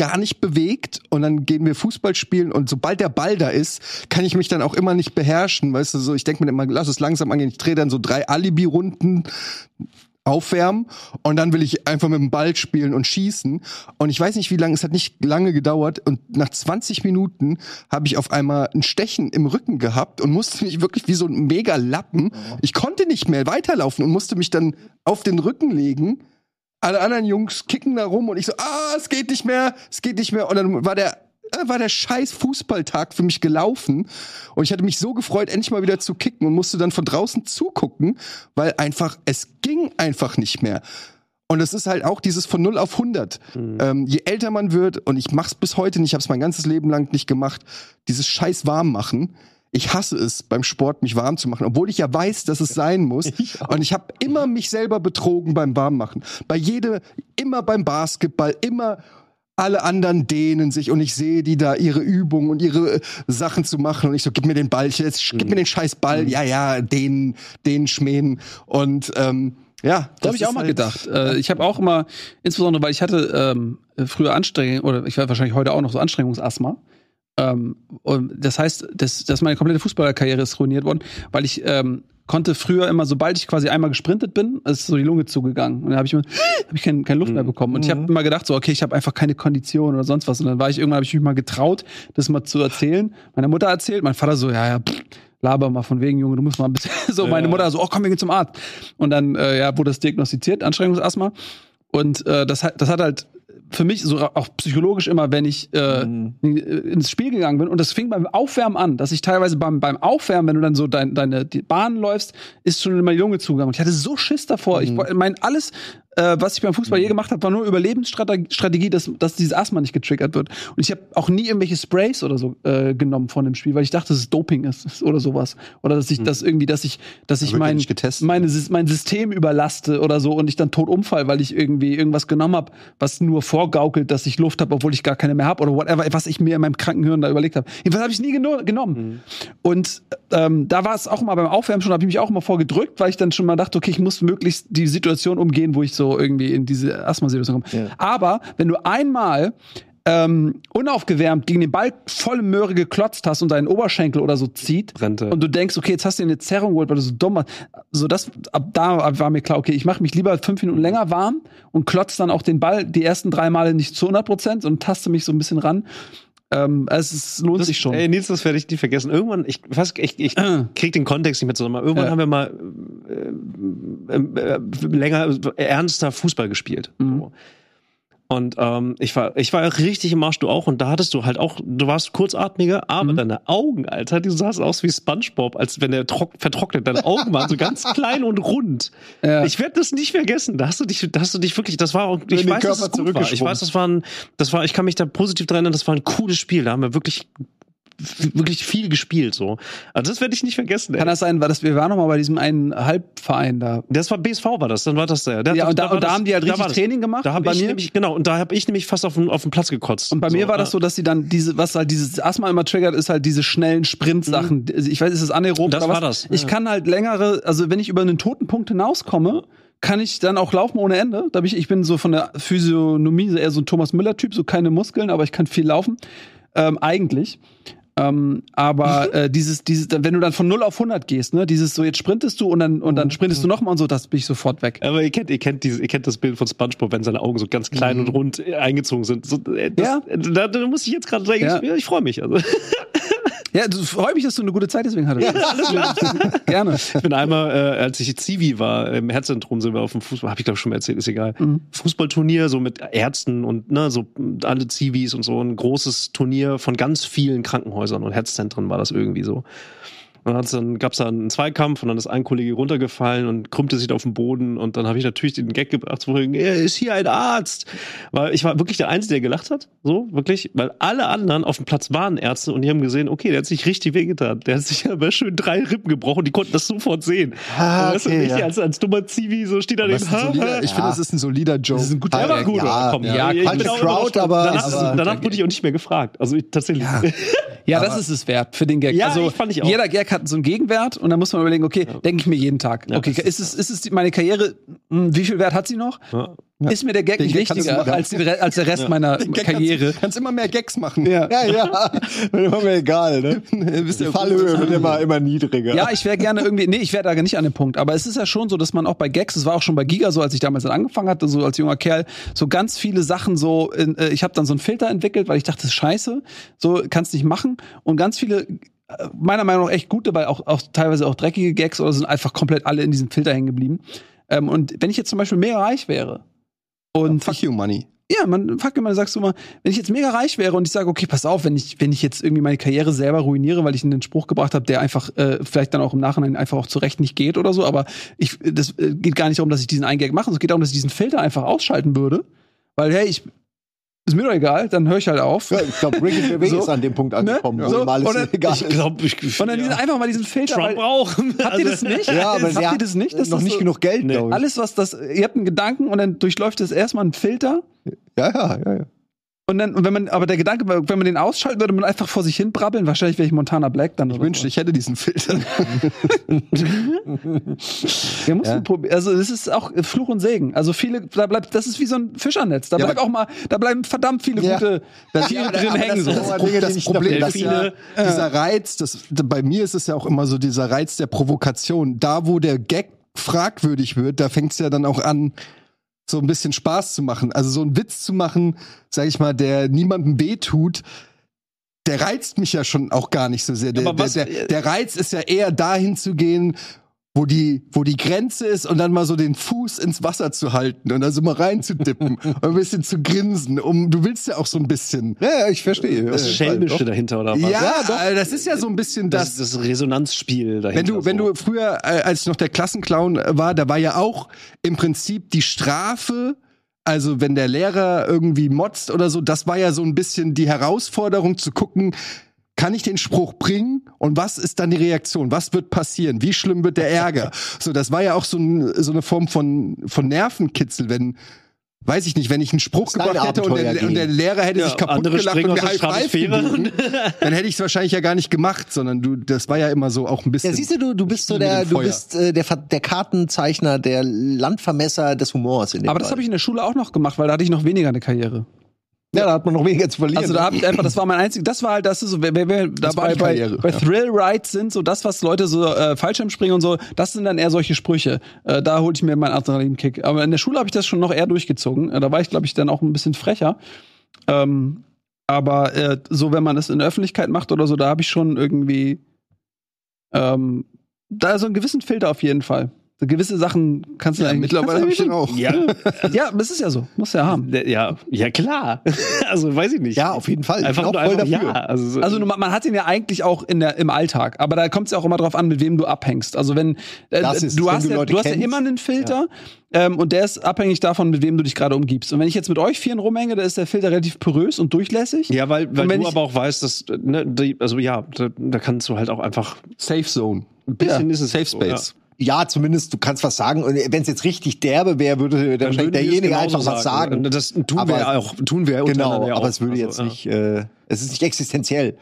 gar nicht bewegt und dann gehen wir Fußball spielen und sobald der Ball da ist, kann ich mich dann auch immer nicht beherrschen, weißt du, so ich denke mir immer, lass es langsam angehen, ich drehe dann so drei Alibi-Runden aufwärmen und dann will ich einfach mit dem Ball spielen und schießen. Und ich weiß nicht wie lange, es hat nicht lange gedauert und nach 20 Minuten habe ich auf einmal ein Stechen im Rücken gehabt und musste mich wirklich wie so ein mega Lappen, ich konnte nicht mehr weiterlaufen und musste mich dann auf den Rücken legen alle anderen Jungs kicken da rum und ich so, ah, es geht nicht mehr, es geht nicht mehr. Und dann war der, äh, war der scheiß Fußballtag für mich gelaufen. Und ich hatte mich so gefreut, endlich mal wieder zu kicken und musste dann von draußen zugucken, weil einfach, es ging einfach nicht mehr. Und das ist halt auch dieses von 0 auf 100. Ähm, je älter man wird, und ich mach's bis heute nicht, ich habe es mein ganzes Leben lang nicht gemacht, dieses scheiß Warmmachen. Ich hasse es, beim Sport mich warm zu machen, obwohl ich ja weiß, dass es sein muss. und ich habe immer mich selber betrogen beim Warmmachen. Bei jede, immer beim Basketball, immer alle anderen dehnen sich und ich sehe die da ihre Übungen und ihre äh, Sachen zu machen und ich so, gib mir den Ball, ich- jetzt gib mir den scheiß Ball, ja, ja, den, den schmähen und ähm, ja. Da habe ich auch mal gedacht. Äh, ich habe auch immer, insbesondere weil ich hatte ähm, früher Anstrengung, oder ich werde wahrscheinlich heute auch noch so Anstrengungsasthma. Ähm, und das heißt, das, dass meine komplette Fußballerkarriere ist ruiniert worden, weil ich ähm, konnte früher immer, sobald ich quasi einmal gesprintet bin, ist so die Lunge zugegangen. Und dann habe ich, immer- hab ich kein, keine Luft mehr bekommen. Und ich habe immer gedacht, so, okay, ich habe einfach keine Kondition oder sonst was. Und dann war ich irgendwann, habe ich mich mal getraut, das mal zu erzählen. Meiner Mutter erzählt, mein Vater so, ja, ja, pff, laber mal von wegen, Junge, du musst mal ein bisschen, so, meine Mutter so, oh, komm, wir gehen zum Arzt. Und dann, äh, ja, wurde das diagnostiziert, Anstrengungsasthma. Und äh, das, hat, das hat halt für mich so auch psychologisch immer, wenn ich äh, ins Spiel gegangen bin und das fing beim Aufwärmen an, dass ich teilweise beim, beim Aufwärmen, wenn du dann so dein, deine Bahn läufst, ist schon immer die Lunge zugegangen. Und ich hatte so Schiss davor. Ich mein alles, äh, was ich beim Fußball je gemacht habe, war nur Überlebensstrategie, dass, dass dieses Asthma nicht getriggert wird. Und ich habe auch nie irgendwelche Sprays oder so äh, genommen von dem Spiel, weil ich dachte, dass es Doping ist oder sowas. Oder dass ich das irgendwie, dass ich, dass ich mein, meine, Sys- mein System überlaste oder so und ich dann tot umfall, weil ich irgendwie irgendwas genommen habe, was nur vorgaukelt, dass ich Luft habe, obwohl ich gar keine mehr habe oder whatever, was ich mir in meinem kranken Hirn da überlegt habe. Jedenfalls habe ich es nie geno genommen. Und ähm, da war es auch mal beim Aufwärmen schon, habe ich mich auch immer vorgedrückt, weil ich dann schon mal dachte, okay, ich muss möglichst die Situation umgehen, wo ich so irgendwie in diese Asthma-Situation komme. Aber wenn du einmal ähm, unaufgewärmt gegen den Ball volle Möhre geklotzt hast und deinen Oberschenkel oder so zieht Brennte. und du denkst, okay, jetzt hast du eine Zerrung geholt, weil du so dumm warst. So das, ab da war mir klar, okay, ich mache mich lieber fünf Minuten länger warm und klotz dann auch den Ball die ersten drei Male nicht zu 100 Prozent und taste mich so ein bisschen ran. Ähm, es ist, lohnt Das, sich schon. Ey, Nils, das werde ich nie vergessen. Irgendwann, ich weiß, ich, ich krieg den Kontext nicht mehr zusammen. Irgendwann Ja. haben wir mal äh, äh, äh, länger äh, ernster Fußball gespielt. Mhm. So. Und ähm, ich war, ich war richtig im Marsch, du auch. Und da hattest du halt auch, du warst kurzatmiger, aber Mhm. deine Augen, Alter, die saßen aus wie SpongeBob, als wenn der trock, vertrocknet. Deine Augen waren so ganz klein und rund. Ja. Ich werde das nicht vergessen. Da hast du dich, da hast du dich wirklich, das war auch, ich weiß, dass es gut war. Ich weiß, das war ein, das war, ich kann mich da positiv dran erinnern, das war ein cooles Spiel. Da haben wir wirklich, wirklich viel gespielt, so. Also das werde ich nicht vergessen, ey. Kann das sein, weil das, wir waren noch mal bei diesem einen Halbverein da. Das war BSV war das, dann war das der. der Ja, und da, war und da das- haben die halt da richtig war das. Training gemacht. Da habe bei ich mir, nämlich, genau, und da habe ich nämlich fast auf den, auf den Platz gekotzt. Und bei mir war das ja. so, dass sie dann diese, was halt dieses Asthma immer triggert, ist halt diese schnellen Sprint-Sachen. Also Ich weiß, ist es anaerob Das oder war was? das, Ich ja. kann halt längere, also wenn ich über einen toten Punkt hinauskomme, kann ich dann auch laufen ohne Ende. Da bin ich, ich bin so von der Physiognomie so eher so ein Thomas Müller-Typ, so keine Muskeln, aber ich kann viel laufen. Ähm, eigentlich. Ähm, aber äh, dieses, dieses, wenn du dann von 0 auf 100 gehst, ne, dieses so, jetzt sprintest du und dann, und dann sprintest du nochmal und so, das bin ich sofort weg. Aber ihr kennt, ihr kennt dieses, ihr kennt das Bild von SpongeBob, wenn seine Augen so ganz klein und rund eingezogen sind. So, äh, das, Ja. äh, da, da muss ich jetzt gerade sagen, Ja. ich, ich freue mich. Also. Ja, du freue mich, dass du eine gute Zeit deswegen hattest. Gerne. Ich bin einmal, äh, als ich Zivi war, im Herzzentrum sind wir auf dem Fußball, habe ich glaube schon mal erzählt, ist egal. Mhm. Fußballturnier, so mit Ärzten und ne, so alle Zivis und so, ein großes Turnier von ganz vielen Krankenhäusern und Herzzentren war das irgendwie so. Und dann gab's da einen Zweikampf und dann ist ein Kollege runtergefallen und krümmte sich auf den Boden und dann habe ich natürlich den Gag gebracht, so, er ist hier ein Arzt. Weil ich war wirklich der Einzige, der gelacht hat, so, wirklich, weil alle anderen auf dem Platz waren Ärzte und die haben gesehen, okay, der hat sich richtig wehgetan. Der hat sich aber schön drei Rippen gebrochen, die konnten das sofort sehen. Ah, Und weißt du, okay, ich ja. als, als dummer Zivi so steht da den solider, ich finde, das ist ein solider Joke. Das ist ein guter der war Ja, gut, ja, komm, ja, ich bin auch Crowd, aber- danach, aber- danach wurde ich auch nicht mehr gefragt. Also ich, tatsächlich. Ja. Ja, das ist es wert für den Gag. Ja, also ich fand ich auch. jeder Gag hat so einen Gegenwert und dann muss man überlegen, okay, denke ich mir jeden Tag. Ja, okay, ist es, ist es die- meine Karriere, hm, wie viel Wert hat sie noch? Ja. Ist mir der Gag Den nicht Gag du wichtiger als, die, als der Rest meiner Karriere? Kannst, kannst immer mehr Gags machen. Ja. Ja, ja. Immer mir egal, ne? Bist Die ja Fallhöhe wird immer, immer niedriger. Ja, ich wäre gerne irgendwie, nee, ich wäre da nicht an dem Punkt. Aber es ist ja schon so, dass man auch bei Gags, es war auch schon bei Giga so, als ich damals dann angefangen hatte, so als junger Kerl, so ganz viele Sachen so, in, äh, ich habe dann so einen Filter entwickelt, weil ich dachte, das ist scheiße, so kannst nicht machen. Und ganz viele, meiner Meinung nach echt gute, weil auch, auch teilweise auch dreckige Gags oder sind einfach komplett alle in diesem Filter hängen geblieben. Ähm, und wenn ich jetzt zum Beispiel mega reich wäre und Fuck you, Money. ja, man, fuck, man sagst du mal, wenn ich jetzt mega reich wäre und ich sage, okay, pass auf, wenn ich, wenn ich jetzt irgendwie meine Karriere selber ruiniere, weil ich einen Spruch gebracht habe, der einfach äh, vielleicht dann auch im Nachhinein einfach auch zurecht nicht geht oder so, aber ich, das äh, geht gar nicht darum, dass ich diesen Eingag mache, es geht darum, dass ich diesen Filter einfach ausschalten würde, weil hey, ich ist mir doch egal, dann höre ich halt auf. Ja, ich glaube, Ricky Gervais So. ist an dem Punkt angekommen, Ne? wo So. ihm alles Und dann- egal Ich ist. glaube, ich, Und dann diesen, einfach mal diesen Filter. Trump weil, auch. habt ihr das nicht? Ja, aber habt ihr das nicht? dass noch das nicht so, genug Geld, Nee. glaub ich. Alles, was das, ihr habt einen Gedanken und dann durchläuft es erstmal ein Filter Ja, ja, ja, ja. Und dann, und wenn man, aber der Gedanke, wenn man den ausschalten würde, man einfach vor sich hin brabbeln, wahrscheinlich wäre ich Montana Black dann. Ich wünschte, ich hätte diesen Filter. Der muss Ja. man probieren. Also, das ist auch Fluch und Segen. Also, viele, da bleibt, das ist wie so ein Fischernetz. Da Ja, bleibt auch mal, da bleiben verdammt viele Ja. gute Das- Tiere ja, drin hängen. Das, So. das, so. Das nicht Problem dafür ist ja, dieser Reiz, das, bei mir ist es ja auch immer so dieser Reiz der Provokation. Da, wo der Gag fragwürdig wird, da fängt es ja dann auch an, so ein bisschen Spaß zu machen. Also so einen Witz zu machen, sag ich mal, der niemandem weh tut, der reizt mich ja schon auch gar nicht so sehr. Der, der, der, der Reiz ist ja eher dahin zu gehen, wo die, wo die Grenze ist und dann mal so den Fuß ins Wasser zu halten und da so mal reinzudippen und ein bisschen zu grinsen. Um, du willst ja auch so ein bisschen. Ja, ja, ich verstehe. Das Ja, Schelmische dahinter oder was? Ja, äh, das ist ja so ein bisschen das, das. das Resonanzspiel dahinter. Wenn du, wenn so. du früher, äh, als ich noch der Klassenclown äh, war, da war ja auch im Prinzip die Strafe, also wenn der Lehrer irgendwie motzt oder so, das war ja so ein bisschen die Herausforderung zu gucken, kann ich den Spruch bringen und was ist dann die Reaktion? Was wird passieren? Wie schlimm wird der Ärger? So, das war ja auch so, ein, so eine Form von, von Nervenkitzel, wenn, weiß ich nicht, wenn ich einen Spruch Dein gebracht hätte und der, und der Lehrer hätte Ja, sich kaputt gelacht und gegeben, dann hätte ich es wahrscheinlich ja gar nicht gemacht, sondern du, das war ja immer so auch ein bisschen. Ja, siehst du, du, du bist so der, du bist äh, der, der Kartenzeichner, der Landvermesser des Humors in dem Aber das habe ich in der Schule auch noch gemacht, weil da hatte ich noch weniger eine Karriere. Ja, da hat man noch weniger zu verlieren. Also da habe ich einfach, das war mein einzig, das war halt, das ist so, wenn wir Das dabei bei, Karriere, bei ja. Thrill Rides sind, so das, was Leute so äh, Fallschirmspringen und so, das sind dann eher solche Sprüche. Äh, da hole ich mir meinen Adrenalinkick. Aber in der Schule habe ich das schon noch eher durchgezogen. Äh, da war ich, glaube ich, dann auch ein bisschen frecher. Ähm, aber äh, so, wenn man es in der Öffentlichkeit macht oder so, da habe ich schon irgendwie ähm, da so einen gewissen Filter auf jeden Fall. So gewisse Sachen kannst du Ja, eigentlich mittlerweile habe ich den auch. Ja, Ja, das ist ja so. Muss ja haben. ja, ja klar. also weiß ich nicht. ja, auf jeden Fall. einfach nur auch voll einfach, dafür. ja. Also, so- Also man, man hat ihn ja eigentlich auch in der, im Alltag, aber da kommt es ja auch immer drauf an, mit wem du abhängst. Also wenn äh, Das ist, du wenn hast du ja, du hast ja immer einen Filter ähm, und der ist abhängig davon, mit wem du dich gerade umgibst. Und wenn ich jetzt mit euch vieren rumhänge, da ist der Filter relativ porös und durchlässig. ja, weil, weil du ich- aber auch weißt, dass, ne, die, also ja, da, da kannst du halt auch einfach Safe Zone. ein bisschen Ja, ist es Safe so, Space. Ja, zumindest, du kannst was sagen. Und wenn es jetzt richtig derbe wäre, würde dann, Dann derjenige genauso einfach was sagen. Das tun Aber- wir auch, tun wir Genau, ja aber auch. es würde Also, jetzt ja. nicht, äh, es ist nicht existenziell.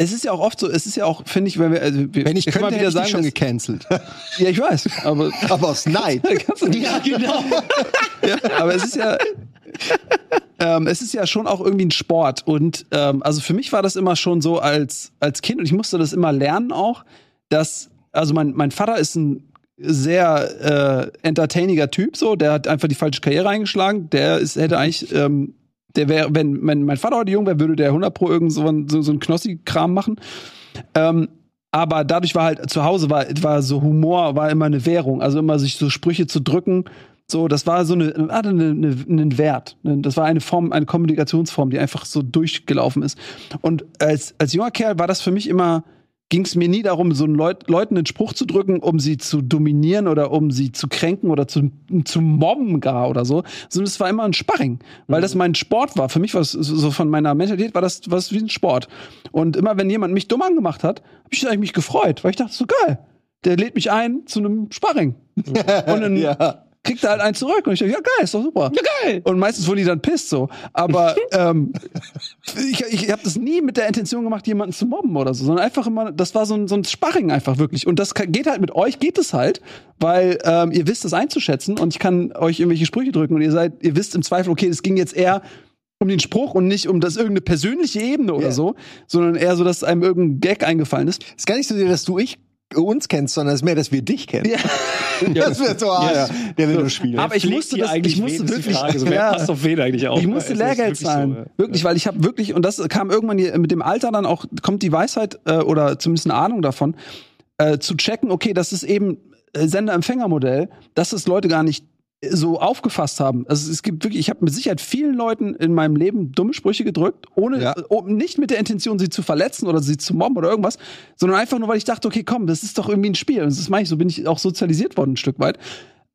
Es ist ja auch oft so, es ist ja auch, finde ich, wenn wir, also, Wenn ich könnte, mal wieder sagen, schon gecancelt. ja, ich weiß, aber Aber aus Neid. Ja, genau. aber es ist ja, ähm, es ist ja schon auch irgendwie ein Sport. Und ähm, also für mich war das immer schon so als, als Kind und ich musste das immer lernen auch, dass, also mein, mein Vater ist ein sehr äh, entertainiger Typ, so, der hat einfach die falsche Karriere eingeschlagen. Der ist, hätte eigentlich, ähm, der wäre, wenn, wenn mein Vater heute jung wäre, würde der 100 pro irgend so, so, so einen Knossi-Kram machen. Ähm, aber dadurch war halt zu Hause war, war so Humor war immer eine Währung, also immer sich so Sprüche zu drücken, so das war so eine hatte eine, eine, einen Wert. Das war eine Form, eine Kommunikationsform, die einfach so durchgelaufen ist. Und als als junger Kerl war das für mich immer ging es mir nie darum, so einen Leut, Leuten einen Spruch zu drücken, um sie zu dominieren oder um sie zu kränken oder zu, zu mobben gar oder so, sondern es war immer ein Sparring, weil das mein Sport war. Für mich war es so von meiner Mentalität war das was wie ein Sport. Und immer wenn jemand mich dumm angemacht hat, habe ich eigentlich mich gefreut, weil ich dachte so geil, der lädt mich ein zu einem Sparring. Und dann Ja. Kriegt er halt einen zurück und ich dachte, ja geil, ist doch super. Ja geil. Und meistens wurden die dann pisst so, aber ähm, ich, ich habe das nie mit der Intention gemacht, jemanden zu mobben oder so, sondern einfach immer, das war so ein, so ein Sparring einfach wirklich. Und das kann, geht halt mit euch, geht es halt, weil ähm, ihr wisst es einzuschätzen und ich kann euch irgendwelche Sprüche drücken und ihr seid, ihr wisst im Zweifel, okay, es ging jetzt eher um den Spruch und nicht um das irgendeine persönliche Ebene oder Ja. so, sondern eher so, dass einem irgendein Gag eingefallen ist. ist gar nicht so sehr, dass du ich uns kennst, sondern es ist mehr, dass wir dich kennen. Ja. Das wird so, ah, ja. der will nur spielen. Aber ich musste das, eigentlich ich musste wirklich, Frage. So, wer Ja. passt auf wen eigentlich auch? Ich musste Es ist Lehrgeld wirklich zahlen. so, ja. Wirklich, weil ich habe wirklich, und das kam irgendwann hier mit dem Alter dann auch, kommt die Weisheit äh, oder zumindest eine Ahnung davon, äh, zu checken, okay, das ist eben äh, Sender-Empfänger-Modell, dass das Leute gar nicht so aufgefasst haben. Also es gibt wirklich, ich habe mit Sicherheit vielen Leuten in meinem Leben dumme Sprüche gedrückt, ohne Ja. äh, oh, nicht mit der Intention, sie zu verletzen oder sie zu mobben oder irgendwas, sondern einfach nur, weil ich dachte, okay, komm, das ist doch irgendwie ein Spiel. Und das meine ich, so bin ich auch sozialisiert worden ein Stück weit.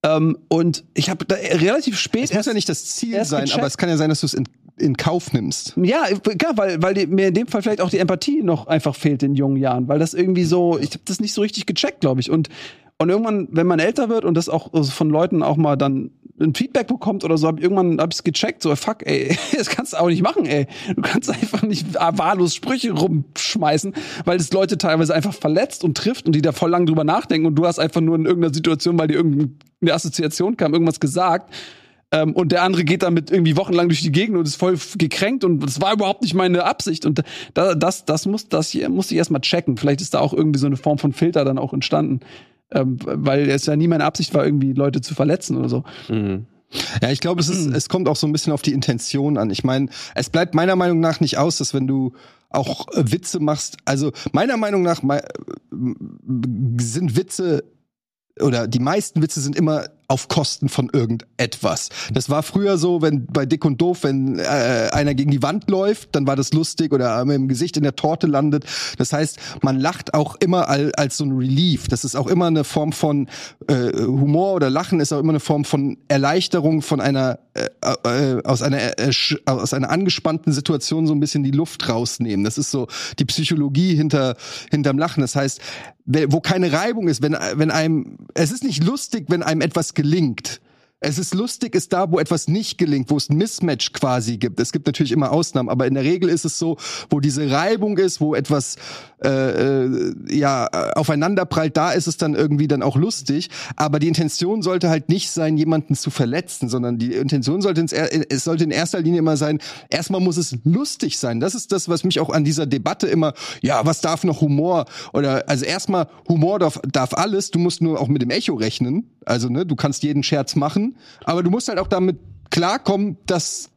Ähm, und ich habe da relativ spät Es muss ja nicht das Ziel sein, gecheckt. aber es kann ja sein, dass du es in, in Kauf nimmst. Ja, klar, weil, weil die, mir in dem Fall vielleicht auch die Empathie noch einfach fehlt in jungen Jahren, weil das irgendwie so, ich habe das nicht so richtig gecheckt, glaube ich. Und, und irgendwann, wenn man älter wird und das auch von Leuten auch mal dann ein Feedback bekommt oder so, hab, irgendwann habe ich es gecheckt, so fuck, ey, das kannst du auch nicht machen, ey. Du kannst einfach nicht wahllos Sprüche rumschmeißen, weil das Leute teilweise einfach verletzt und trifft und die da voll lang drüber nachdenken und du hast einfach nur in irgendeiner Situation, weil dir irgendeine Assoziation kam, irgendwas gesagt. Ähm, und der andere geht damit irgendwie wochenlang durch die Gegend und ist voll gekränkt und das war überhaupt nicht meine Absicht. Und da, das, das muss, das hier muss ich erstmal checken. Vielleicht ist da auch irgendwie so eine Form von Filter dann auch entstanden. Ähm, weil es ja nie meine Absicht war, irgendwie Leute zu verletzen oder so. Mhm. Ja, ich glaube, es ist, es kommt auch so ein bisschen auf die Intention an. Ich meine, es bleibt meiner Meinung nach nicht aus, dass wenn du auch äh, Witze machst, also meiner Meinung nach äh, sind Witze oder die meisten Witze sind immer auf Kosten von irgendetwas. Das war früher so, wenn bei Dick und Doof, wenn äh, einer gegen die Wand läuft, dann war das lustig oder mit dem Gesicht in der Torte landet. Das heißt, man lacht auch immer al, als so ein Relief. Das ist auch immer eine Form von äh, Humor oder Lachen ist auch immer eine Form von Erleichterung von einer äh, äh, aus einer äh, aus einer angespannten Situation so ein bisschen die Luft rausnehmen. Das ist so die Psychologie hinter hinterm Lachen. Das heißt, wo keine Reibung ist, wenn wenn einem es ist nicht lustig, wenn einem etwas gelingt. Es ist lustig, ist da, wo etwas nicht gelingt, wo es ein Mismatch quasi gibt. Es gibt natürlich immer Ausnahmen, aber in der Regel ist es so, wo diese Reibung ist, wo etwas äh, äh, ja aufeinanderprallt, da ist es dann irgendwie dann auch lustig. Aber die Intention sollte halt nicht sein, jemanden zu verletzen, sondern die Intention sollte ins, es sollte in erster Linie immer sein, erstmal muss es lustig sein. Das ist das, was mich auch an dieser Debatte immer, ja, was darf noch Humor? Oder also erstmal Humor darf, darf alles. Du musst nur auch mit dem Echo rechnen. Also ne, du kannst jeden Scherz machen, aber du musst halt auch damit klarkommen, dass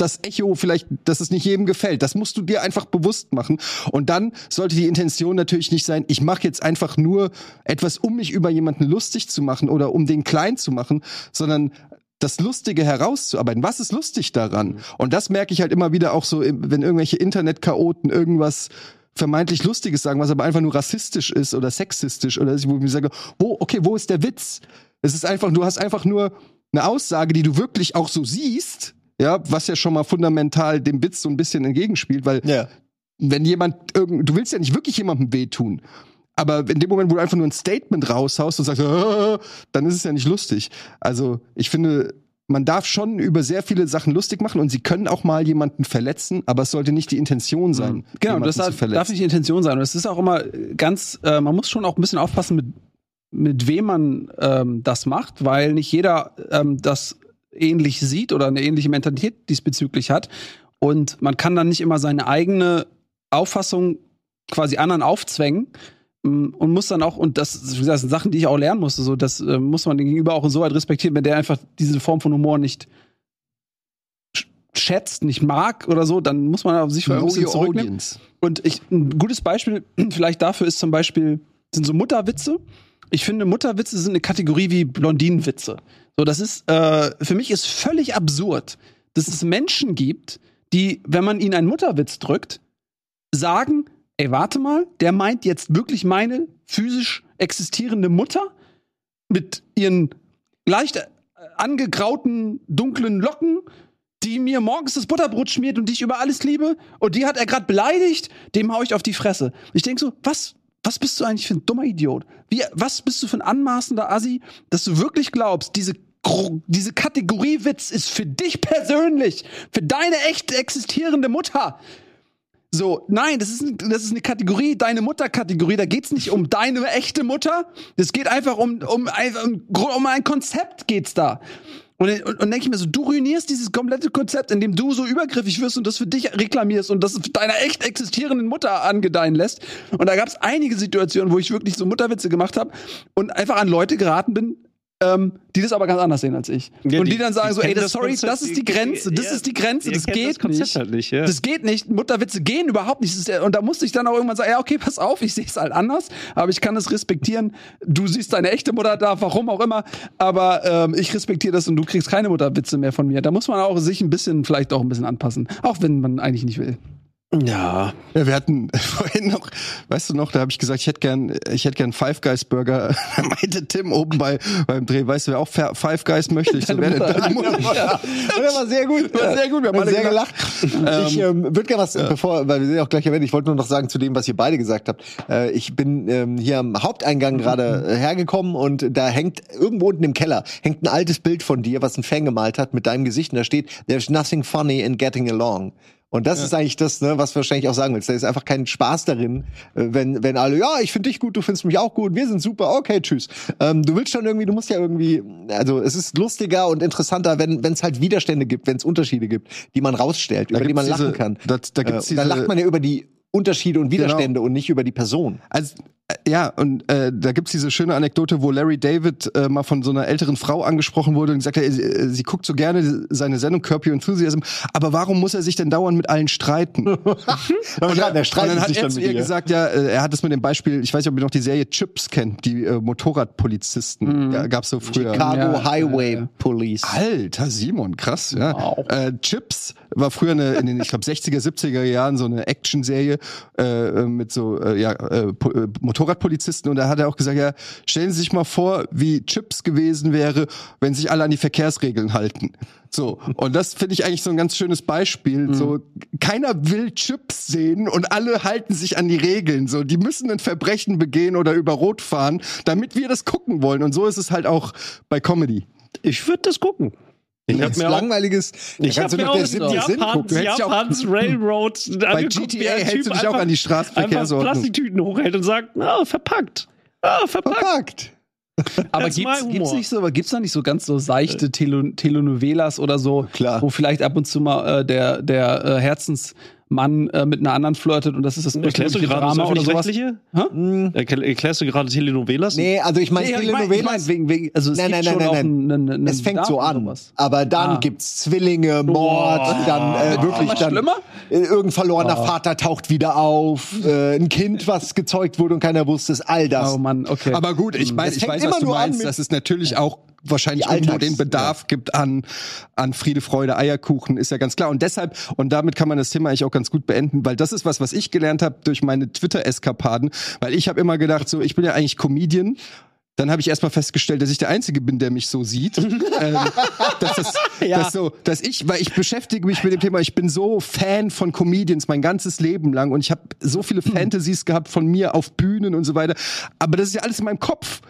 das Echo vielleicht, dass es nicht jedem gefällt. Das musst du dir einfach bewusst machen. Und dann sollte die Intention natürlich nicht sein, ich mache jetzt einfach nur etwas, um mich über jemanden lustig zu machen oder um den klein zu machen, sondern das Lustige herauszuarbeiten. Was ist lustig daran? Und das merke ich halt immer wieder auch so, wenn irgendwelche Internetchaoten irgendwas vermeintlich Lustiges sagen, was aber einfach nur rassistisch ist oder sexistisch oder wo ich mir sage, wo, okay, wo ist der Witz? Es ist einfach, du hast einfach nur eine Aussage, die du wirklich auch so siehst, ja, was ja schon mal fundamental dem Witz so ein bisschen entgegenspielt, weil Ja. wenn jemand irgend, du willst ja nicht wirklich jemandem wehtun. Aber in dem Moment, wo du einfach nur ein Statement raushaust und sagst, dann ist es ja nicht lustig. Also ich finde, man darf schon über sehr viele Sachen lustig machen und sie können auch mal jemanden verletzen, aber es sollte nicht die Intention sein, Genau, das darf, darf nicht die Intention sein. Und es ist auch immer ganz, äh, man muss schon auch ein bisschen aufpassen, mit, mit wem man ähm, das macht, weil nicht jeder ähm, das ähnlich sieht oder eine ähnliche Mentalität diesbezüglich hat. Und man kann dann nicht immer seine eigene Auffassung quasi anderen aufzwängen mm, und muss dann auch, und das, wie gesagt, sind Sachen, die ich auch lernen musste, so, das äh, muss man den Gegenüber auch so weit respektieren, wenn der einfach diese Form von Humor nicht sch- schätzt, nicht mag oder so, dann muss man auf sich ein Know bisschen zurücknehmen. audience. Und ich, ein gutes Beispiel vielleicht dafür ist zum Beispiel, sind so Mutterwitze. Ich finde, Mutterwitze sind eine Kategorie wie Blondinenwitze. So, das ist, äh, für mich ist völlig absurd, dass es Menschen gibt, die, wenn man ihnen einen Mutterwitz drückt, sagen, ey, warte mal, der meint jetzt wirklich meine physisch existierende Mutter mit ihren leicht äh, angegrauten, dunklen Locken, die mir morgens das Butterbrot schmiert und die ich über alles liebe. Und die hat er gerade beleidigt, dem hau ich auf die Fresse. Ich denk so, was, was bist du eigentlich für ein dummer Idiot? Wie, was bist du für ein anmaßender Assi, dass du wirklich glaubst, diese diese Kategorie Witz ist für dich persönlich, für deine echt existierende Mutter. So, nein, das ist, das ist eine Kategorie, deine Mutter-Kategorie. Da geht's nicht um deine echte Mutter. Das geht einfach um, um, um, um ein Konzept geht's da. Und, und, und denke ich mir so, du ruinierst dieses komplette Konzept, indem du so übergriffig wirst und das für dich reklamierst und das deiner echt existierenden Mutter angedeihen lässt. Und da gab's einige Situationen, wo ich wirklich so Mutterwitze gemacht habe und einfach an Leute geraten bin, ähm, die das aber ganz anders sehen als ich. Ja, und die, die- dann sagen die so, ey, das, sorry, das ist die Grenze, das ja, ist die Grenze, das geht das nicht. halt nicht, ja. Das geht nicht. Mutterwitze gehen überhaupt nicht. Ist Und da musste ich dann auch irgendwann sagen, ja, okay, pass auf, ich sehe es halt anders, aber ich kann es respektieren. Du siehst deine echte Mutter da, warum auch immer, aber ähm, ich respektiere das und du kriegst keine Mutterwitze mehr von mir. Da muss man auch sich ein bisschen, vielleicht auch ein bisschen anpassen, auch wenn man eigentlich nicht will. Ja. Ja, wir hatten vorhin noch, weißt du noch, da habe ich gesagt, ich hätte gern, ich hätte gern Five Guys Burger. Da meinte Tim oben bei beim Dreh, weißt du, wer auch Five Guys möchte? Ich so, wer denn deine Mutter? Ja, das war sehr gut. War sehr gut, wir haben alle sehr gelacht. gelacht. Ich ähm, würde gerne was, bevor, weil wir sind ja auch gleich erwähnt, ich wollte nur noch sagen zu dem, was ihr beide gesagt habt. Äh, ich bin ähm, hier am Haupteingang gerade äh, hergekommen und da hängt irgendwo unten im Keller hängt ein altes Bild von dir, was ein Fan gemalt hat mit deinem Gesicht und da steht, there's nothing funny in getting along. Und das ist eigentlich das, ne, was du wahrscheinlich auch sagen willst. Da ist einfach kein Spaß darin, äh, wenn, wenn alle, ja, ich finde dich gut, du findest mich auch gut, wir sind super, okay, tschüss. Ähm, du willst schon irgendwie, du musst ja irgendwie, also es ist lustiger und interessanter, wenn es halt Widerstände gibt, wenn es Unterschiede gibt, die man rausstellt, über die man gibt's lachen diese- kann. Da, da gibt's äh, diese, lacht man ja über die Unterschiede und Widerstände und nicht über die Person. Also, äh, ja, und äh, da gibt's diese schöne Anekdote, wo Larry David äh, mal von so einer älteren Frau angesprochen wurde und gesagt hat, sie, äh, sie guckt so gerne seine Sendung Curb Your Enthusiasm, aber warum muss er sich denn dauernd mit allen streiten? und, dann, der streitet und dann hat sich er dann zu ihr gesagt, ja, äh, er hat es mit dem Beispiel, ich weiß nicht, ob ihr noch die Serie Chips kennt, die äh, Motorradpolizisten, ja, gab's so früher. Chicago Ja, Highway ja, ja. Police. Alter Simon, krass, ja. Wow. Äh, Chips war früher eine, in den, ich glaube, 60er, 70er Jahren so eine Actionserie äh, mit so äh, ja, äh, äh, Motorradpolizisten und da hat er auch gesagt, ja, stellen Sie sich mal vor, wie Chips gewesen wäre, wenn sich alle an die Verkehrsregeln halten. So, und das finde ich eigentlich so ein ganz schönes Beispiel. So, keiner will Chips sehen und alle halten sich an die Regeln. So, die müssen ein Verbrechen begehen oder über Rot fahren, damit wir das gucken wollen. Und so ist es halt auch bei Comedy. Ich würde das gucken. Ich habe mir auch, Langweiliges. Ich kannst hab du mir auch Japans, gucken. Du hättest ja auch- Japans Railroad Bei GTA hältst du dich auch einfach- an die einfach Straßenverkehrsordnung. Plastiktüten hochhält und sagt, ah, verpackt. Ah, verpackt. Verpackt. Aber gibt's, gibt's nicht so, aber gibt's da nicht so ganz so seichte Tele Telenovelas oder so, Klar. wo vielleicht ab und zu mal äh, der der äh, Herzensmann äh, mit einer anderen flirtet und das ist das Erklärst du persönliche gerade das Drama oder sowas? Hm. Erkl- Erklärst du gerade Telenovelas? Nee, also ich meine, Nee, ich mein, ich Telenovelas. mein, wegen, wegen, also es Nein, nein, schon nein, auch nein, einen, es fängt so an. sowas. Aber dann Ah. gibt's Zwillinge, Mord, Oh. dann äh, wirklich dann schlimmer? äh, irgendein verlorener Vater taucht wieder auf, äh, ein Kind, was gezeugt wurde und keiner wusste es, all das. Oh Mann, okay. Aber gut, ich meine, Es ich weiß, was du meinst, dass es natürlich auch wahrscheinlich irgendwo Alltags- den Bedarf gibt an, an Friede, Freude, Eierkuchen, ist ja ganz klar. Und deshalb, und damit kann man das Thema eigentlich auch ganz gut beenden, weil das ist was, was ich gelernt habe durch meine Twitter-Eskapaden, weil ich habe immer gedacht, so, ich bin ja eigentlich Comedian. Dann habe ich erstmal festgestellt, dass ich der Einzige bin, der mich so sieht. ähm, dass, das, dass, so, dass ich, weil ich beschäftige mich mit dem Thema, ich bin so Fan von Comedians mein ganzes Leben lang und ich habe so viele Fantasies gehabt von mir auf Bühnen und so weiter. Aber das ist ja alles in meinem Kopf.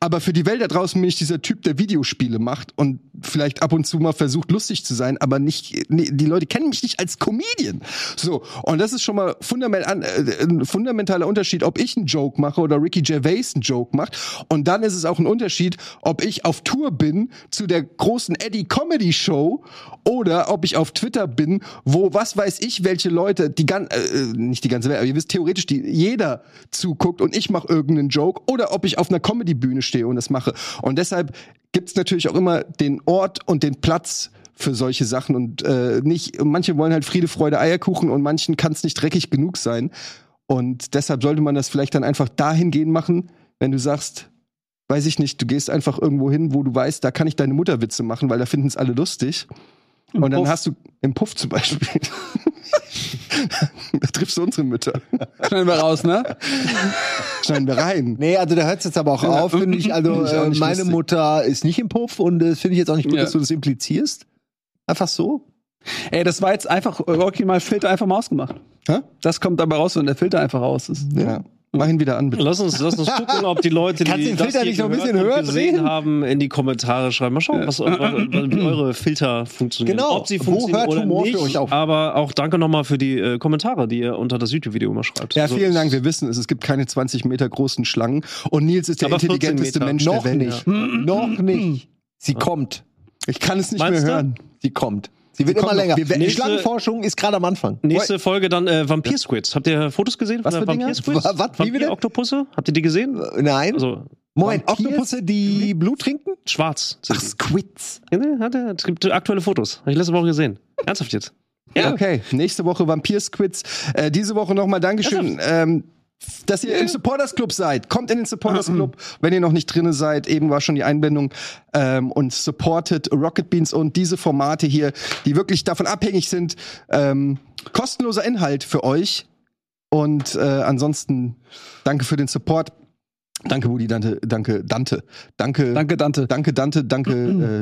Aber für die Welt da draußen bin ich dieser Typ, der Videospiele macht und vielleicht ab und zu mal versucht, lustig zu sein, aber nicht, nee, die Leute kennen mich nicht als Comedian. So. Und das ist schon mal fundament, äh, ein fundamentaler Unterschied, ob ich einen Joke mache oder Ricky Gervais einen Joke macht. Und dann ist es auch ein Unterschied, ob ich auf Tour bin zu der großen Eddie Comedy Show oder ob ich auf Twitter bin, wo was weiß ich, welche Leute, die gan äh, nicht die ganze Welt, aber ihr wisst theoretisch, die jeder zuguckt und ich mache irgendeinen Joke oder ob ich auf einer Comedy-Bühne stehe und das mache. Und deshalb gibt's natürlich auch immer den Ort und den Platz für solche Sachen und äh, nicht, manche wollen halt Friede, Freude, Eierkuchen und manchen kann es nicht dreckig genug sein. Und deshalb sollte man das vielleicht dann einfach dahingehend machen, wenn du sagst, weiß ich nicht, du gehst einfach irgendwo hin, wo du weißt, da kann ich deine Mutterwitze machen, weil da finden es alle lustig. Im und dann Puff. hast du im Puff zum Beispiel. da triffst du unsere Mütter. Schneiden wir raus, ne? Schneiden wir rein. Nee, also da hört es jetzt aber auch auf, finde ich. Also äh, meine lustig. Mutter ist nicht im Puff und das finde ich jetzt auch nicht gut, Ja. dass du das implizierst. Einfach so. Ey, das war jetzt einfach original Filter einfach mal ausgemacht. Hä? Das kommt dabei raus, wenn der Filter einfach raus ist. Ja. Mach ihn wieder an, bitte. Lass uns, lass uns gucken, ob die Leute, Kannst die den das Filter hier nicht noch ein bisschen höher gesehen drehen? haben, in die Kommentare schreiben. Mal schauen, was, was, wie eure Filter funktionieren. Genau. Ob sie Wo funktionieren hört oder Humor für nicht. euch auf? Aber auch danke nochmal für die äh, Kommentare, die ihr unter das YouTube-Video immer schreibt. Ja, vielen Dank. Wir wissen es. Es gibt keine 20 Meter großen Schlangen. Und Nils ist der Aber 14 intelligenteste. Mensch Noch der Welt. nicht. Noch nicht. Sie kommt. Ich kann es nicht Meinst mehr du? hören. Sie kommt. Sie wird immer länger. Wir- Die nächste- Schlangenforschung ist gerade am Anfang. Nächste Folge dann äh, Vampir-Squids. Habt ihr Fotos gesehen Was von Dinger? Vampir-Squids? Wa- was? Wie bitte? Vampir-Oktopusse? Habt ihr die gesehen? Äh, Nein. Also, Moment? Oktopusse, die Blut trinken? schwarz. Ach. Squids. Ja, ne. Es gibt aktuelle Fotos. Habe ich letzte Woche gesehen. Ernsthaft jetzt. Ja. Okay, nächste Woche Vampir-Squids. Äh, diese Woche nochmal Dankeschön, ähm, dass ihr im Supporters Club seid. Kommt in den Supporters Club, wenn ihr noch nicht drinne seid. Eben war schon die Einblendung. Ähm, und supportet Rocket Beans und diese Formate hier, die wirklich davon abhängig sind. Ähm, kostenloser Inhalt für euch. Und äh, ansonsten danke für den Support. Danke, Budi, Dante, danke, Dante. Danke, Danke, Dante. danke, Dante, danke,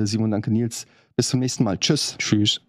äh, Simon, danke, Nils. Bis zum nächsten Mal. Tschüss. Tschüss.